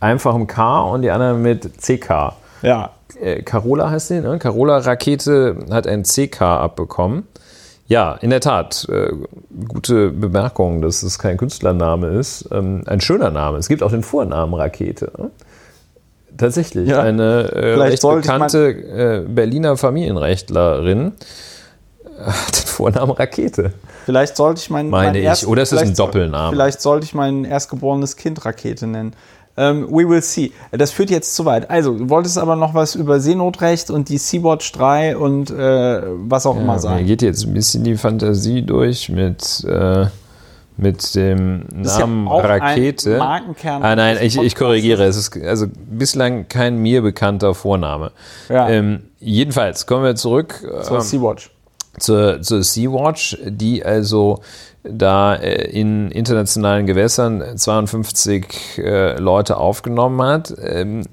einfachem K und die anderen mit CK. Ja. äh, Carola heißt sie, ne? Carola Rakete hat ein CK abbekommen. Ja, in der Tat, äh, gute Bemerkung, dass es kein Künstlername ist. Ähm, ein schöner Name. Es gibt auch den Vornamen Rakete. Ne? Tatsächlich, Ja. eine äh, recht bekannte äh, Berliner Familienrechtlerin äh, hat den Vornamen Rakete. Vielleicht sollte ich mein, Meine mein ich. erst- Oder ist es ein Doppelname? Vielleicht sollte ich mein erstgeborenes Kind Rakete nennen. Ähm, we will see. Das führt jetzt zu weit. Also, du wolltest aber noch was über Seenotrecht und die Sea-Watch 3 und äh, was auch immer Mir sagen. geht jetzt ein bisschen die Fantasie durch mit, äh, mit dem ja Namen ein Rakete. Markenkern ah, nein, ich, ich korrigiere. Es ist also bislang kein mir bekannter Vorname. Ja. Ähm, jedenfalls kommen wir zurück Zur ähm, Sea-Watch. zur, zur Sea-Watch, die also da äh, in internationalen Gewässern 52 äh, Leute aufgenommen hat. Ähm,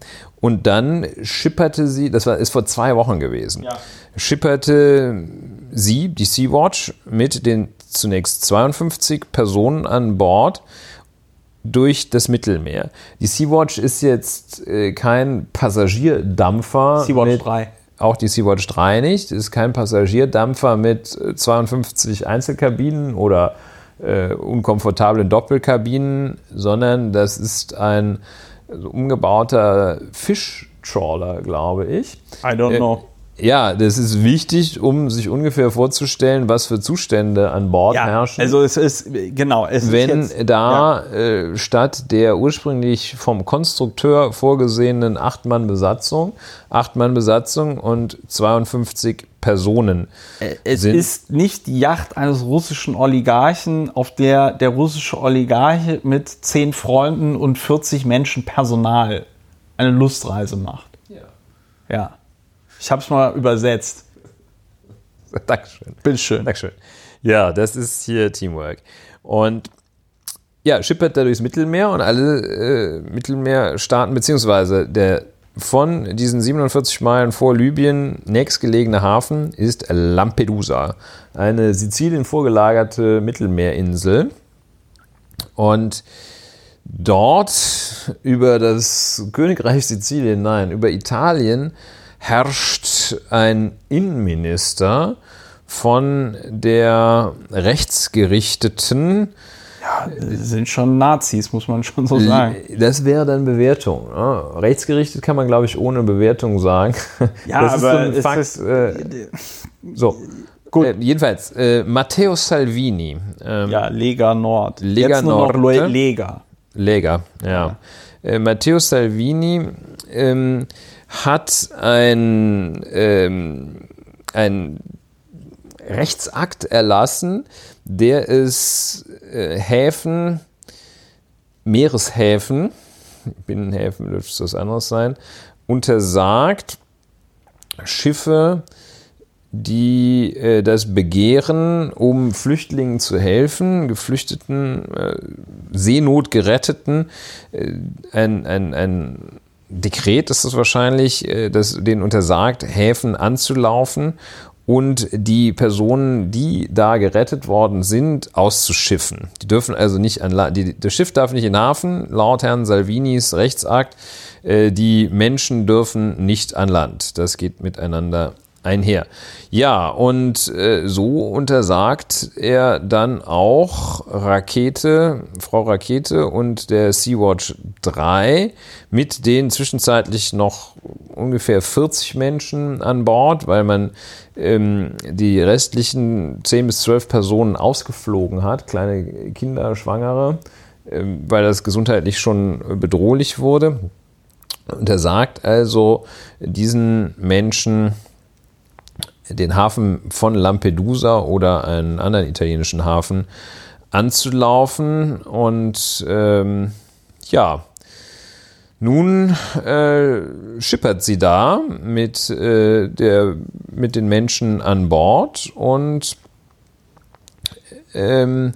und dann schipperte sie, das war, ist vor zwei Wochen gewesen, Ja. schipperte sie, die Sea-Watch, mit den zunächst 52 Personen an Bord durch das Mittelmeer. Die Sea-Watch ist jetzt äh, kein Passagierdampfer. Sea-Watch mit- 3. auch die Sea-Watch 3 nicht. Ist kein Passagierdampfer mit äh, 52 Einzelkabinen oder äh, unkomfortablen Doppelkabinen, sondern das ist ein so umgebauter Fischtrawler, glaube ich. I don't Äh, know. Ja, das ist wichtig, um sich ungefähr vorzustellen, was für Zustände an Bord Ja, herrschen. also es ist, genau, es wenn ist jetzt, da äh, statt der ursprünglich vom Konstrukteur vorgesehenen acht Mann Besatzung, acht Mann Besatzung und 52 Personen Es sind. ist nicht die Yacht eines russischen Oligarchen, auf der der russische Oligarche mit zehn Freunden und 40 Menschen Personal eine Lustreise macht. Ja. Ich habe es mal übersetzt. Dankeschön. Bitteschön. Dankeschön. Ja, das ist hier Teamwork. Und ja, schippert da durchs Mittelmeer und alle äh, Mittelmeerstaaten, beziehungsweise der von diesen 47 Meilen vor Libyen nächstgelegene Hafen ist Lampedusa, eine Sizilien vorgelagerte Mittelmeerinsel. Und dort über das Königreich Sizilien, nein, über Italien herrscht ein Innenminister von der rechtsgerichteten, Die sind schon Nazis, muss man schon so sagen. das wäre dann Bewertung. Ne? Rechtsgerichtet kann man, glaube ich, ohne Bewertung sagen. Ja, das ist aber so ein es Fakt. ist- äh, so. Gut. Äh, jedenfalls, äh, Matteo Salvini, ähm, Ja, Lega Nord. Lega Jetzt nur noch Norte. Le- Lega. Lega, ja. Äh, Matteo Salvini ähm, hat ein, ähm, ein Rechtsakt erlassen, der es äh, Häfen, Meereshäfen, Binnenhäfen dürfte es was anderes sein, untersagt, Schiffe, die äh, das begehren, um Flüchtlingen zu helfen, Geflüchteten, äh, Seenotgeretteten, äh, ein, ein, ein Dekret ist es wahrscheinlich, äh, das denen untersagt, Häfen anzulaufen und die Personen, die da gerettet worden sind, auszuschiffen. Die dürfen also nicht an die, das Schiff darf nicht in Hafen, laut Herrn Salvinis Rechtsakt. Äh, die Menschen dürfen nicht an Land. Das geht miteinander einher. Ja, und äh, so untersagt er dann auch Rakete, Frau Rakete und der Sea-Watch 3 mit den zwischenzeitlich noch ungefähr 40 Menschen an Bord, weil man ähm, die restlichen 10 bis 12 Personen ausgeflogen hat, kleine Kinder, Schwangere, ähm, weil das gesundheitlich schon bedrohlich wurde. Und er sagt also diesen Menschen, den Hafen von Lampedusa oder einen anderen italienischen Hafen anzulaufen. Und ähm, ja, nun äh, schippert sie da mit, äh, der, mit den Menschen an Bord und ähm,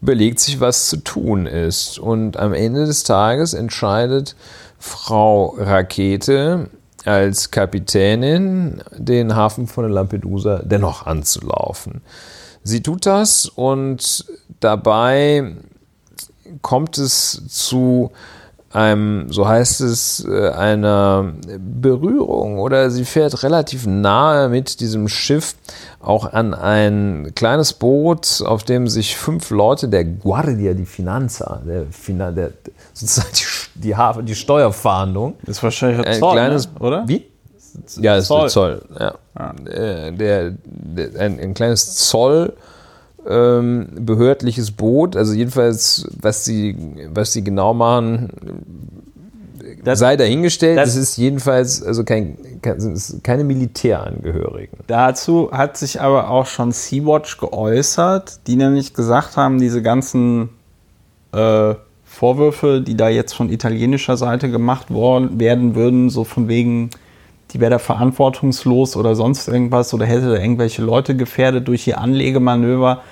überlegt sich, was zu tun ist. Und am Ende des Tages entscheidet Frau Rakete als Kapitänin den Hafen von Lampedusa dennoch anzulaufen. Sie tut das und dabei kommt es zu einem, so heißt es, äh, einer Berührung oder sie fährt relativ nahe mit diesem Schiff auch an ein kleines Boot, auf dem sich fünf Leute der Guardia di Finanza, der, Fina, der sozusagen die, die, Hafen, die Steuerfahndung, Das ist wahrscheinlich ein Zoll, kleines, ne? oder? Wie? Ja, ist der Zoll. Zoll. Ja. Äh, Der, der, ein, ein kleines Zoll. Ähm, behördliches Boot, also jedenfalls, was sie, was sie genau machen, Das- sei dahingestellt. das- es ist jedenfalls also kein, keine Militärangehörigen. Dazu hat sich aber auch schon Sea-Watch geäußert, die nämlich gesagt haben, diese ganzen äh, Vorwürfe, die da jetzt von italienischer Seite gemacht worden, werden würden, so von wegen, die wäre da verantwortungslos oder sonst irgendwas oder hätte da irgendwelche Leute gefährdet durch ihr Anlegemanöver.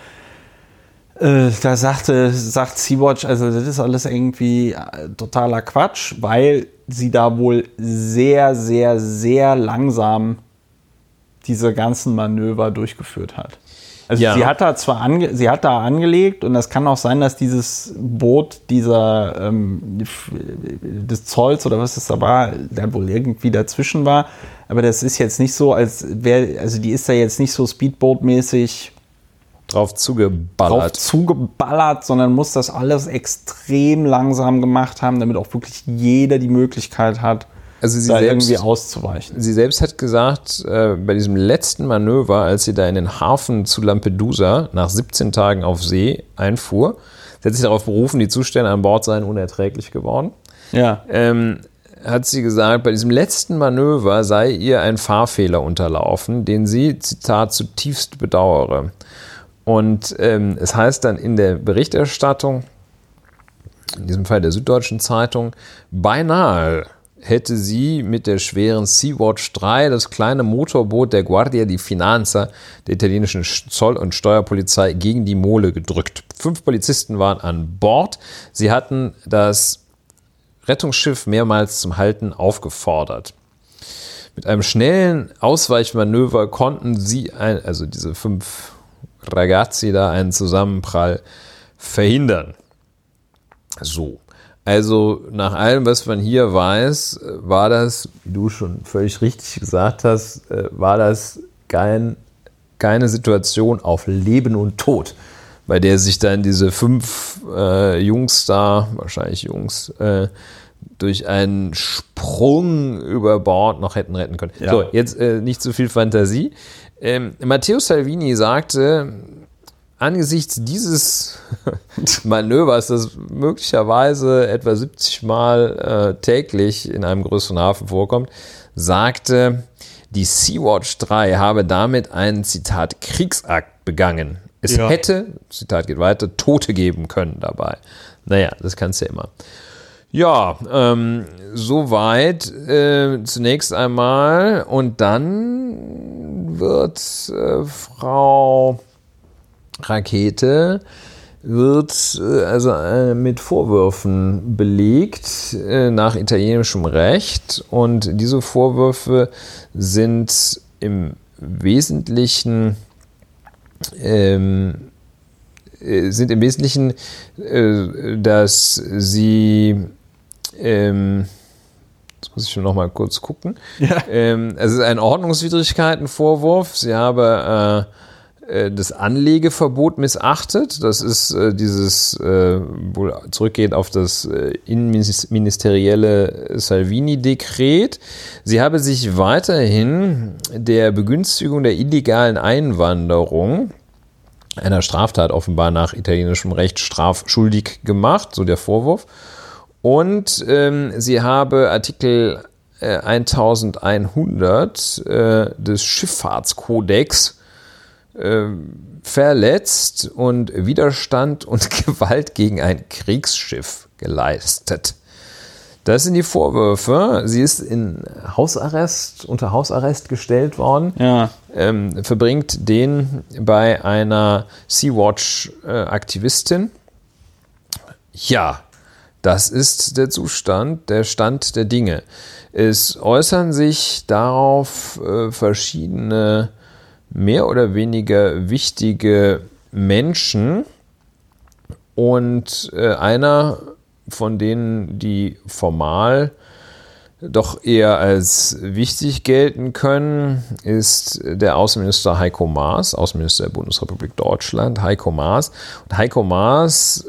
Äh, da sagte, sagt Sea-Watch, also das ist alles irgendwie äh, totaler Quatsch, weil sie da wohl sehr, sehr, sehr langsam diese ganzen Manöver durchgeführt hat. Also Ja. sie hat da zwar ange sie hat da angelegt und das kann auch sein, dass dieses Boot dieser ähm, des Zolls oder was es da war, da wohl irgendwie dazwischen war. Aber das ist jetzt nicht so, als wäre, also die ist da jetzt nicht so Speedboat-mäßig Drauf drauf zugeballert. zugeballert, sondern muss das alles extrem langsam gemacht haben, damit auch wirklich jeder die Möglichkeit hat, Also sie da selbst, irgendwie auszuweichen. sie selbst hat gesagt, äh, bei diesem letzten Manöver, als sie da in den Hafen zu Lampedusa nach 17 Tagen auf See einfuhr, sie hat sich darauf berufen, die Zustände an Bord seien unerträglich geworden. Ja. ähm, hat sie gesagt, bei diesem letzten Manöver sei ihr ein Fahrfehler unterlaufen, den sie, Zitat, zutiefst bedauere. Und ähm, es heißt dann in der Berichterstattung, in diesem Fall der Süddeutschen Zeitung, beinahe hätte sie mit der schweren Sea-Watch 3 das kleine Motorboot der Guardia di Finanza der italienischen Zoll- und Steuerpolizei gegen die Mole gedrückt. Fünf Polizisten waren an Bord. Sie hatten das Rettungsschiff mehrmals zum Halten aufgefordert. Mit einem schnellen Ausweichmanöver konnten sie, ein, also diese fünf Ragazzi da, einen Zusammenprall verhindern. So. Also nach allem, was man hier weiß, war das, wie du schon völlig richtig gesagt hast, äh, war das kein, keine Situation auf Leben und Tod, bei der sich dann diese fünf äh, Jungs da, wahrscheinlich Jungs, äh, durch einen Sprung über Bord noch hätten retten können. Ja. So, jetzt äh, nicht zu viel Fantasie. Ähm, Matteo Salvini sagte, angesichts dieses Manövers, das möglicherweise etwa 70 Mal äh, täglich in einem größeren Hafen vorkommt, sagte, die Sea-Watch 3 habe damit einen, Zitat, Kriegsakt begangen. Es Ja. hätte, Zitat geht weiter, Tote geben können dabei. Naja, das kannst du ja immer. Ja, ähm, soweit äh, zunächst einmal. Und dann wird äh, Frau Rakete wird äh, also äh, mit Vorwürfen belegt äh, nach italienischem Recht und diese Vorwürfe sind im Wesentlichen ähm, äh, sind im Wesentlichen, äh, dass sie ähm, jetzt muss ich schon noch mal kurz gucken. Ja. Ähm, es ist ein Ordnungswidrigkeitenvorwurf. Sie habe äh, das Anlegeverbot missachtet. Das ist äh, dieses äh, wohl zurückgehend auf das äh, innenministerielle Salvini-Dekret. Sie habe sich weiterhin der Begünstigung der illegalen Einwanderung einer Straftat offenbar nach italienischem Recht strafschuldig gemacht, so der Vorwurf. Und ähm, sie habe Artikel äh, 1100 äh, des Schifffahrtskodex äh, verletzt und Widerstand und Gewalt gegen ein Kriegsschiff geleistet. Das sind die Vorwürfe. Sie ist in Hausarrest, unter Hausarrest gestellt worden Ja. ähm, verbringt den bei einer Sea-Watch-Aktivistin. ja, das ist der Zustand, der Stand der Dinge. Es äußern sich darauf äh, verschiedene mehr oder weniger wichtige Menschen und äh, einer von denen, die formal doch eher als wichtig gelten können, ist der Außenminister Heiko Maas, Außenminister der Bundesrepublik Deutschland, Heiko Maas. Und Heiko Maas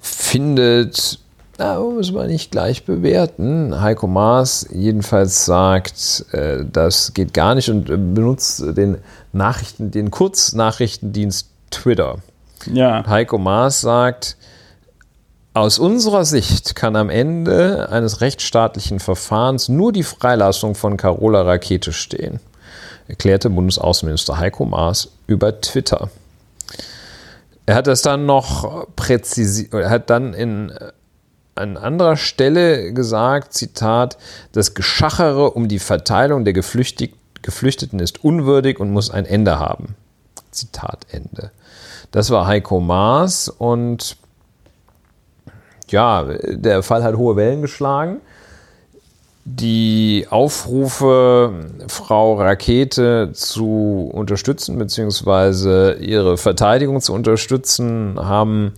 findet, na, muss man nicht gleich bewerten. Heiko Maas jedenfalls sagt, äh, das geht gar nicht und äh, benutzt den Nachrichten, den Kurznachrichtendienst Twitter. Ja. Heiko Maas sagt, aus unserer Sicht kann am Ende eines rechtsstaatlichen Verfahrens nur die Freilassung von Carola Rakete stehen, erklärte Bundesaußenminister Heiko Maas über Twitter. Er hat das dann noch präzisiert, er hat dann in an anderer Stelle gesagt, Zitat, das Geschachere um die Verteilung der Geflüchtig Geflüchteten ist unwürdig und muss ein Ende haben. Zitat Ende. Das war Heiko Maas und ja, der Fall hat hohe Wellen geschlagen. Die Aufrufe, Frau Rakete zu unterstützen, beziehungsweise ihre Verteidigung zu unterstützen, haben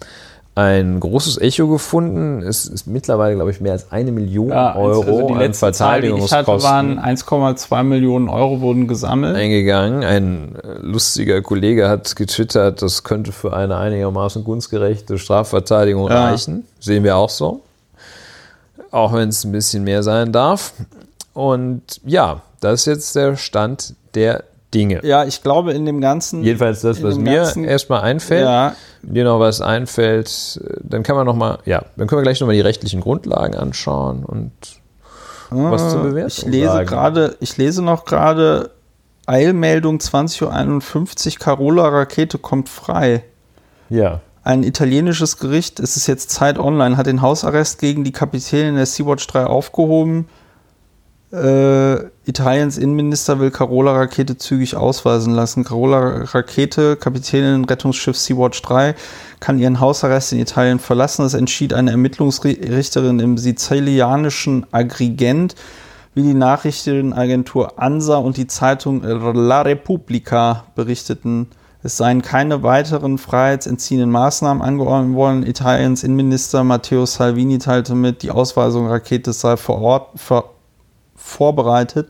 ein großes Echo gefunden. Es ist mittlerweile, glaube ich, mehr als eine Million Ja, Euro also die an letzte Zahl, die ich hatte, waren 1,2 Millionen Euro wurden gesammelt. eingegangen. Ein äh, lustiger Kollege hat getwittert, das könnte für eine einigermaßen kunstgerechte Strafverteidigung Ja. reichen. Sehen wir auch so. Auch wenn es ein bisschen mehr sein darf. und ja, das ist jetzt der Stand der Dinge. Ja, ich glaube in dem ganzen. Jedenfalls das, was mir ganzen, erstmal einfällt. Ja. Dir noch was einfällt, dann kann man noch mal, ja, dann können wir gleich noch mal die rechtlichen Grundlagen anschauen und was zu ah, bewerten. Ich lese gerade, ich lese noch gerade Eilmeldung 20.51 Uhr, Carola Rakete kommt frei. Ja. Ein italienisches Gericht, es ist jetzt Zeit online, hat den Hausarrest gegen die Kapitänin der Sea-Watch 3 aufgehoben. Äh, Italiens Innenminister will Carola Rakete zügig ausweisen lassen. Carola Rakete, Kapitänin Rettungsschiff Sea-Watch 3, kann ihren Hausarrest in Italien verlassen. Das entschied eine Ermittlungsrichterin im sizilianischen Agrigent, wie die Nachrichtenagentur ANSA und die Zeitung La Repubblica berichteten. Es seien keine weiteren freiheitsentziehenden Maßnahmen angeordnet worden. Italiens Innenminister Matteo Salvini teilte mit, die Ausweisung Rakete sei vor Ort ver vorbereitet.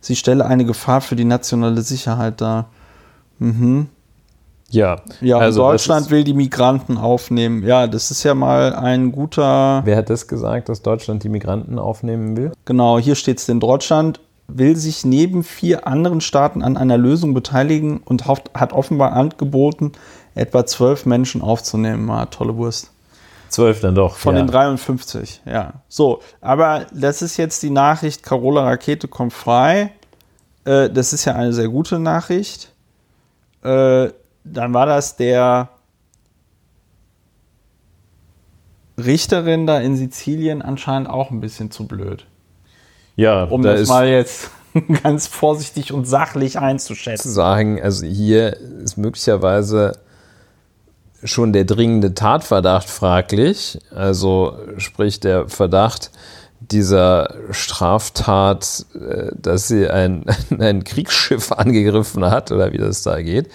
Sie stelle eine Gefahr für die nationale Sicherheit dar. Mhm. Ja, ja also Deutschland will die Migranten aufnehmen. Ja, das ist ja mal ein guter. Wer hat das gesagt, dass Deutschland die Migranten aufnehmen will? Genau, hier steht es denn. Deutschland will sich neben vier anderen Staaten an einer Lösung beteiligen und hat offenbar angeboten, etwa zwölf Menschen aufzunehmen. Ah, tolle Wurst. Zwölf dann doch. Von ja. den 53, ja. So, aber das ist jetzt die Nachricht, Carola Rakete kommt frei. Äh, das ist ja eine sehr gute Nachricht. Äh, dann war das der Richterin da in Sizilien anscheinend auch ein bisschen zu blöd. Ja, um da das mal jetzt ganz vorsichtig und sachlich einzuschätzen. Zu sagen, also hier ist möglicherweise schon der dringende Tatverdacht fraglich. Also sprich der Verdacht dieser Straftat, äh, dass sie ein, ein Kriegsschiff angegriffen hat oder wie das da geht.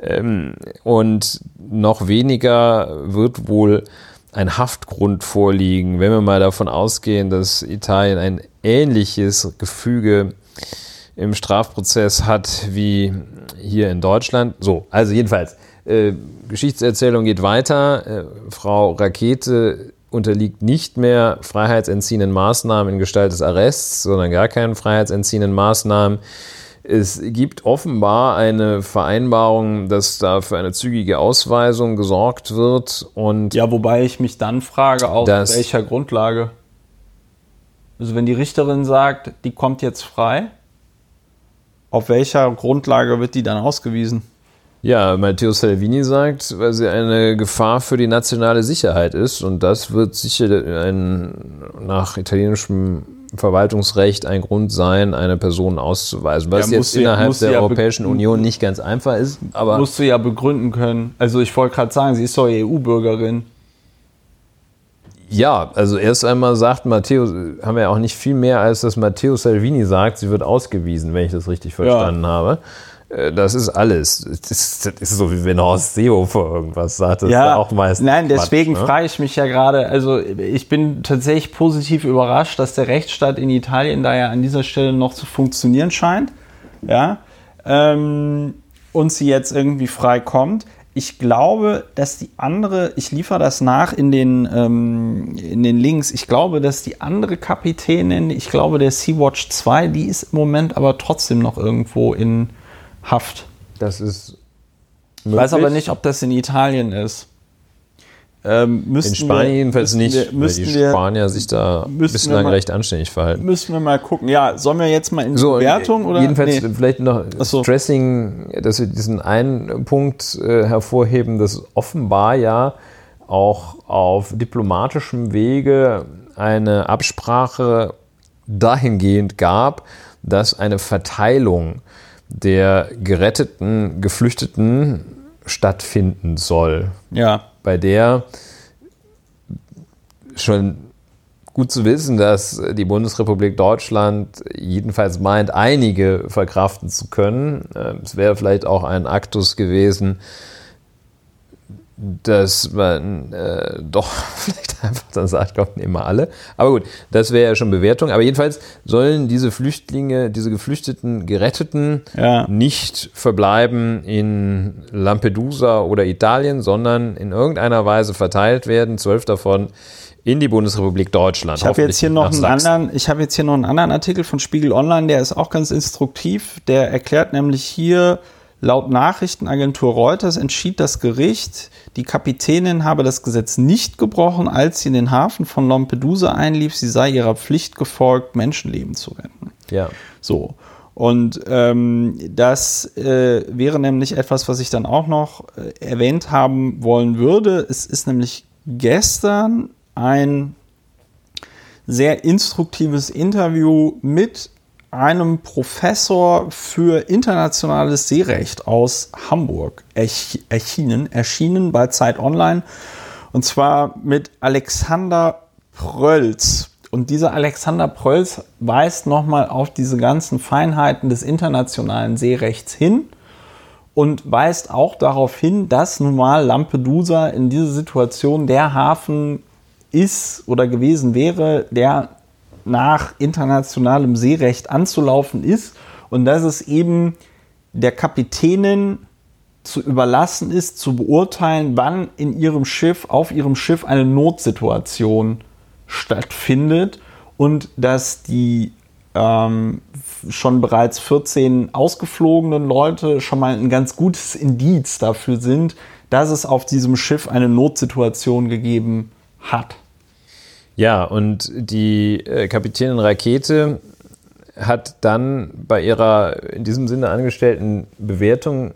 Ähm, und noch weniger wird wohl ein Haftgrund vorliegen, wenn wir mal davon ausgehen, dass Italien ein ähnliches Gefüge im Strafprozess hat wie hier in Deutschland. So, also jedenfalls, äh, Geschichtserzählung geht weiter. Äh, Frau Rakete unterliegt nicht mehr freiheitsentziehenden Maßnahmen in Gestalt des Arrests, sondern gar keinen freiheitsentziehenden Maßnahmen. Es gibt offenbar eine Vereinbarung, dass da für eine zügige Ausweisung gesorgt wird. Und ja, wobei ich mich dann frage, auf welcher Grundlage. Also wenn die Richterin sagt, die kommt jetzt frei, auf welcher Grundlage wird die dann ausgewiesen? Ja, Matteo Salvini sagt, weil sie eine Gefahr für die nationale Sicherheit ist und das wird sicher ein, nach italienischem Verwaltungsrecht ein Grund sein, eine Person auszuweisen, was ja, jetzt innerhalb der ja Europäischen Union nicht ganz einfach ist. Aber musst du ja begründen können. Also ich wollte gerade sagen, sie ist doch EU-Bürgerin. Ja, also erst einmal sagt Matteo, haben wir ja auch nicht viel mehr, als dass Matteo Salvini sagt, sie wird ausgewiesen, wenn ich das richtig verstanden ja. habe. Äh, das ist alles. Das ist, so, wie wenn Horst Seehofer irgendwas sagt. Das ja, ist auch meistens. Nein, deswegen Quatsch, ne? frage ich mich ja gerade. Also, ich bin tatsächlich positiv überrascht, dass der Rechtsstaat in Italien da ja an dieser Stelle noch zu funktionieren scheint. Ja. Ähm, und sie jetzt irgendwie frei kommt. Ich glaube, dass die andere, ich liefere das nach in den, ähm, in den Links, ich glaube, dass die andere Kapitänin, ich glaube, der Sea-Watch 2, die ist im Moment aber trotzdem noch irgendwo in, Haft. Das ist. Ich weiß aber nicht, ob das in Italien ist. Ähm, in Spanien wir, jedenfalls nicht, wir, weil die Spanier sich da bislang mal, recht anständig verhalten. Müssen wir mal gucken. Ja, sollen wir jetzt mal in so, Bewertung oder? Jedenfalls nee. vielleicht noch so. Stressing, dass wir diesen einen Punkt äh, hervorheben, dass offenbar ja auch auf diplomatischem Wege eine Absprache dahingehend gab, dass eine Verteilung der geretteten Geflüchteten stattfinden soll. Ja. Bei der schon gut zu wissen, dass die Bundesrepublik Deutschland jedenfalls meint, einige verkraften zu können. Ähm, es wäre vielleicht auch ein Aktus gewesen, dass man äh, doch vielleicht einfach dann sagt, komm, nehmen wir alle. Aber gut, das wäre ja schon Bewertung. Aber jedenfalls sollen diese Flüchtlinge, diese geflüchteten Geretteten Ja. nicht verbleiben in Lampedusa oder Italien, sondern in irgendeiner Weise verteilt werden, zwölf davon in die Bundesrepublik Deutschland. Ich habe jetzt hier noch einen anderen, ich habe jetzt hier noch einen anderen Artikel von Spiegel Online, der ist auch ganz instruktiv. Der erklärt nämlich hier, laut Nachrichtenagentur Reuters entschied das Gericht, die Kapitänin habe das Gesetz nicht gebrochen, als sie in den Hafen von Lampedusa einlief. Sie sei ihrer Pflicht gefolgt, Menschenleben zu retten. Ja. So. Und ähm, das äh, wäre nämlich etwas, was ich dann auch noch äh, erwähnt haben wollen würde. Es ist nämlich gestern ein sehr instruktives Interview mit einem Professor für internationales Seerecht aus Hamburg ersch- erschienen, erschienen bei Zeit Online. Und zwar mit Alexander Prölz. Und dieser Alexander Prölz weist nochmal auf diese ganzen Feinheiten des internationalen Seerechts hin und weist auch darauf hin, dass nun mal Lampedusa in dieser Situation der Hafen ist oder gewesen wäre, der nach internationalem Seerecht anzulaufen ist und dass es eben der Kapitänin zu überlassen ist, zu beurteilen, wann in ihrem Schiff, auf ihrem Schiff eine Notsituation stattfindet und dass die ähm, schon bereits 14 ausgeflogenen Leute schon mal ein ganz gutes Indiz dafür sind, dass es auf diesem Schiff eine Notsituation gegeben hat. Ja, und die äh, Kapitänin Rakete hat dann bei ihrer in diesem Sinne angestellten Bewertung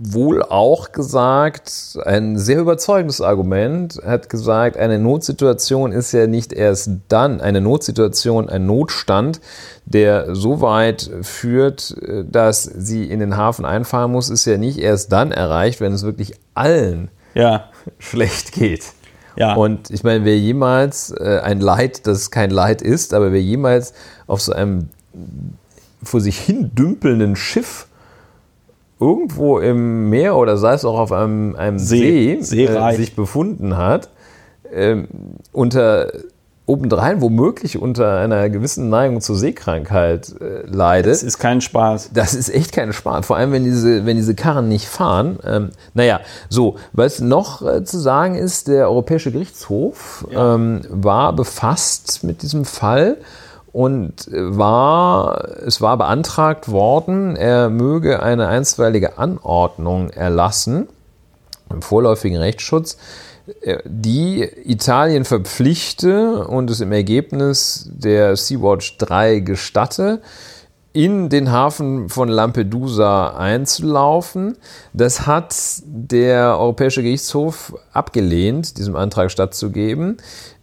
wohl auch gesagt, ein sehr überzeugendes Argument, hat gesagt, eine Notsituation ist ja nicht erst dann, eine Notsituation, ein Notstand, der so weit führt, äh, dass sie in den Hafen einfahren muss, ist ja nicht erst dann erreicht, wenn es wirklich allen Ja, schlecht geht. Ja. Und ich meine, wer jemals äh, ein Leid, das kein Leid ist, aber wer jemals auf so einem vor sich hin dümpelnden Schiff irgendwo im Meer oder sei es auch auf einem, einem See, See, äh, sich befunden hat, ähm, unter obendrein womöglich unter einer gewissen Neigung zur Seekrankheit äh, leidet. es ist kein Spaß. Das ist echt keine Spaß, vor allem wenn diese, wenn diese Karren nicht fahren. Ähm, naja, so, was noch äh, zu sagen ist, der Europäische Gerichtshof ähm, war befasst mit diesem Fall und war, es war beantragt worden, er möge eine einstweilige Anordnung erlassen im vorläufigen Rechtsschutz, die Italien verpflichte und es im Ergebnis der Sea-Watch 3 gestatte, in den Hafen von Lampedusa einzulaufen. Das hat der Europäische Gerichtshof abgelehnt, diesem Antrag stattzugeben,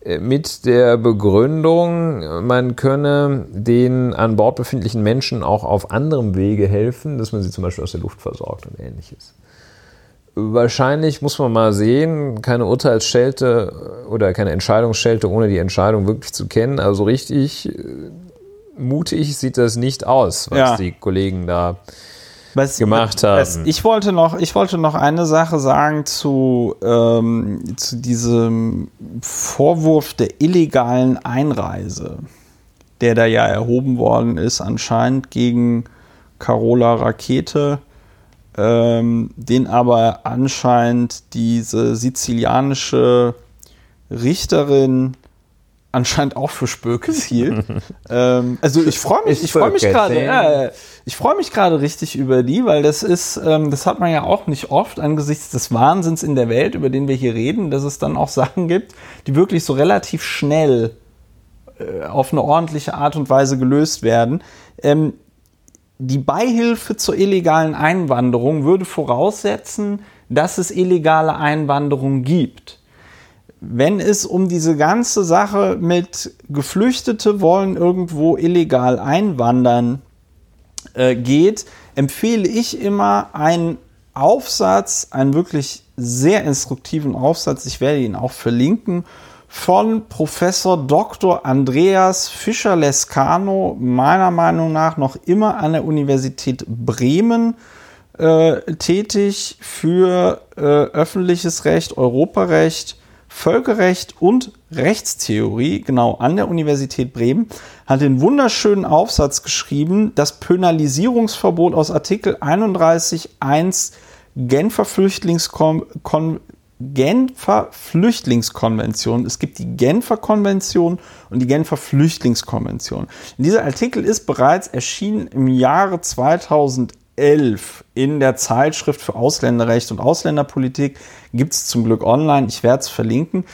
äh, mit der Begründung, man könne den an Bord befindlichen Menschen auch auf anderem Wege helfen, dass man sie zum Beispiel aus der Luft versorgt und ähnliches. Wahrscheinlich muss man mal sehen, keine Urteilsschelte oder keine Entscheidungsschelte, ohne die Entscheidung wirklich zu kennen. Also richtig äh, mutig sieht das nicht aus, was Ja. die Kollegen da Was, gemacht was, haben. ich, wollte noch, ich wollte noch eine Sache sagen zu, ähm, zu diesem Vorwurf der illegalen Einreise, der da ja erhoben worden ist, anscheinend gegen Carola Rakete, ähm, den aber anscheinend diese sizilianische Richterin anscheinend auch für Spökes hielt. ähm, also ich freue mich, ich freue mich Spöke, gerade, ja, ich freue mich gerade richtig über die, weil das ist, ähm, das hat man ja auch nicht oft angesichts des Wahnsinns in der Welt, über den wir hier reden, dass es dann auch Sachen gibt, die wirklich so relativ schnell äh, auf eine ordentliche Art und Weise gelöst werden. Ähm, die Beihilfe zur illegalen Einwanderung würde voraussetzen, dass es illegale Einwanderung gibt. Wenn es um diese ganze Sache mit Geflüchtete wollen irgendwo illegal einwandern äh, geht, empfehle ich immer einen Aufsatz, einen wirklich sehr instruktiven Aufsatz, ich werde ihn auch verlinken, von Professor Dr. Andreas Fischer-Lescano, meiner Meinung nach noch immer an der Universität Bremen. äh, tätig für äh, öffentliches Recht, Europarecht, Völkerrecht und Rechtstheorie, genau an der Universität Bremen, hat den wunderschönen Aufsatz geschrieben, das Penalisierungsverbot aus Artikel 31.1 Genfer Flüchtlingskon Genfer Flüchtlingskonvention. Es gibt die Genfer Konvention und die Genfer Flüchtlingskonvention. Dieser Artikel ist bereits erschienen im Jahre 2011 in der Zeitschrift für Ausländerrecht und Ausländerpolitik. Gibt es zum Glück online. Ich werde es verlinken.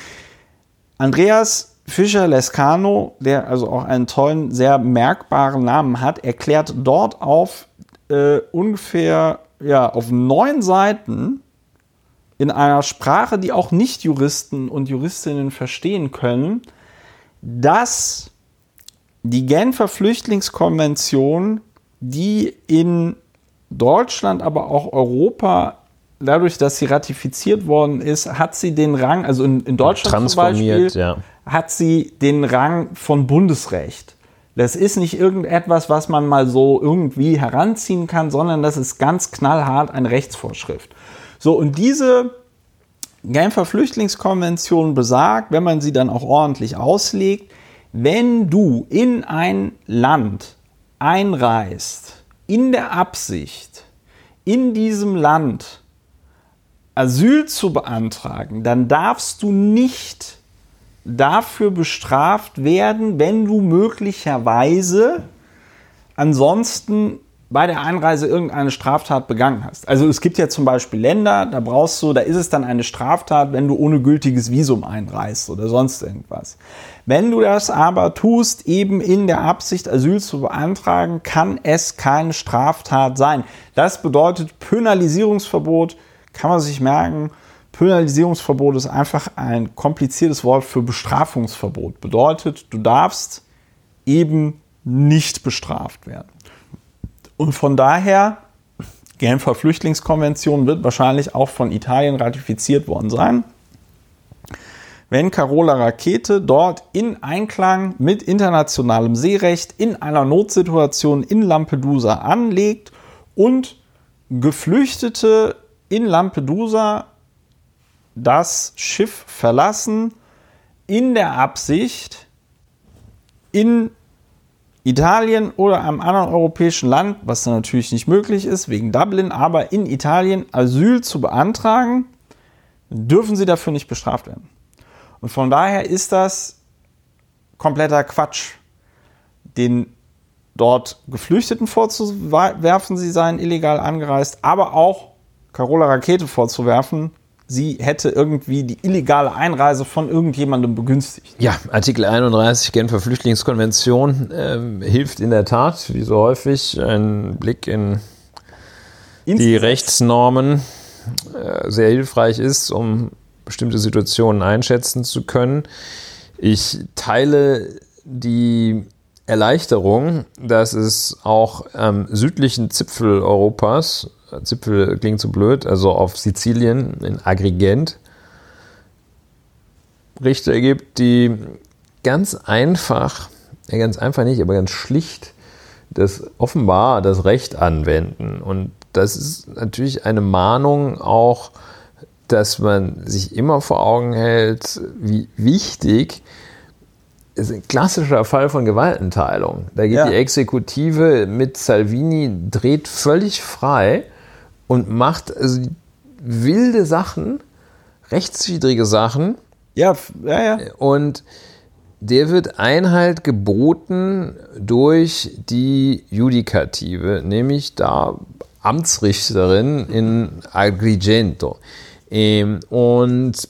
Andreas Fischer-Lescano, der also auch einen tollen, sehr merkbaren Namen hat, erklärt dort auf äh, ungefähr ja, auf neun Seiten in einer Sprache, die auch Nicht-Juristen und Juristinnen verstehen können, dass die Genfer Flüchtlingskonvention, die in Deutschland, aber auch Europa, dadurch, dass sie ratifiziert worden ist, hat sie den Rang, also in, in Deutschland zum Beispiel, ja. hat sie den Rang von Bundesrecht. Das ist nicht irgendetwas, was man mal so irgendwie heranziehen kann, sondern das ist ganz knallhart eine Rechtsvorschrift. So, und diese Genfer Flüchtlingskonvention besagt, wenn man sie dann auch ordentlich auslegt, wenn du in ein Land einreist, in der Absicht, in diesem Land Asyl zu beantragen, dann darfst du nicht dafür bestraft werden, wenn du möglicherweise ansonsten bei der Einreise irgendeine Straftat begangen hast. Also es gibt ja zum Beispiel Länder, da brauchst du, da ist es dann eine Straftat, wenn du ohne gültiges Visum einreist oder sonst irgendwas. Wenn du das aber tust, eben in der Absicht, Asyl zu beantragen, kann es keine Straftat sein. Das bedeutet Penalisierungsverbot, kann man sich merken. Penalisierungsverbot ist einfach ein kompliziertes Wort für Bestrafungsverbot. Bedeutet, du darfst eben nicht bestraft werden. Und von daher, Genfer Flüchtlingskonvention wird wahrscheinlich auch von Italien ratifiziert worden sein. Wenn Carola Rakete dort in Einklang mit internationalem Seerecht in einer Notsituation in Lampedusa anlegt und Geflüchtete in Lampedusa das Schiff verlassen in der Absicht, in Italien oder einem anderen europäischen Land, was dann natürlich nicht möglich ist, wegen Dublin, aber in Italien Asyl zu beantragen, dürfen sie dafür nicht bestraft werden. Und von daher ist das kompletter Quatsch, den dort Geflüchteten vorzuwerfen, sie seien illegal angereist, aber auch Carola Rakete vorzuwerfen, sie hätte irgendwie die illegale Einreise von irgendjemandem begünstigt. Ja, Artikel 31 Genfer Flüchtlingskonvention ähm, hilft in der Tat, wie so häufig, ein Blick in die Rechtsnormen äh, sehr hilfreich ist, um bestimmte Situationen einschätzen zu können. Ich teile die Erleichterung, dass es auch am südlichen Zipfel Europas Zipfel klingt zu blöd, also auf Sizilien in Agrigent Richter gibt, die ganz einfach, ja ganz einfach nicht, aber ganz schlicht das offenbar das Recht anwenden. Und das ist natürlich eine Mahnung auch, dass man sich immer vor Augen hält, wie wichtig ist ein klassischer Fall von Gewaltenteilung. Da geht ja. die Exekutive mit Salvini, dreht völlig frei und macht also wilde Sachen, rechtswidrige Sachen. Ja, ja, ja. Und der wird Einhalt geboten durch die Judikative, nämlich da Amtsrichterin in Agrigento. Ähm, und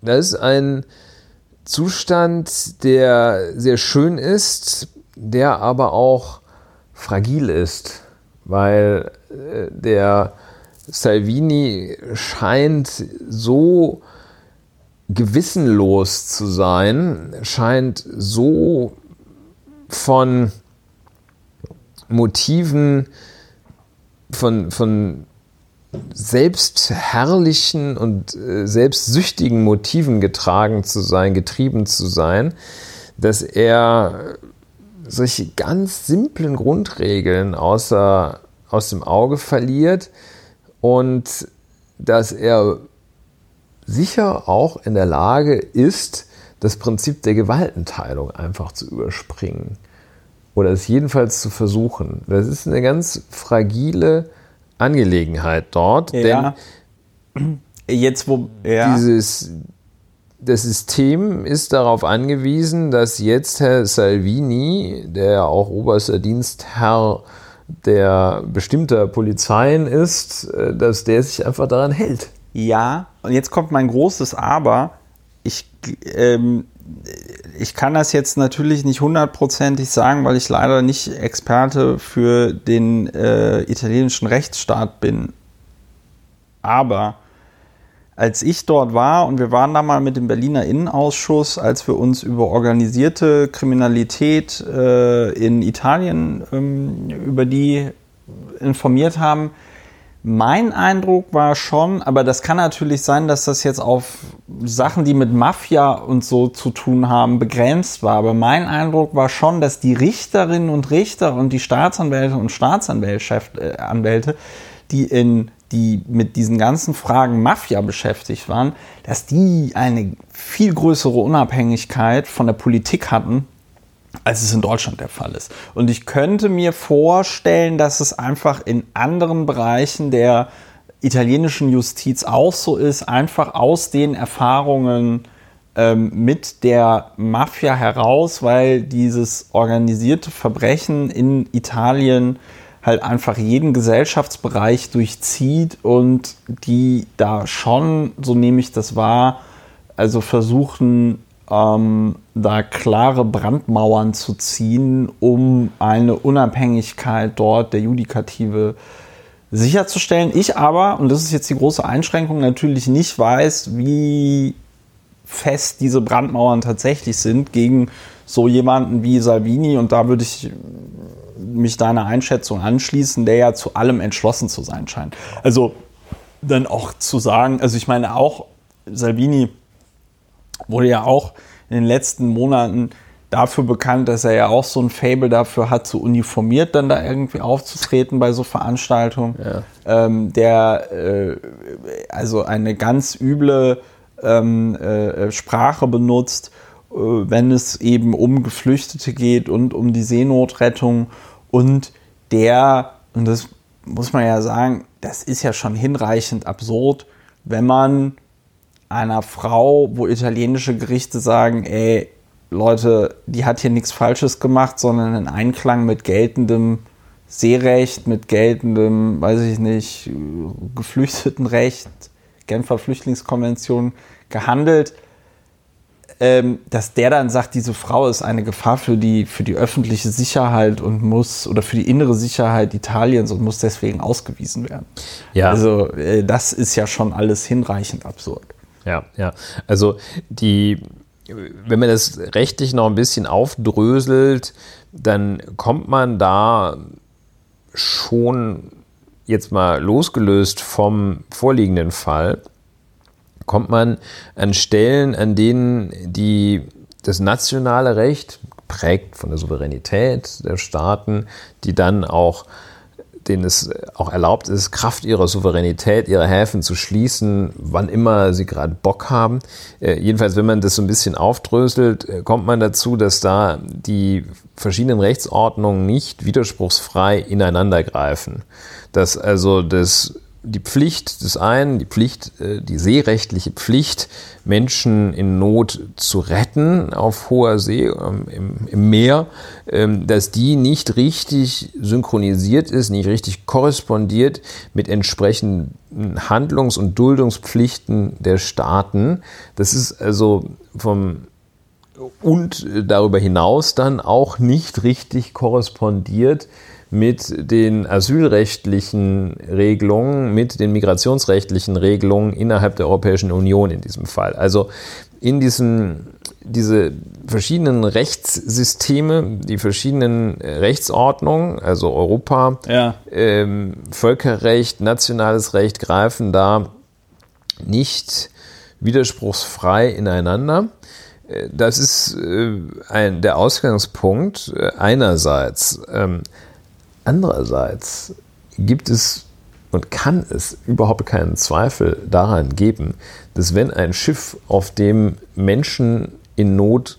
das ist ein Zustand, der sehr schön ist, der aber auch fragil ist weil der Salvini scheint so gewissenlos zu sein, scheint so von Motiven, von, von selbstherrlichen und äh, selbstsüchtigen Motiven getragen zu sein, getrieben zu sein, dass er solche ganz simplen Grundregeln außer aus dem Auge verliert und dass er sicher auch in der Lage ist, das Prinzip der Gewaltenteilung einfach zu überspringen. Oder es jedenfalls zu versuchen. Das ist eine ganz fragile Angelegenheit dort. Ja. Denn Jetzt, wo ja. dieses, das System ist darauf angewiesen, dass jetzt Herr Salvini, der auch oberster Dienstherr der bestimmter Polizeien ist, äh, dass der sich einfach daran hält. Ja, und jetzt kommt mein großes Aber. Ich, ähm, ich kann das jetzt natürlich nicht hundertprozentig sagen, weil ich leider nicht Experte für den äh, italienischen Rechtsstaat bin. Aber als ich dort war und wir waren da mal mit dem Berliner Innenausschuss, als wir uns über organisierte Kriminalität äh, in Italien ähm, über die informiert haben. Mein Eindruck war schon, aber das kann natürlich sein, dass das jetzt auf Sachen, die mit Mafia und so zu tun haben, begrenzt war. Aber mein Eindruck war schon, dass die Richterinnen und Richter und die Staatsanwälte und Staatsanwälte, äh, die in die mit diesen ganzen Fragen Mafia beschäftigt waren, dass die eine viel größere Unabhängigkeit von der Politik hatten, als es in Deutschland der Fall ist. Und ich könnte mir vorstellen, dass es einfach in anderen Bereichen der italienischen Justiz auch so ist, einfach aus den Erfahrungen ähm, mit der Mafia heraus, weil dieses organisierte Verbrechen in Italien halt einfach jeden Gesellschaftsbereich durchzieht und die da schon, so nehme ich das wahr, also versuchen, ähm, da klare Brandmauern zu ziehen, um eine Unabhängigkeit dort der Judikative sicherzustellen. Ich aber, und das ist jetzt die große Einschränkung, natürlich nicht weiß, wie fest diese Brandmauern tatsächlich sind gegen so jemanden wie Salvini. Und da würde ich mich deiner Einschätzung anschließen, der ja zu allem entschlossen zu sein scheint. Also dann auch zu sagen, also ich meine auch, Salvini wurde ja auch in den letzten Monaten dafür bekannt, dass er ja auch so ein Fable dafür hat, so uniformiert dann da irgendwie aufzutreten bei so Veranstaltungen. Ja. Ähm, der äh, also eine ganz üble ähm, äh, Sprache benutzt äh, wenn es eben um Geflüchtete geht und um die Seenotrettung. Und der, und das muss man ja sagen, das ist ja schon hinreichend absurd, wenn man einer Frau, wo italienische Gerichte sagen, ey, Leute, die hat hier nichts Falsches gemacht, sondern in Einklang mit geltendem Seerecht, mit geltendem, weiß ich nicht, Geflüchtetenrecht, Genfer Flüchtlingskonvention gehandelt ähm, dass der dann sagt, diese Frau ist eine Gefahr für die, für die öffentliche Sicherheit und muss oder für die innere Sicherheit Italiens und muss deswegen ausgewiesen werden. Ja. Also äh, das ist ja schon alles hinreichend absurd. Ja, ja. Also die, wenn man das rechtlich noch ein bisschen aufdröselt, dann kommt man da schon jetzt mal losgelöst vom vorliegenden Fall kommt man an Stellen, an denen die, das nationale Recht, prägt von der Souveränität der Staaten, die dann auch denen es auch erlaubt ist, Kraft ihrer Souveränität, ihre Häfen zu schließen, wann immer sie gerade Bock haben. Äh, jedenfalls, wenn man das so ein bisschen aufdröselt, äh, kommt man dazu, dass da die verschiedenen Rechtsordnungen nicht widerspruchsfrei ineinandergreifen. Dass also das die Pflicht des einen, die Pflicht, äh, die seerechtliche Pflicht, Menschen in Not zu retten auf hoher See, ähm, im, im Meer, ähm, dass die nicht richtig synchronisiert ist, nicht richtig korrespondiert mit entsprechenden Handlungs- und Duldungspflichten der Staaten. Das ist also vom und darüber hinaus dann auch nicht richtig korrespondiert mit den asylrechtlichen Regelungen, mit den migrationsrechtlichen Regelungen innerhalb der Europäischen Union in diesem Fall. Also in diesen diese verschiedenen Rechtssysteme, die verschiedenen Rechtsordnungen, also Europa, ja. ähm, Völkerrecht, nationales Recht greifen da nicht widerspruchsfrei ineinander. Äh, das ist äh, ein, der Ausgangspunkt äh, einerseits. Ähm, Andererseits gibt es und kann es überhaupt keinen Zweifel daran geben, dass wenn ein Schiff, auf dem Menschen in Not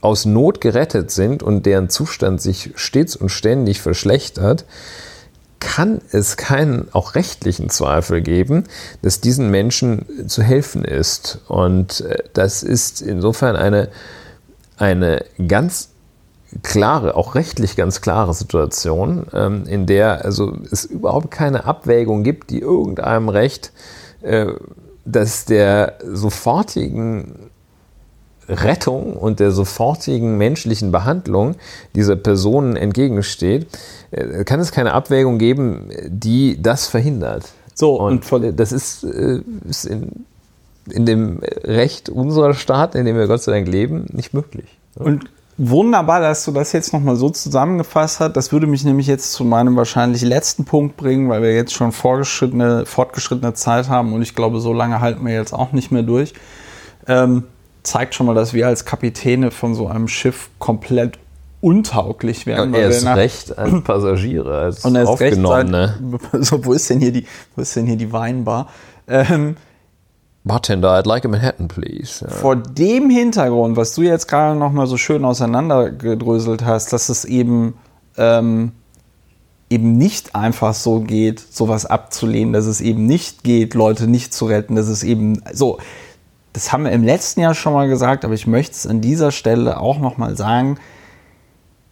aus Not gerettet sind und deren Zustand sich stets und ständig verschlechtert, kann es keinen auch rechtlichen Zweifel geben, dass diesen Menschen zu helfen ist. Und äh, das ist insofern eine, eine ganz klare, auch rechtlich ganz klare Situation, ähm, in der also es überhaupt keine Abwägung gibt, die irgendeinem Recht, äh, dass der sofortigen Rettung und der sofortigen menschlichen Behandlung dieser Personen entgegensteht, äh, kann es keine Abwägung geben, die das verhindert. So, und, und das ist, äh, ist in, in dem Recht unserer Staat, in dem wir Gott sei Dank leben, nicht möglich. Und wunderbar, dass du das jetzt nochmal so zusammengefasst hast. Das würde mich nämlich jetzt zu meinem wahrscheinlich letzten Punkt bringen, weil wir jetzt schon fortgeschrittene, fortgeschrittene Zeit haben und ich glaube, so lange halten wir jetzt auch nicht mehr durch. Ähm, zeigt schon mal, dass wir als Kapitäne von so einem Schiff komplett untauglich werden. Ja, er ist recht als Passagiere, als und er ist recht ne? so, wo ist denn hier die, wo ist denn hier die Weinbar? Ähm, Bartender, I'd like a Manhattan, please. Ja. Vor dem Hintergrund, was du jetzt gerade noch mal so schön auseinandergedröselt hast, dass es eben ähm, eben nicht einfach so geht, sowas abzulehnen, dass es eben nicht geht, Leute nicht zu retten, dass es eben so das haben wir im letzten Jahr schon mal gesagt, aber ich möchte es an dieser Stelle auch noch mal sagen,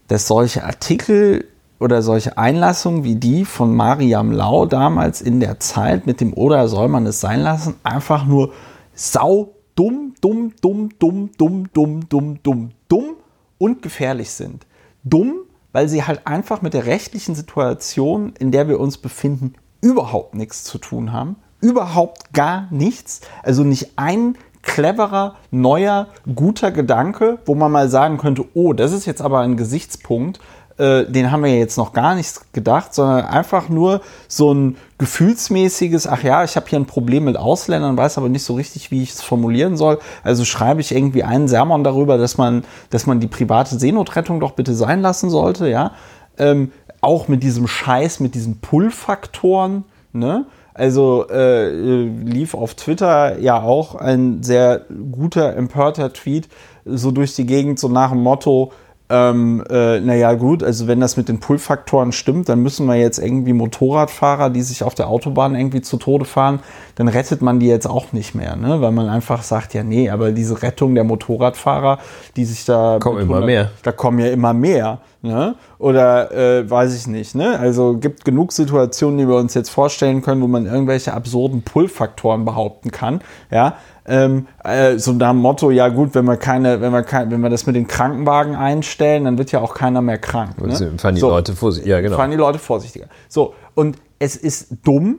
dass solche Artikel oder solche Einlassungen wie die von Mariam Lau damals in der Zeit mit dem Oder soll man es sein lassen, einfach nur sau dumm, dumm, dumm, dumm, dumm, dumm, dumm, dumm, dumm und gefährlich sind. Dumm, weil sie halt einfach mit der rechtlichen Situation, in der wir uns befinden, überhaupt nichts zu tun haben. Überhaupt gar nichts. Also nicht ein cleverer, neuer, guter Gedanke, wo man mal sagen könnte, oh, das ist jetzt aber ein Gesichtspunkt, äh, den haben wir jetzt noch gar nicht gedacht, sondern einfach nur so ein gefühlsmäßiges, ach ja, ich habe hier ein Problem mit Ausländern, weiß aber nicht so richtig, wie ich es formulieren soll. Also schreibe ich irgendwie einen Sermon darüber, dass man, dass man die private Seenotrettung doch bitte sein lassen sollte, ja. Ähm, auch mit diesem Scheiß, mit diesen Pull-Faktoren, ne? Also äh, lief auf Twitter ja auch ein sehr guter, empörter Tweet so durch die Gegend, so nach dem Motto, ähm, äh, naja gut, also wenn das mit den Pull-Faktoren stimmt, dann müssen wir jetzt irgendwie Motorradfahrer, die sich auf der Autobahn irgendwie zu Tode fahren, dann rettet man die jetzt auch nicht mehr, ne? weil man einfach sagt, ja nee, aber diese Rettung der Motorradfahrer, die sich da... Kommen immer mehr. Da kommen ja immer mehr. Ne? Oder äh, weiß ich nicht. Ne? Also gibt genug Situationen, die wir uns jetzt vorstellen können, wo man irgendwelche absurden Pull-Faktoren behaupten kann. Ja, ähm, äh, so nach dem Motto, ja gut, wenn wir keine, wenn wir kein, wenn wir das mit den Krankenwagen einstellen, dann wird ja auch keiner mehr krank. Ne? Fahren die so, Leute vorsichtiger, ja genau. Fahren die Leute vorsichtiger. So, und es ist dumm,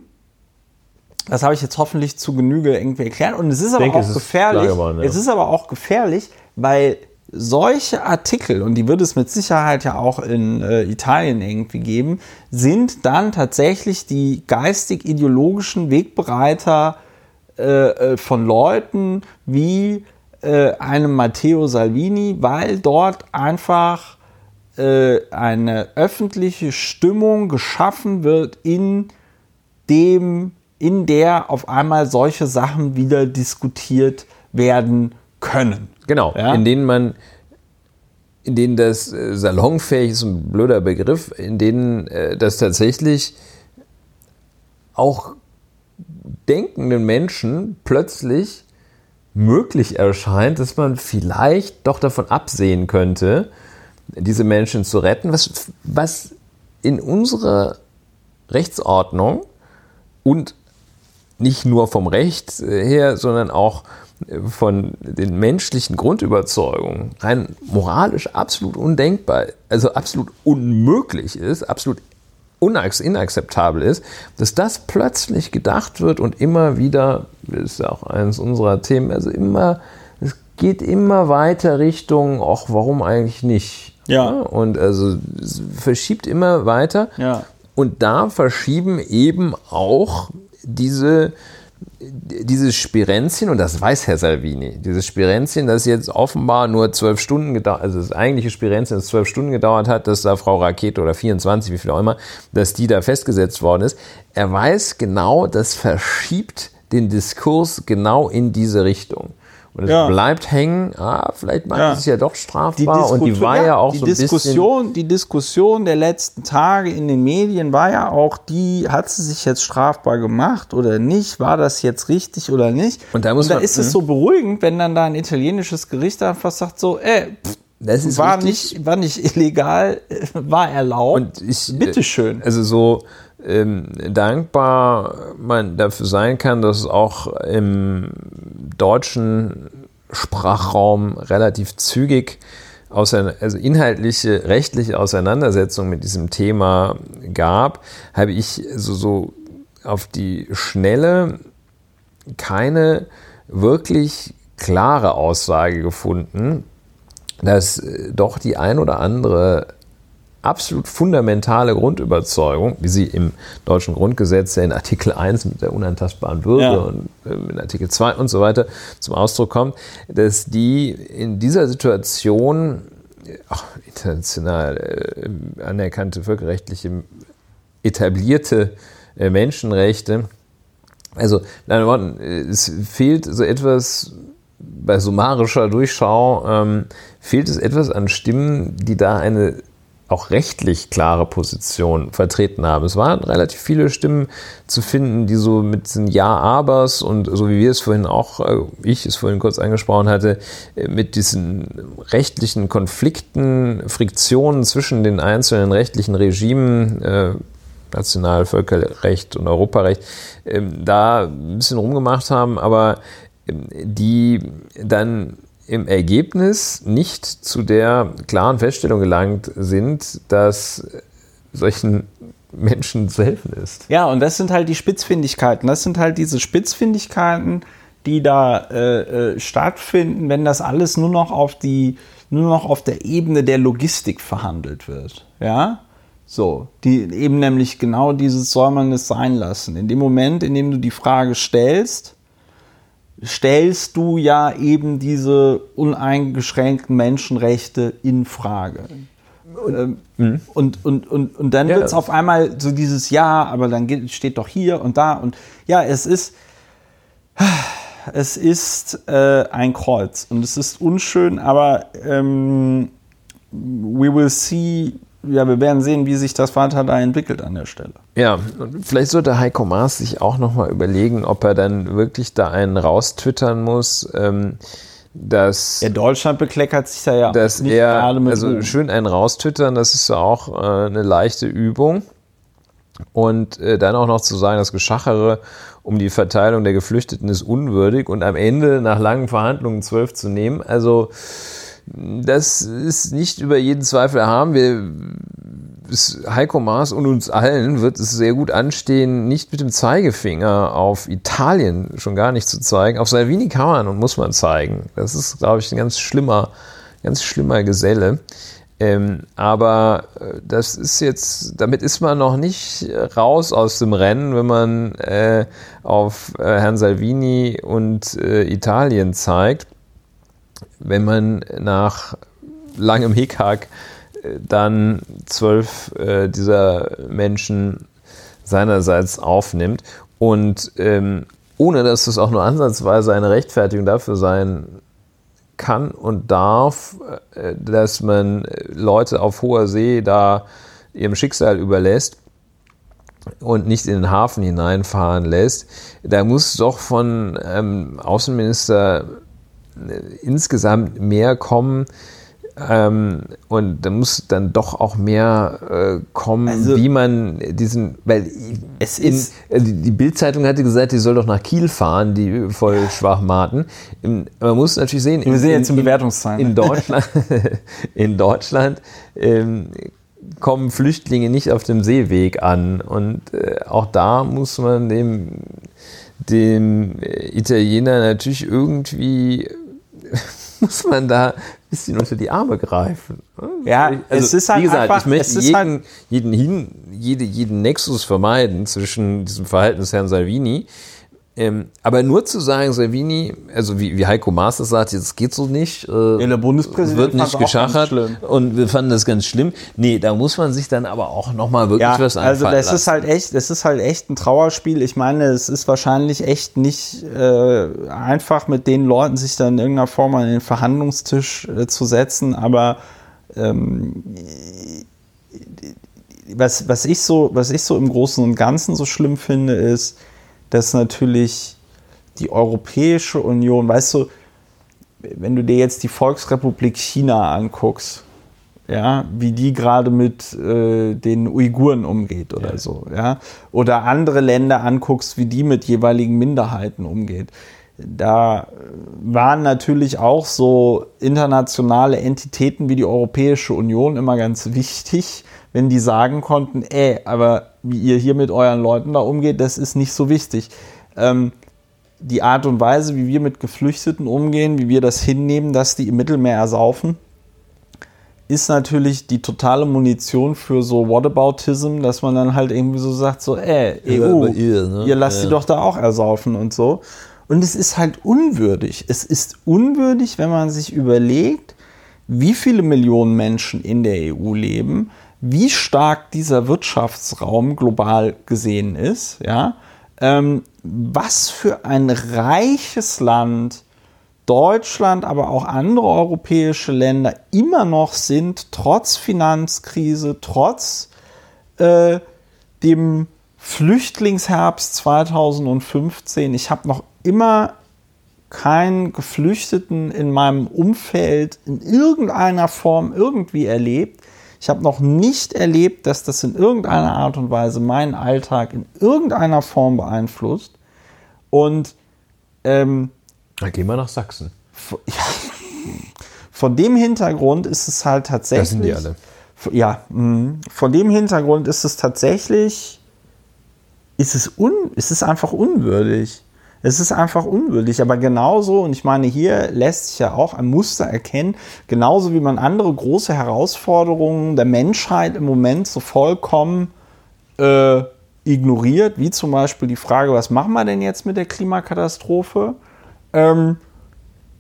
das habe ich jetzt hoffentlich zu Genüge irgendwie erklärt. Und es ist aber denke, auch gefährlich. Geworden, ja. Es ist aber auch gefährlich, weil solche Artikel, und die wird es mit Sicherheit ja auch in äh, Italien irgendwie geben, sind dann tatsächlich die geistig-ideologischen Wegbereiter äh, äh, von Leuten wie äh, einem Matteo Salvini, weil dort einfach äh, eine öffentliche Stimmung geschaffen wird, in dem, in der auf einmal solche Sachen wieder diskutiert werden können. Genau, ja? in denen man in denen das äh, salonfähig ist, ein blöder Begriff, in denen äh, das tatsächlich auch denkenden Menschen plötzlich möglich erscheint, dass man vielleicht doch davon absehen könnte, diese Menschen zu retten, was, was in unserer Rechtsordnung und nicht nur vom Recht her, sondern auch von den menschlichen Grundüberzeugungen rein moralisch absolut undenkbar, also absolut unmöglich ist, absolut inakzeptabel ist, dass das plötzlich gedacht wird und immer wieder, das ist ja auch eines unserer Themen, also immer, es geht immer weiter Richtung, ach, warum eigentlich nicht? Ja. Und also verschiebt immer weiter. Ja. Und da verschieben eben auch diese dieses Spirenzchen, und das weiß Herr Salvini, dieses Spirenzchen, das jetzt offenbar nur zwölf Stunden gedauert, also das eigentliche Spirenzchen, das zwölf Stunden gedauert hat, dass da Frau Rakete oder 24, wie viel auch immer, dass die da festgesetzt worden ist. Er weiß genau, das verschiebt den Diskurs genau in diese Richtung. Und es ja. bleibt hängen, ah, vielleicht meint ja. es ja doch strafbar. und die war ja, ja auch die so ein Diskussion, bisschen. Die Diskussion der letzten Tage in den Medien war ja auch die, hat sie sich jetzt strafbar gemacht oder nicht? War das jetzt richtig oder nicht? Und da, muss und da man, ist es hm? so beruhigend, wenn dann da ein italienisches Gericht einfach sagt so, ey, pff, das ist war nicht, war nicht illegal, war erlaubt. Und ich, Bitteschön. Also so, ähm, dankbar man dafür sein kann, dass es auch im deutschen Sprachraum relativ zügig also inhaltliche, rechtliche Auseinandersetzungen mit diesem Thema gab, habe ich so, so auf die Schnelle keine wirklich klare Aussage gefunden, dass doch die ein oder andere absolut fundamentale Grundüberzeugung, wie sie im deutschen Grundgesetz ja in Artikel 1 mit der unantastbaren Würde ja. und äh, in Artikel 2 und so weiter zum Ausdruck kommt, dass die in dieser Situation auch international äh, anerkannte völkerrechtliche etablierte äh, Menschenrechte, also in anderen Worten, es fehlt so etwas bei summarischer Durchschau, ähm, fehlt es etwas an Stimmen, die da eine auch rechtlich klare Position vertreten haben. Es waren relativ viele Stimmen zu finden, die so mit den Ja-Abers und so wie wir es vorhin auch, äh, ich es vorhin kurz angesprochen hatte, äh, mit diesen rechtlichen Konflikten, Friktionen zwischen den einzelnen rechtlichen Regimen, äh, National, Völkerrecht und Europarecht, äh, da ein bisschen rumgemacht haben, aber äh, die dann im Ergebnis nicht zu der klaren Feststellung gelangt sind, dass solchen Menschen zu helfen ist. Ja, und das sind halt die Spitzfindigkeiten. Das sind halt diese Spitzfindigkeiten, die da äh, äh, stattfinden, wenn das alles nur noch auf die nur noch auf der Ebene der Logistik verhandelt wird. Ja, so, die eben nämlich genau dieses soll man es sein lassen. In dem Moment, in dem du die Frage stellst, stellst du ja eben diese uneingeschränkten Menschenrechte in Frage. Und, ähm, mhm. und, und, und, und, dann ja. wird es auf einmal so dieses Ja, aber dann steht doch hier und da und ja, es ist, es ist äh, ein Kreuz und es ist unschön, aber ähm, we will see ja, wir werden sehen, wie sich das weiter da entwickelt an der Stelle. Ja, und vielleicht sollte Heiko Maas sich auch nochmal überlegen, ob er dann wirklich da einen raustwittern muss. Ähm, dass ja, Deutschland bekleckert sich da ja dass nicht er, gerade mit. Also Ruhm. schön einen raustwittern, das ist auch äh, eine leichte Übung. Und äh, dann auch noch zu sagen, das Geschachere um die Verteilung der Geflüchteten ist unwürdig und am Ende nach langen Verhandlungen zwölf zu nehmen. Also das ist nicht über jeden Zweifel erhaben. Wir, Heiko Maas und uns allen wird es sehr gut anstehen, nicht mit dem Zeigefinger auf Italien schon gar nicht zu zeigen. Auf Salvini kann man und muss man zeigen. Das ist, glaube ich, ein ganz schlimmer, ganz schlimmer Geselle. Ähm, aber äh, das ist jetzt, damit ist man noch nicht raus aus dem Rennen, wenn man äh, auf äh, Herrn Salvini und äh, Italien zeigt wenn man nach langem Hickhack äh, dann zwölf äh, dieser Menschen seinerseits aufnimmt und ähm, ohne dass es auch nur ansatzweise eine Rechtfertigung dafür sein kann und darf, äh, dass man Leute auf hoher See da ihrem Schicksal überlässt und nicht in den Hafen hineinfahren lässt, da muss doch von ähm, Außenminister insgesamt mehr kommen. Ähm, und da muss dann doch auch mehr äh, kommen, also, wie man diesen, weil es ist, in, äh, die Bildzeitung hatte gesagt, die soll doch nach Kiel fahren, die voll ja. Schwachmaten. Man muss natürlich sehen, wir sehen jetzt im Bewertungszahlen. In Deutschland, in Deutschland ähm, kommen Flüchtlinge nicht auf dem Seeweg an und äh, auch da muss man dem dem Italiener natürlich irgendwie muss man da ein bisschen unter die Arme greifen. Ja, also, es ist halt wie gesagt, einfach, ich möchte jeden, halt jeden, hin, jede, jeden Nexus vermeiden zwischen diesem Verhalten des Herrn Salvini Ähm, aber nur zu sagen, Salvini, also wie, wie Heiko Maas das sagt, jetzt geht so nicht. Äh, Ja, der Bundespräsident wird nicht geschachert und wir fanden das ganz schlimm. Nee, da muss man sich dann aber auch nochmal wirklich Ja, was also einfallen das lassen. ist halt echt, das ist halt echt ein Trauerspiel. Ich meine, es ist wahrscheinlich echt nicht äh, einfach mit den Leuten sich dann in irgendeiner Form an den Verhandlungstisch äh, zu setzen, aber ähm, was, was, ich so, was ich so im Großen und Ganzen so schlimm finde, ist, dass natürlich die Europäische Union, weißt du, wenn du dir jetzt die Volksrepublik China anguckst, ja, wie die gerade mit äh, den Uiguren umgeht oder so, ja, oder andere Länder anguckst, wie die mit jeweiligen Minderheiten umgeht. Da waren natürlich auch so internationale Entitäten wie die Europäische Union immer ganz wichtig, wenn die sagen konnten, ey, aber wie ihr hier mit euren Leuten da umgeht, das ist nicht so wichtig. Ähm, die Art und Weise, wie wir mit Geflüchteten umgehen, wie wir das hinnehmen, dass die im Mittelmeer ersaufen, ist natürlich die totale Munition für so Whataboutism, dass man dann halt irgendwie so sagt, so, ey, EU, ihr, ne? ihr lasst Ja. die doch da auch ersaufen und so. Und es ist halt unwürdig. Es ist unwürdig, wenn man sich überlegt, wie viele Millionen Menschen in der EU leben, wie stark dieser Wirtschaftsraum global gesehen ist, ja, ähm, was für ein reiches Land Deutschland, aber auch andere europäische Länder immer noch sind, trotz Finanzkrise, trotz äh, dem Flüchtlingsherbst 2015. Ich habe noch immer keinen Geflüchteten in meinem Umfeld in irgendeiner Form irgendwie erlebt. Ich habe noch nicht erlebt, dass das in irgendeiner Art und Weise meinen Alltag in irgendeiner Form beeinflusst. Und ähm, Dann gehen wir nach Sachsen. v- ja, von dem Hintergrund ist es halt tatsächlich. Das sind die alle. Ja, mh. von dem Hintergrund ist es tatsächlich, ist es, un, ist es einfach unwürdig. Es ist einfach unwürdig, aber genauso, und ich meine, hier lässt sich ja auch ein Muster erkennen, genauso wie man andere große Herausforderungen der Menschheit im Moment so vollkommen äh, ignoriert, wie zum Beispiel die Frage, was machen wir denn jetzt mit der Klimakatastrophe? Ähm,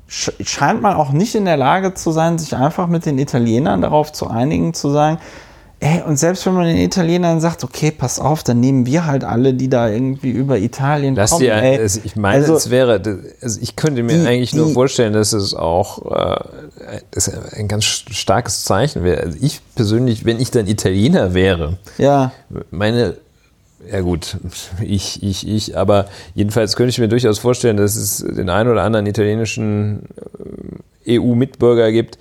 sch- scheint man auch nicht in der Lage zu sein, sich einfach mit den Italienern darauf zu einigen, zu sagen, ey, und selbst wenn man den Italienern sagt, okay, pass auf, dann nehmen wir halt alle, die da irgendwie über Italien Lass kommen. dir, ey. also ich meine, Also- es wäre, also ich könnte mir Die- eigentlich nur die- vorstellen, dass es auch äh, das ein ganz starkes Zeichen wäre. Also ich persönlich, wenn ich dann Italiener wäre, ja, meine, ja gut, ich, ich, ich, aber jedenfalls könnte ich mir durchaus vorstellen, dass es den einen oder anderen italienischen äh, EU-Mitbürger gibt,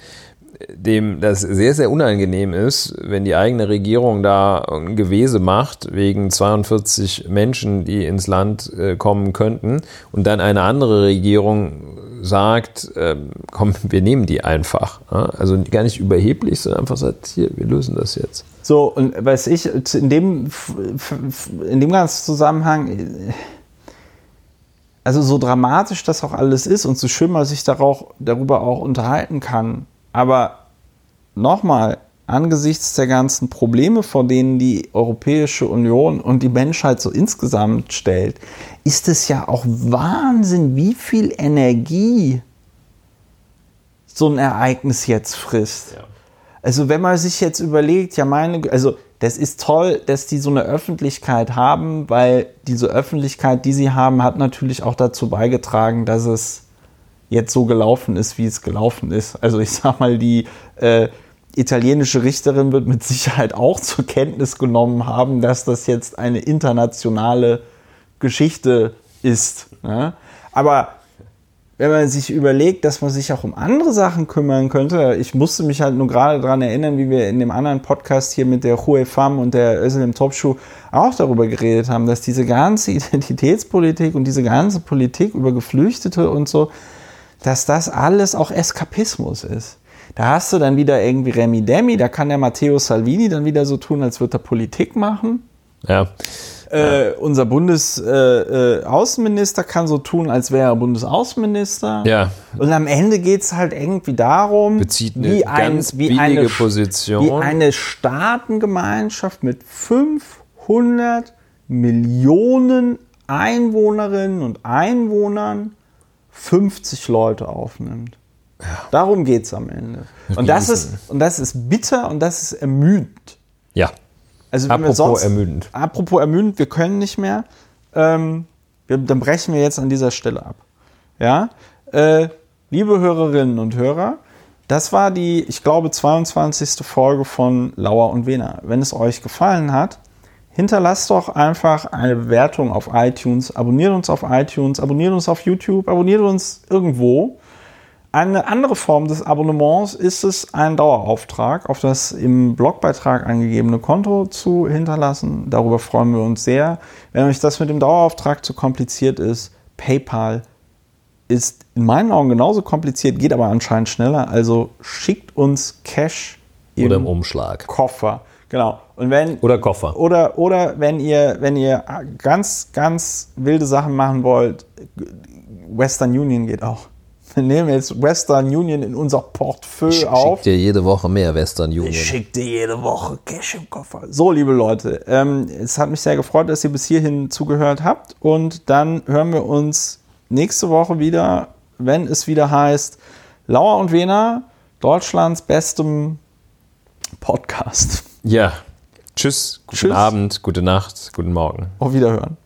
dem das sehr, sehr unangenehm ist, wenn die eigene Regierung da ein Gewese macht wegen 42 Menschen, die ins Land äh, kommen könnten und dann eine andere Regierung sagt, ähm, komm, wir nehmen die einfach. Ja? Also gar nicht überheblich, sondern einfach sagt, hier, wir lösen das jetzt. So, und weiß ich, in dem, in dem ganzen Zusammenhang, äh, also so dramatisch das auch alles ist und so schön man sich darauf, darüber auch unterhalten kann, aber nochmal, angesichts der ganzen Probleme, vor denen die Europäische Union und die Menschheit so insgesamt stellt, ist es ja auch Wahnsinn, wie viel Energie so ein Ereignis jetzt frisst. Also wenn man sich jetzt überlegt, ja meine, also das ist toll, dass die so eine Öffentlichkeit haben, weil diese Öffentlichkeit, die sie haben, hat natürlich auch dazu beigetragen, dass es jetzt so gelaufen ist, wie es gelaufen ist. Also ich sag mal, die äh, italienische Richterin wird mit Sicherheit auch zur Kenntnis genommen haben, dass das jetzt eine internationale Geschichte ist. Ja? Aber wenn man sich überlegt, dass man sich auch um andere Sachen kümmern könnte, ich musste mich halt nur gerade daran erinnern, wie wir in dem anderen Podcast hier mit der Hue Fam und der Özlem Topschuh auch darüber geredet haben, dass diese ganze Identitätspolitik und diese ganze Politik über Geflüchtete und so, dass das alles auch Eskapismus ist. Da hast du dann wieder irgendwie Remi Demi, da kann der Matteo Salvini dann wieder so tun, als würde er Politik machen. Ja. Äh, unser Bundesaußenminister äh, Außenminister kann so tun, als wäre er Bundesaußenminister. Ja. Und am Ende geht es halt irgendwie darum, wie, ein, wie, eine, Position. wie eine Staatengemeinschaft mit 500 Millionen Einwohnerinnen und Einwohnern 50 Leute aufnimmt. Darum geht es am Ende. Und das, ist, und das ist bitter und das ist ermüdend. Ja. Also wenn wir Apropos sonst, ermüdend. Apropos ermüdend, wir können nicht mehr. Ähm, wir, dann brechen wir jetzt an dieser Stelle ab. Ja, äh, liebe Hörerinnen und Hörer, das war die, ich glaube, 22. Folge von Lauer und Wena. Wenn es euch gefallen hat, hinterlasst doch einfach eine Bewertung auf iTunes, abonniert uns auf iTunes, abonniert uns auf YouTube, abonniert uns irgendwo. Eine andere Form des Abonnements ist es, einen Dauerauftrag auf das im Blogbeitrag angegebene Konto zu hinterlassen. Darüber freuen wir uns sehr. Wenn euch das mit dem Dauerauftrag zu kompliziert ist, PayPal ist in meinen Augen genauso kompliziert, geht aber anscheinend schneller. Also schickt uns Cash Oder im Umschlag. Koffer. Genau. Und wenn Oder Koffer. oder, oder wenn ihr, wenn ihr ganz, ganz wilde Sachen machen wollt, Western Union geht auch. Wir nehmen jetzt Western Union in unser Portfolio auf. Schickt dir jede Woche mehr Western Union. Ich schick dir jede Woche Cash im Koffer. So, liebe Leute, ähm, es hat mich sehr gefreut, dass ihr bis hierhin zugehört habt. Und dann hören wir uns nächste Woche wieder, wenn es wieder heißt Lauer und Wena, Deutschlands bestem Podcast. Ja. Tschüss, guten Tschüss. Abend, gute Nacht, guten Morgen. Auf Wiederhören.